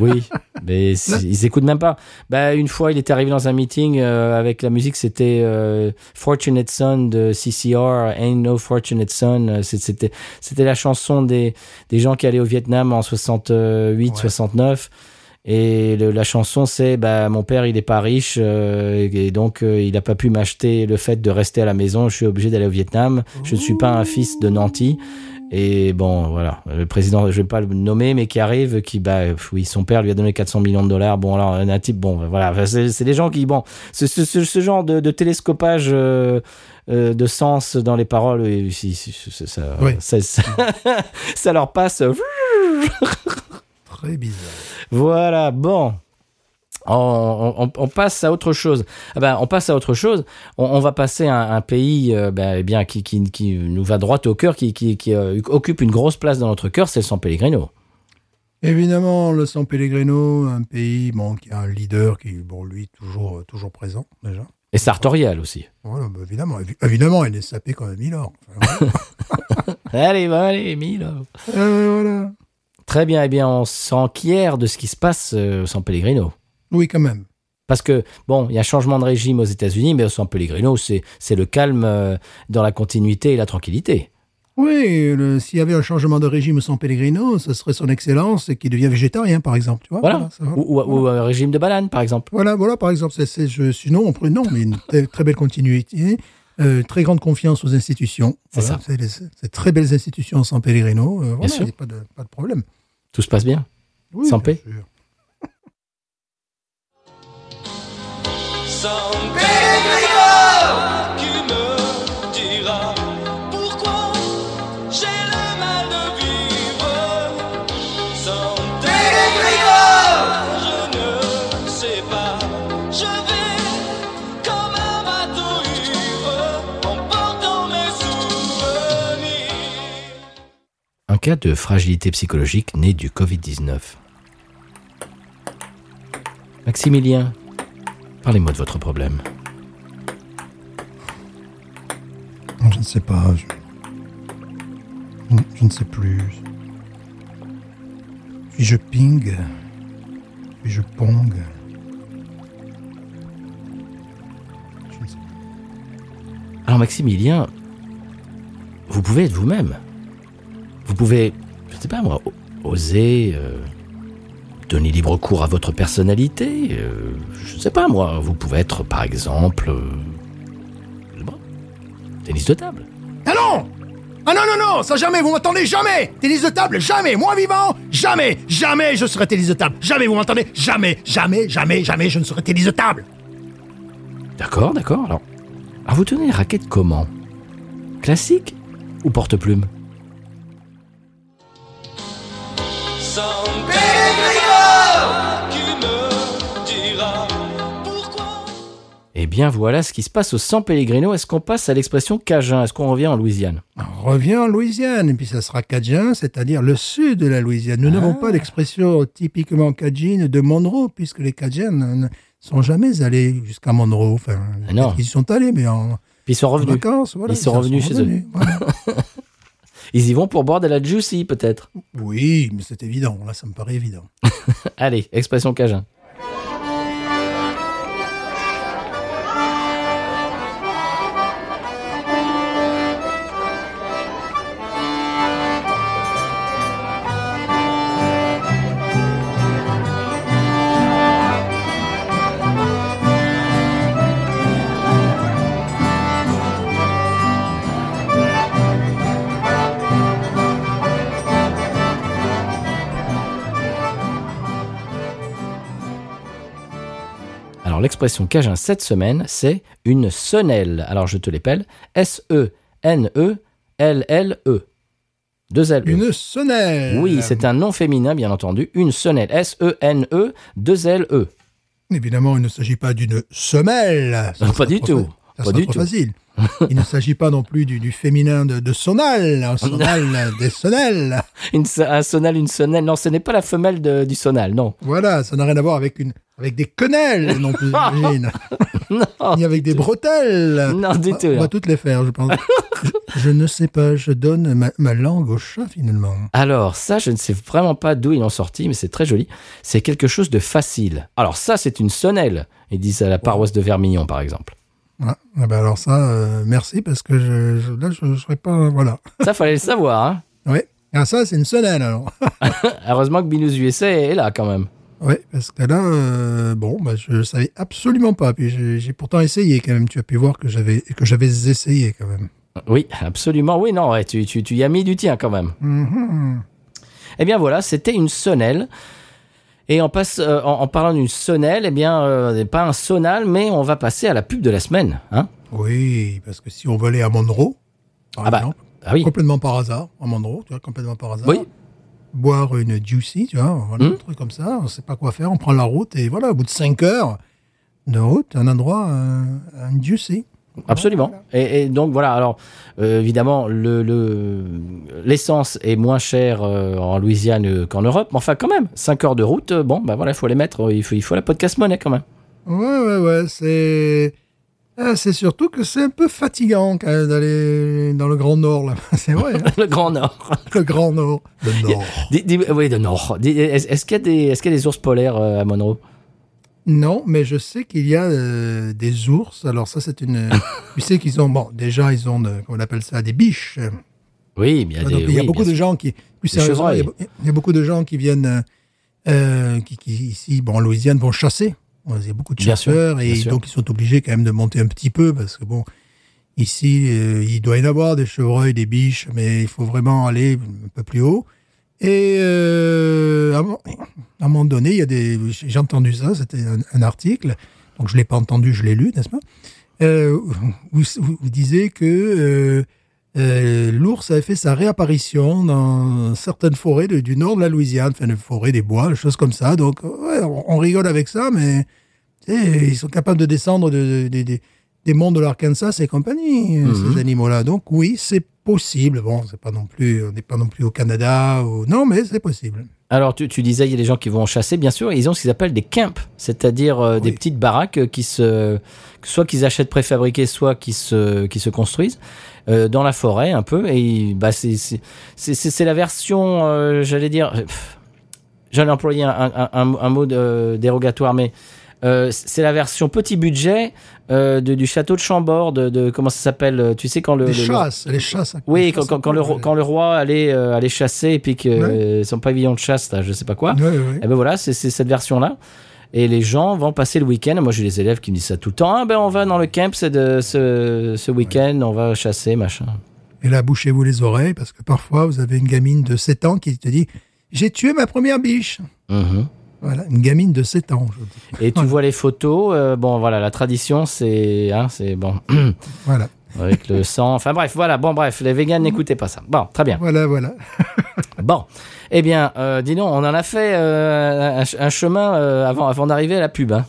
Speaker 1: Oui, mais c'est- ils écoutent même pas. Bah, une fois, il est arrivé dans un meeting euh, avec la musique, c'était euh, Fortunate Son de CCR, Ain't No Fortunate Son. Euh, c'est- C'était c'était la chanson des, des gens qui allaient au Vietnam en 68,
Speaker 2: Ouais.
Speaker 1: 69. Et le- la chanson, c'est bah, Mon père, il est pas riche, euh, et donc euh, il n'a pas pu m'acheter le fait de rester à la maison. Je suis obligé d'aller au Vietnam. Je ne suis pas un fils de nanti. Et bon, voilà, le président, je vais pas le nommer, mais qui arrive, qui, bah, oui, son père lui a donné 400 millions de dollars. Bon, alors, un type, bon, voilà, c'est des gens qui, bon, ce, ce, ce, genre de, de télescopage euh, euh, de sens dans les paroles, Oui. ça, [laughs] ça leur passe. [laughs]
Speaker 2: Très bizarre.
Speaker 1: Voilà, bon. On, on- on passe à autre chose. Ah ben, on passe à autre chose. On, on va passer à un, un pays euh, ben, eh bien, qui, qui, qui nous va droit au cœur, qui, euh, occupe une grosse place dans notre cœur, c'est le San Pellegrino.
Speaker 2: Évidemment, le San Pellegrino, un pays bon, qui a un leader qui, bon, lui, toujours, toujours présent, déjà.
Speaker 1: Et Sartorial aussi.
Speaker 2: Voilà, bah, évidemment, évi- évidemment, il est sapé comme un Milord. Enfin, voilà. [laughs]
Speaker 1: Allez, allez.
Speaker 2: Euh, voilà.
Speaker 1: Très bien, eh bien, on s'enquiert de ce qui se passe euh, au San Pellegrino.
Speaker 2: Oui, quand même.
Speaker 1: Parce que, bon, il y a un changement de régime aux États-Unis, mais au San Pellegrino, c'est le calme euh, dans la continuité et la tranquillité.
Speaker 2: Oui, s'il y avait un changement de régime au San Pellegrino, ce serait son excellence qui devient végétarien, par exemple. Tu vois,
Speaker 1: Voilà.
Speaker 2: va.
Speaker 1: Ou, un régime de banane, par exemple.
Speaker 2: Voilà, voilà, par exemple, c'est, sinon, on non, mais une très, belle continuité. Euh, très grande confiance aux institutions.
Speaker 1: C'est ça.
Speaker 2: C'est les- c'est très belles institutions San Pellegrino. Euh, voilà,
Speaker 1: sûr.
Speaker 2: pas de, pas de problème.
Speaker 1: Tout se passe bien
Speaker 2: Oui,
Speaker 1: San
Speaker 2: bien
Speaker 1: P.
Speaker 2: sûr. [laughs]
Speaker 3: Un
Speaker 1: cas de fragilité psychologique né du Covid-19. Maximilien, parlez-moi de votre problème.
Speaker 2: Je ne sais pas. Je, je- je ne sais plus. Puis je ping? Puis je pong? Je ne sais
Speaker 1: Alors Maximilien, vous pouvez être vous-même. Vous pouvez, je ne sais pas moi, oser euh, donner libre cours à votre personnalité. euh, je ne sais pas moi, vous pouvez être par exemple... euh, tennis de table.
Speaker 2: Ah non! Ah non, non, non! Ça jamais, vous m'entendez jamais! Tennis de table, jamais! Moi vivant, jamais! Jamais je serai tennis de table! Jamais, vous m'entendez? Jamais, jamais, jamais, jamais je ne serai tennis de table!
Speaker 1: D'accord, d'accord. Alors, alors vous tenez les raquettes comment? Classique ou porte-plume? Eh bien voilà ce qui se passe au San Pellegrino. Est-ce qu'on passe à l'expression cajun? Est-ce qu'on revient en Louisiane?
Speaker 2: On revient en Louisiane, et puis ça sera Cajun, c'est-à-dire le sud de la Louisiane. Nous n'avons pas l'expression typiquement cajine de Monroe, puisque les Cajuns ne sont jamais allés jusqu'à Monroe. Enfin,
Speaker 1: Ah non.
Speaker 2: y sont allés, mais en
Speaker 1: Puis ils sont revenus.
Speaker 2: vacances. Voilà,
Speaker 1: Ils sont revenus chez eux.
Speaker 2: voilà. [laughs]
Speaker 1: Ils y vont pour boire de la juicy peut-être.
Speaker 2: Oui, mais c'est évident. Là, ça me paraît évident. [laughs]
Speaker 1: Allez, expression cajun. L'expression cajun cette semaine, c'est une sonnelle. Alors je te l'épelle. E S-E-N-E-L-L-E. Deux L. E.
Speaker 2: Une sonnelle.
Speaker 1: Oui, c'est un nom féminin, bien entendu. Une sonnelle. E S-E-N-E, deux L-E.
Speaker 2: Évidemment, il ne s'agit pas d'une semelle.
Speaker 1: Pas du tout.
Speaker 2: Ça
Speaker 1: Pas du
Speaker 2: trop
Speaker 1: tout.
Speaker 2: facile. Il ne s'agit pas non plus du, du féminin de, de sonal, un [laughs] sonal des sonnelles.
Speaker 1: Une, un sonal, une sonnelle. Non, ce n'est pas la femelle de- du sonal, non.
Speaker 2: Voilà, ça n'a rien à voir avec une avec des quenelles non plus, [laughs] j'imagine.
Speaker 1: Non.
Speaker 2: Ni avec des bretelles.
Speaker 1: Non, du tout.
Speaker 2: On va toutes les faire, je pense. je, [laughs] je ne sais pas, je donne ma, ma langue au chat finalement.
Speaker 1: Alors, ça, je ne sais vraiment pas d'où ils l'ont sorti, mais c'est très joli. C'est quelque chose de facile. Alors, ça, c'est une sonnelle. Ils disent à la paroisse de Vermillon, par exemple.
Speaker 2: Ah, ah ben alors ça, euh, merci parce que je, je- là je ne serais pas voilà. [laughs]
Speaker 1: Ça, fallait le savoir. Hein.
Speaker 2: Oui. Ah ça c'est une sonnelle alors. [laughs] [laughs]
Speaker 1: Heureusement que Binous USA est là, quand même.
Speaker 2: Oui, parce que là, euh, bon, bah, je savais absolument pas. Puis j'ai pourtant essayé quand même. Tu as pu voir que j'avais que j'avais essayé quand même.
Speaker 1: Oui, absolument. Oui, non, ouais, tu, tu, tu y as mis du tien, quand même.
Speaker 2: Mhm.
Speaker 1: Eh bien, voilà, c'était une sonnelle. Et on passe, euh, en, en parlant d'une sonnelle, eh bien, euh, pas un sonal, mais on va passer à la pub de la semaine. Hein
Speaker 2: Oui, parce que si on veut aller à Monroe, par
Speaker 1: Ah bah,
Speaker 2: exemple,
Speaker 1: ah oui.
Speaker 2: complètement par hasard, à Monroe, tu vois, complètement par hasard.
Speaker 1: Oui.
Speaker 2: Boire une juicy, tu vois, voilà,
Speaker 1: Mhm.
Speaker 2: un truc comme ça, on sait pas quoi faire, on prend la route et voilà, au bout de 5 heures de route, un endroit, un, un juicy.
Speaker 1: Absolument. Et, et donc voilà. Alors euh, évidemment, le le- l'essence est moins chère euh, en Louisiane qu'en Europe, mais enfin quand même, 5 heures de route. euh, bon, bah voilà, il faut les mettre. Il faut il faut la podcast monnaie quand même.
Speaker 2: Ouais, ouais, ouais, c'est. Ah, c'est surtout que c'est un peu fatigant quand même d'aller dans le Grand Nord, là. [laughs] C'est vrai, hein, [laughs]
Speaker 1: le Grand Nord.
Speaker 2: le Grand Nord. [laughs] Le Nord.
Speaker 1: Oui, de Nord. Est-ce qu'il y a des est-ce qu'il y a des ours polaires à Monroe?
Speaker 2: Non, mais je sais qu'il y a euh, des ours. Alors ça, c'est une... [laughs] tu sais qu'ils ont... Bon, déjà, ils ont, comment on appelle ça, des biches.
Speaker 1: Oui, il y a
Speaker 2: Donc,
Speaker 1: des.
Speaker 2: il y a
Speaker 1: oui,
Speaker 2: beaucoup de
Speaker 1: sûr.
Speaker 2: gens qui... Plus sérieusement, il y, a,
Speaker 1: chevreuils.
Speaker 2: il y a beaucoup de gens qui viennent... euh, euh, qui, qui, ici, bon, en Louisiane, vont chasser. Il y a beaucoup de
Speaker 1: Bien sûr,
Speaker 2: chasseurs et
Speaker 1: sûr.
Speaker 2: donc ils sont obligés quand même de monter un petit peu parce que bon, Ici, euh, il doit y en avoir des chevreuils, des biches, mais il faut vraiment aller un peu plus haut. Et euh, à, un mo- à un moment donné, il y a des, j'ai entendu ça, c'était un, un article, donc je l'ai pas entendu, je l'ai lu, n'est-ce pas? Euh, où, où disait que euh, euh, l'ours avait fait sa réapparition dans certaines forêts de- du nord de la Louisiane, enfin, des forêts, des bois, des choses comme ça. Donc, ouais, on, on rigole avec ça, mais ils sont capables de descendre de- de- de- de- des monts de l'Arkansas et compagnie, euh, ces animaux-là. Donc, oui, c'est possible. Bon, c'est pas non plus, on n'est pas non plus au Canada, ou... non, mais c'est possible.
Speaker 1: Alors, tu, tu disais, il y a des gens qui vont chasser, bien sûr, et ils ont ce qu'ils appellent des camps, c'est-à-dire euh, des petites baraques qui se, soit qu'ils achètent préfabriqués, soit qui se, qui se construisent euh, dans la forêt un peu. Et bah, c'est, la version, euh, j'allais dire, j'allais employer un, un, un, un mot de- dérogatoire, mais euh, c'est la version petit budget euh, de, du château de Chambord, de, de comment ça s'appelle euh, Tu sais quand le,
Speaker 2: Les
Speaker 1: le-
Speaker 2: chasses, les chasses.
Speaker 1: oui, quand,
Speaker 2: chasses
Speaker 1: quand, quand le, ro- quand le roi allait, euh, allait chasser et puis que
Speaker 2: Ouais.
Speaker 1: son pavillon de chasse, là, je sais pas quoi.
Speaker 2: Ouais, ouais.
Speaker 1: Et ben voilà, c'est cette version-là. Et les gens vont passer le week-end. Moi, j'ai des élèves qui me disent ça tout le temps. Ah ben, on va dans le camp c'est de ce, ce week-end, on va chasser, machin.
Speaker 2: Et là, bouchez-vous les oreilles, parce que parfois, vous avez une gamine de 7 ans qui te dit « J'ai tué ma première biche
Speaker 1: Mhm. ».
Speaker 2: Voilà, une gamine de 7 ans, je dis.
Speaker 1: Et tu vois les photos. euh, bon, voilà, la tradition, c'est, hein, c'est bon, [clears throat]
Speaker 2: Voilà,
Speaker 1: avec le [laughs] sang. Enfin bref, voilà. Bon, bref, les végans n'écoutez pas ça. Bon, très bien.
Speaker 2: voilà, voilà. [laughs]
Speaker 1: Bon, eh bien, euh, dis donc, on en a fait euh, un, ch- un chemin euh, avant, avant d'arriver à la pub. Hein.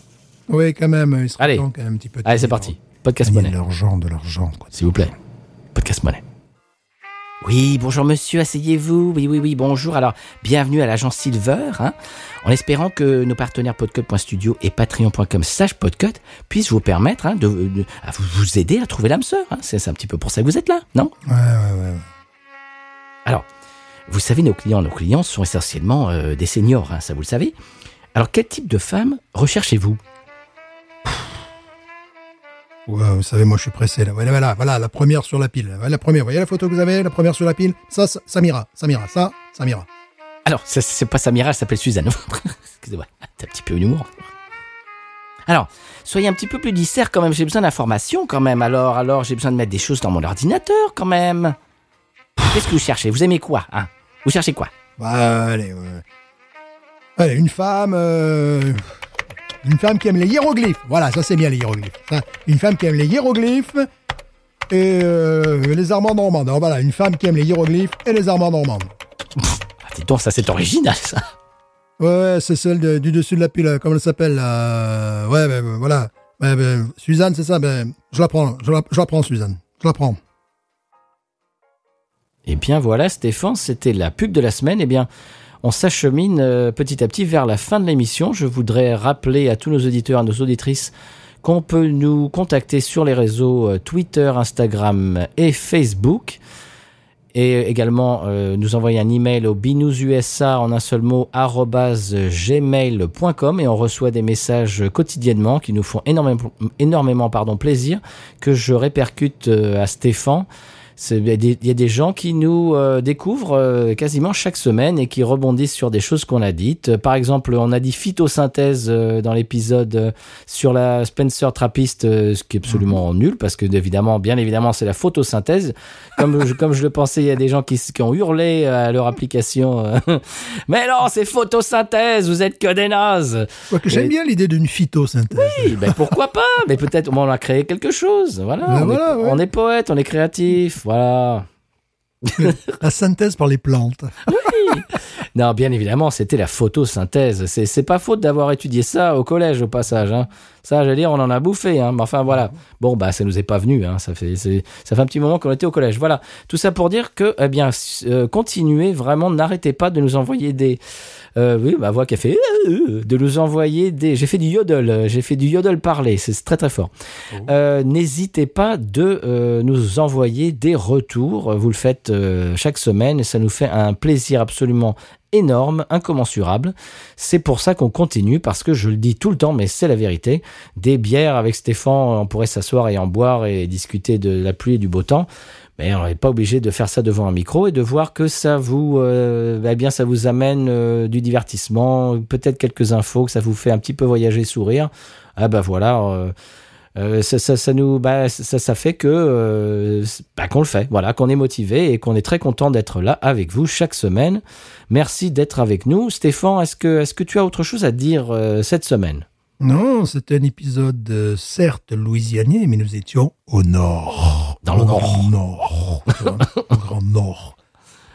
Speaker 2: Oui, quand même, il serait
Speaker 1: Allez.
Speaker 2: temps quand même un petit peu. de
Speaker 1: Allez, c'est parti. Podcast monnaie.
Speaker 2: de l'argent, de l'argent.
Speaker 1: S'il vous plaît. Podcast monnaie. Oui, bonjour monsieur, asseyez-vous. Oui, oui, oui, bonjour. Alors, bienvenue à l'agence Silver, hein, en espérant que nos partenaires podcut.studio et patreon.com slash podcut puissent vous permettre hein, de, de- à vous, aider à trouver l'âme sœur. hein. C'est c'est un petit peu pour ça que vous êtes là, non?
Speaker 2: Ouais, ouais, ouais. ouais.
Speaker 1: Alors, vous savez, nos clients, nos clients sont essentiellement euh, des seniors, hein, ça vous le savez. Alors, quel type de femme recherchez-vous?
Speaker 2: Ouais, vous savez, moi, je suis pressé. Là. Voilà, voilà, voilà, la première sur la pile. La première, vous voyez la photo que vous avez, la première sur la pile? Ça, ça, ça m'ira, ça m'ira, ça, ça m'ira.
Speaker 1: Alors, ça, c'est pas Samira, elle s'appelle Suzanne. [laughs] Excusez-moi, t'as un petit peu d'humour. Alors, soyez un petit peu plus disert quand même, j'ai besoin d'informations quand même. Alors, alors, j'ai besoin de mettre des choses dans mon ordinateur quand même. Qu'est-ce que vous cherchez? Vous aimez quoi hein? Vous cherchez quoi?
Speaker 2: Bah, allez, ouais. Allez, une femme, euh, une femme qui aime les hiéroglyphes. Voilà, ça c'est bien les hiéroglyphes. Ça, une femme qui aime les hiéroglyphes et euh, les armoires normandes. Alors voilà, une femme qui aime les hiéroglyphes et les armoires normandes.
Speaker 1: ah, Dis donc, ça c'est original ça.
Speaker 2: Ouais, c'est celle de- du dessus de la pile. Comment elle s'appelle là Ouais, ben, voilà. Ben, ben, Suzanne, c'est ça. Ben, je la prends. Je la, je la prends, Suzanne. Je la prends.
Speaker 1: Eh bien voilà, Stéphane, c'était la pub de la semaine. Eh bien, on s'achemine euh, petit à petit vers la fin de l'émission. Je voudrais rappeler à tous nos auditeurs, à nos auditrices, qu'on peut nous contacter sur les réseaux euh, Twitter, Instagram et Facebook. Et également euh, nous envoyer un email au binoususa en un seul mot gmail.com et on reçoit des messages quotidiennement qui nous font énormément, pardon, plaisir que je répercute à Stéphane. Il y, a des- il y a des gens qui nous euh, découvrent euh, quasiment chaque semaine et qui rebondissent sur des choses qu'on a dites. Euh, Par exemple, on a dit phytosynthèse dans l'épisode sur la Spencer Trappist, ce qui est absolument nul parce que évidemment, bien évidemment, c'est la photosynthèse. Comme je, comme je le pensais, il y a des gens qui, ont hurlé à leur application. [laughs] Mais non, c'est photosynthèse, vous êtes que des nazes.
Speaker 2: J'aime
Speaker 1: Et-
Speaker 2: bien l'idée d'une phytosynthèse.
Speaker 1: Oui, ben pourquoi pas? Mais peut-être on a créé quelque chose. Voilà,
Speaker 2: Ben
Speaker 1: on,
Speaker 2: voilà,
Speaker 1: est,
Speaker 2: ouais.
Speaker 1: on est poète, on est créatif. Voilà. [laughs]
Speaker 2: La synthèse par les plantes.
Speaker 1: Non, bien évidemment, c'était la photosynthèse. C'est, c'est pas faute d'avoir étudié ça au collège, au passage. Hein. Ça, j'allais dire, on en a bouffé. Hein. Mais enfin, voilà. Bon, bah, ça nous est pas venu. Hein. Ça, fait, ça fait un petit moment qu'on était au collège. Voilà. Tout ça pour dire que, eh bien, euh, continuez vraiment, n'arrêtez pas de nous envoyer des. Euh, oui, ma voix qui a fait. de nous envoyer des. J'ai fait du yodel. euh, J'ai fait du yodel parlé. C'est très, très fort. Euh, N'hésitez pas de nous envoyer des retours. Vous le faites chaque semaine et ça nous fait un plaisir absolument énorme, incommensurable. C'est pour ça qu'on continue parce que je le dis tout le temps, mais c'est la vérité. Des bières avec Stéphane, on pourrait s'asseoir et en boire et discuter de la pluie et du beau temps. Mais on n'est pas obligé de faire ça devant un micro et de voir que ça vous, euh, eh bien, ça vous amène euh, du divertissement, peut-être quelques infos, que ça vous fait un petit peu voyager, sourire. Ah bah voilà. euh, euh, ça, ça, ça nous, bah, ça, ça fait que euh, bah, qu'on le fait, voilà, qu'on est motivé et qu'on est très content d'être là avec vous chaque semaine. Merci d'être avec nous, Stéphane. Est-ce que, est-ce que tu as autre chose à dire euh, cette semaine?
Speaker 2: Non, c'était un épisode, certes, louisianien, mais nous étions au nord.
Speaker 1: Dans le nord.
Speaker 2: Au grand nord.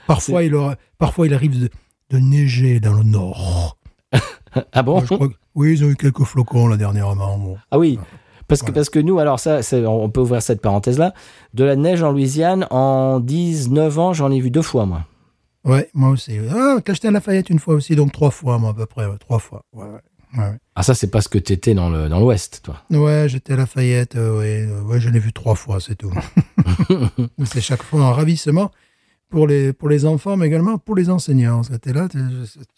Speaker 2: Parfois, il, aura- parfois, il arrive de, de neiger dans le nord. [laughs]
Speaker 1: Ah bon?
Speaker 2: Moi, je crois que- oui, ils ont eu quelques flocons, là, dernièrement. bon.
Speaker 1: Ah oui. Parce que, parce que nous, alors ça, on peut ouvrir cette parenthèse-là. De la neige en Louisiane, en 19 ans, j'en ai vu deux fois, moi.
Speaker 2: Ouais, moi aussi. Ah, t'as acheté à Lafayette une fois aussi, donc trois fois, moi, à peu près. ouais, trois fois. Ouais, ouais.
Speaker 1: Ah, ça, c'est parce que t'étais dans le dans l'Ouest, toi.
Speaker 2: Ouais, j'étais à Lafayette, euh, ouais, ouais, je l'ai vu trois fois, c'est tout. [laughs] [laughs] c'est chaque fois un ravissement pour les, pour les enfants, mais également pour les enseignants. C'était là, je,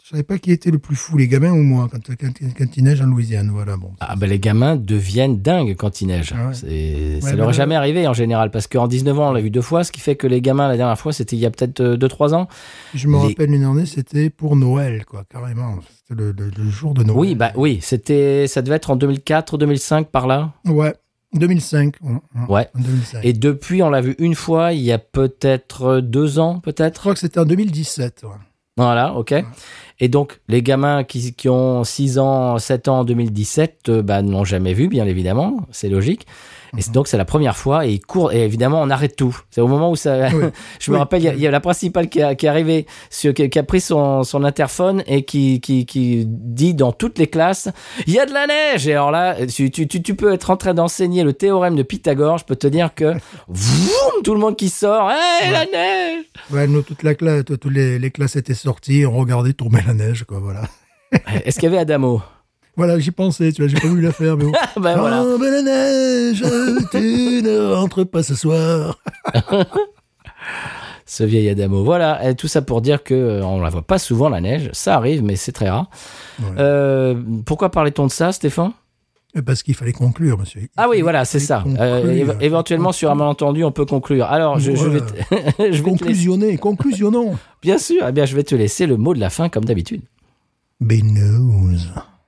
Speaker 2: je savais pas qui était le plus fou, les gamins ou moi, quand, quand, quand il neige en Louisiane. Voilà, bon.
Speaker 1: Ah, ben les gamins deviennent dingues quand il neige.
Speaker 2: Ah ouais.
Speaker 1: Ça
Speaker 2: Ouais,
Speaker 1: leur est
Speaker 2: bah,
Speaker 1: jamais arrivé en général, parce qu'en 19 ans, on l'a vu deux fois, ce qui fait que les gamins, la dernière fois, c'était il y a peut-être 2-3 ans.
Speaker 2: Je me
Speaker 1: les-
Speaker 2: rappelle une année, c'était pour Noël, quoi, carrément. C'était le, le- le jour de Noël.
Speaker 1: Oui, bah oui, c'était, ça devait être en 2004, 2005 par là?
Speaker 2: Ouais, 2005. ouais, ouais,
Speaker 1: Ouais.
Speaker 2: En 2005.
Speaker 1: Et depuis, on l'a vu une fois, il y a peut-être deux ans,
Speaker 2: je
Speaker 1: peut-être.
Speaker 2: crois que c'était en 2017. ouais.
Speaker 1: Voilà, ok. Et donc, les gamins qui, qui ont 6 ans, 7 ans en 2017, euh, bah, n'ont jamais vu, bien évidemment, c'est logique. Et donc, c'est la première fois et ils courent. Et évidemment, on arrête tout. C'est au moment où ça.
Speaker 2: Oui. [laughs]
Speaker 1: Je me rappelle, il y a- il y, a la principale qui, a- qui est arrivée, qui, qui a pris son, son interphone et qui, qui, qui dit dans toutes les classes il y a de la neige. Et alors là, tu, tu, tu, tu peux être en train d'enseigner le théorème de Pythagore. Je peux te dire que [laughs] vroom, tout le monde qui sort Hé, la neige
Speaker 2: Ouais, nous, toute la classe, toutes les, les classes étaient sorties, on regardait tomber la neige, quoi, voilà. [laughs]
Speaker 1: Est-ce qu'il y avait Adamo?
Speaker 2: Voilà, j'y pensais, tu vois, j'ai pas voulu la faire, mais bon. [laughs]
Speaker 1: Ben voilà.
Speaker 2: Oh, mais la neige, tu ne rentres pas ce soir. [laughs]
Speaker 1: Ce vieil Adamo. Voilà, et tout ça pour dire que euh, on la voit pas souvent la neige. Ça arrive, mais c'est très rare.
Speaker 2: Ouais.
Speaker 1: Euh, pourquoi parlait-on de ça, Stéphane?
Speaker 2: Parce qu'il fallait conclure, monsieur. Il
Speaker 1: Ah oui, voilà, c'est ça. Euh, éventuellement, sur un malentendu, on peut conclure. Alors, je, je vais, te- [laughs] je vais te
Speaker 2: Conclusionner, conclusionnons.
Speaker 1: bien sûr. Eh bien, je vais te laisser le mot de la fin, comme d'habitude.
Speaker 2: Big news.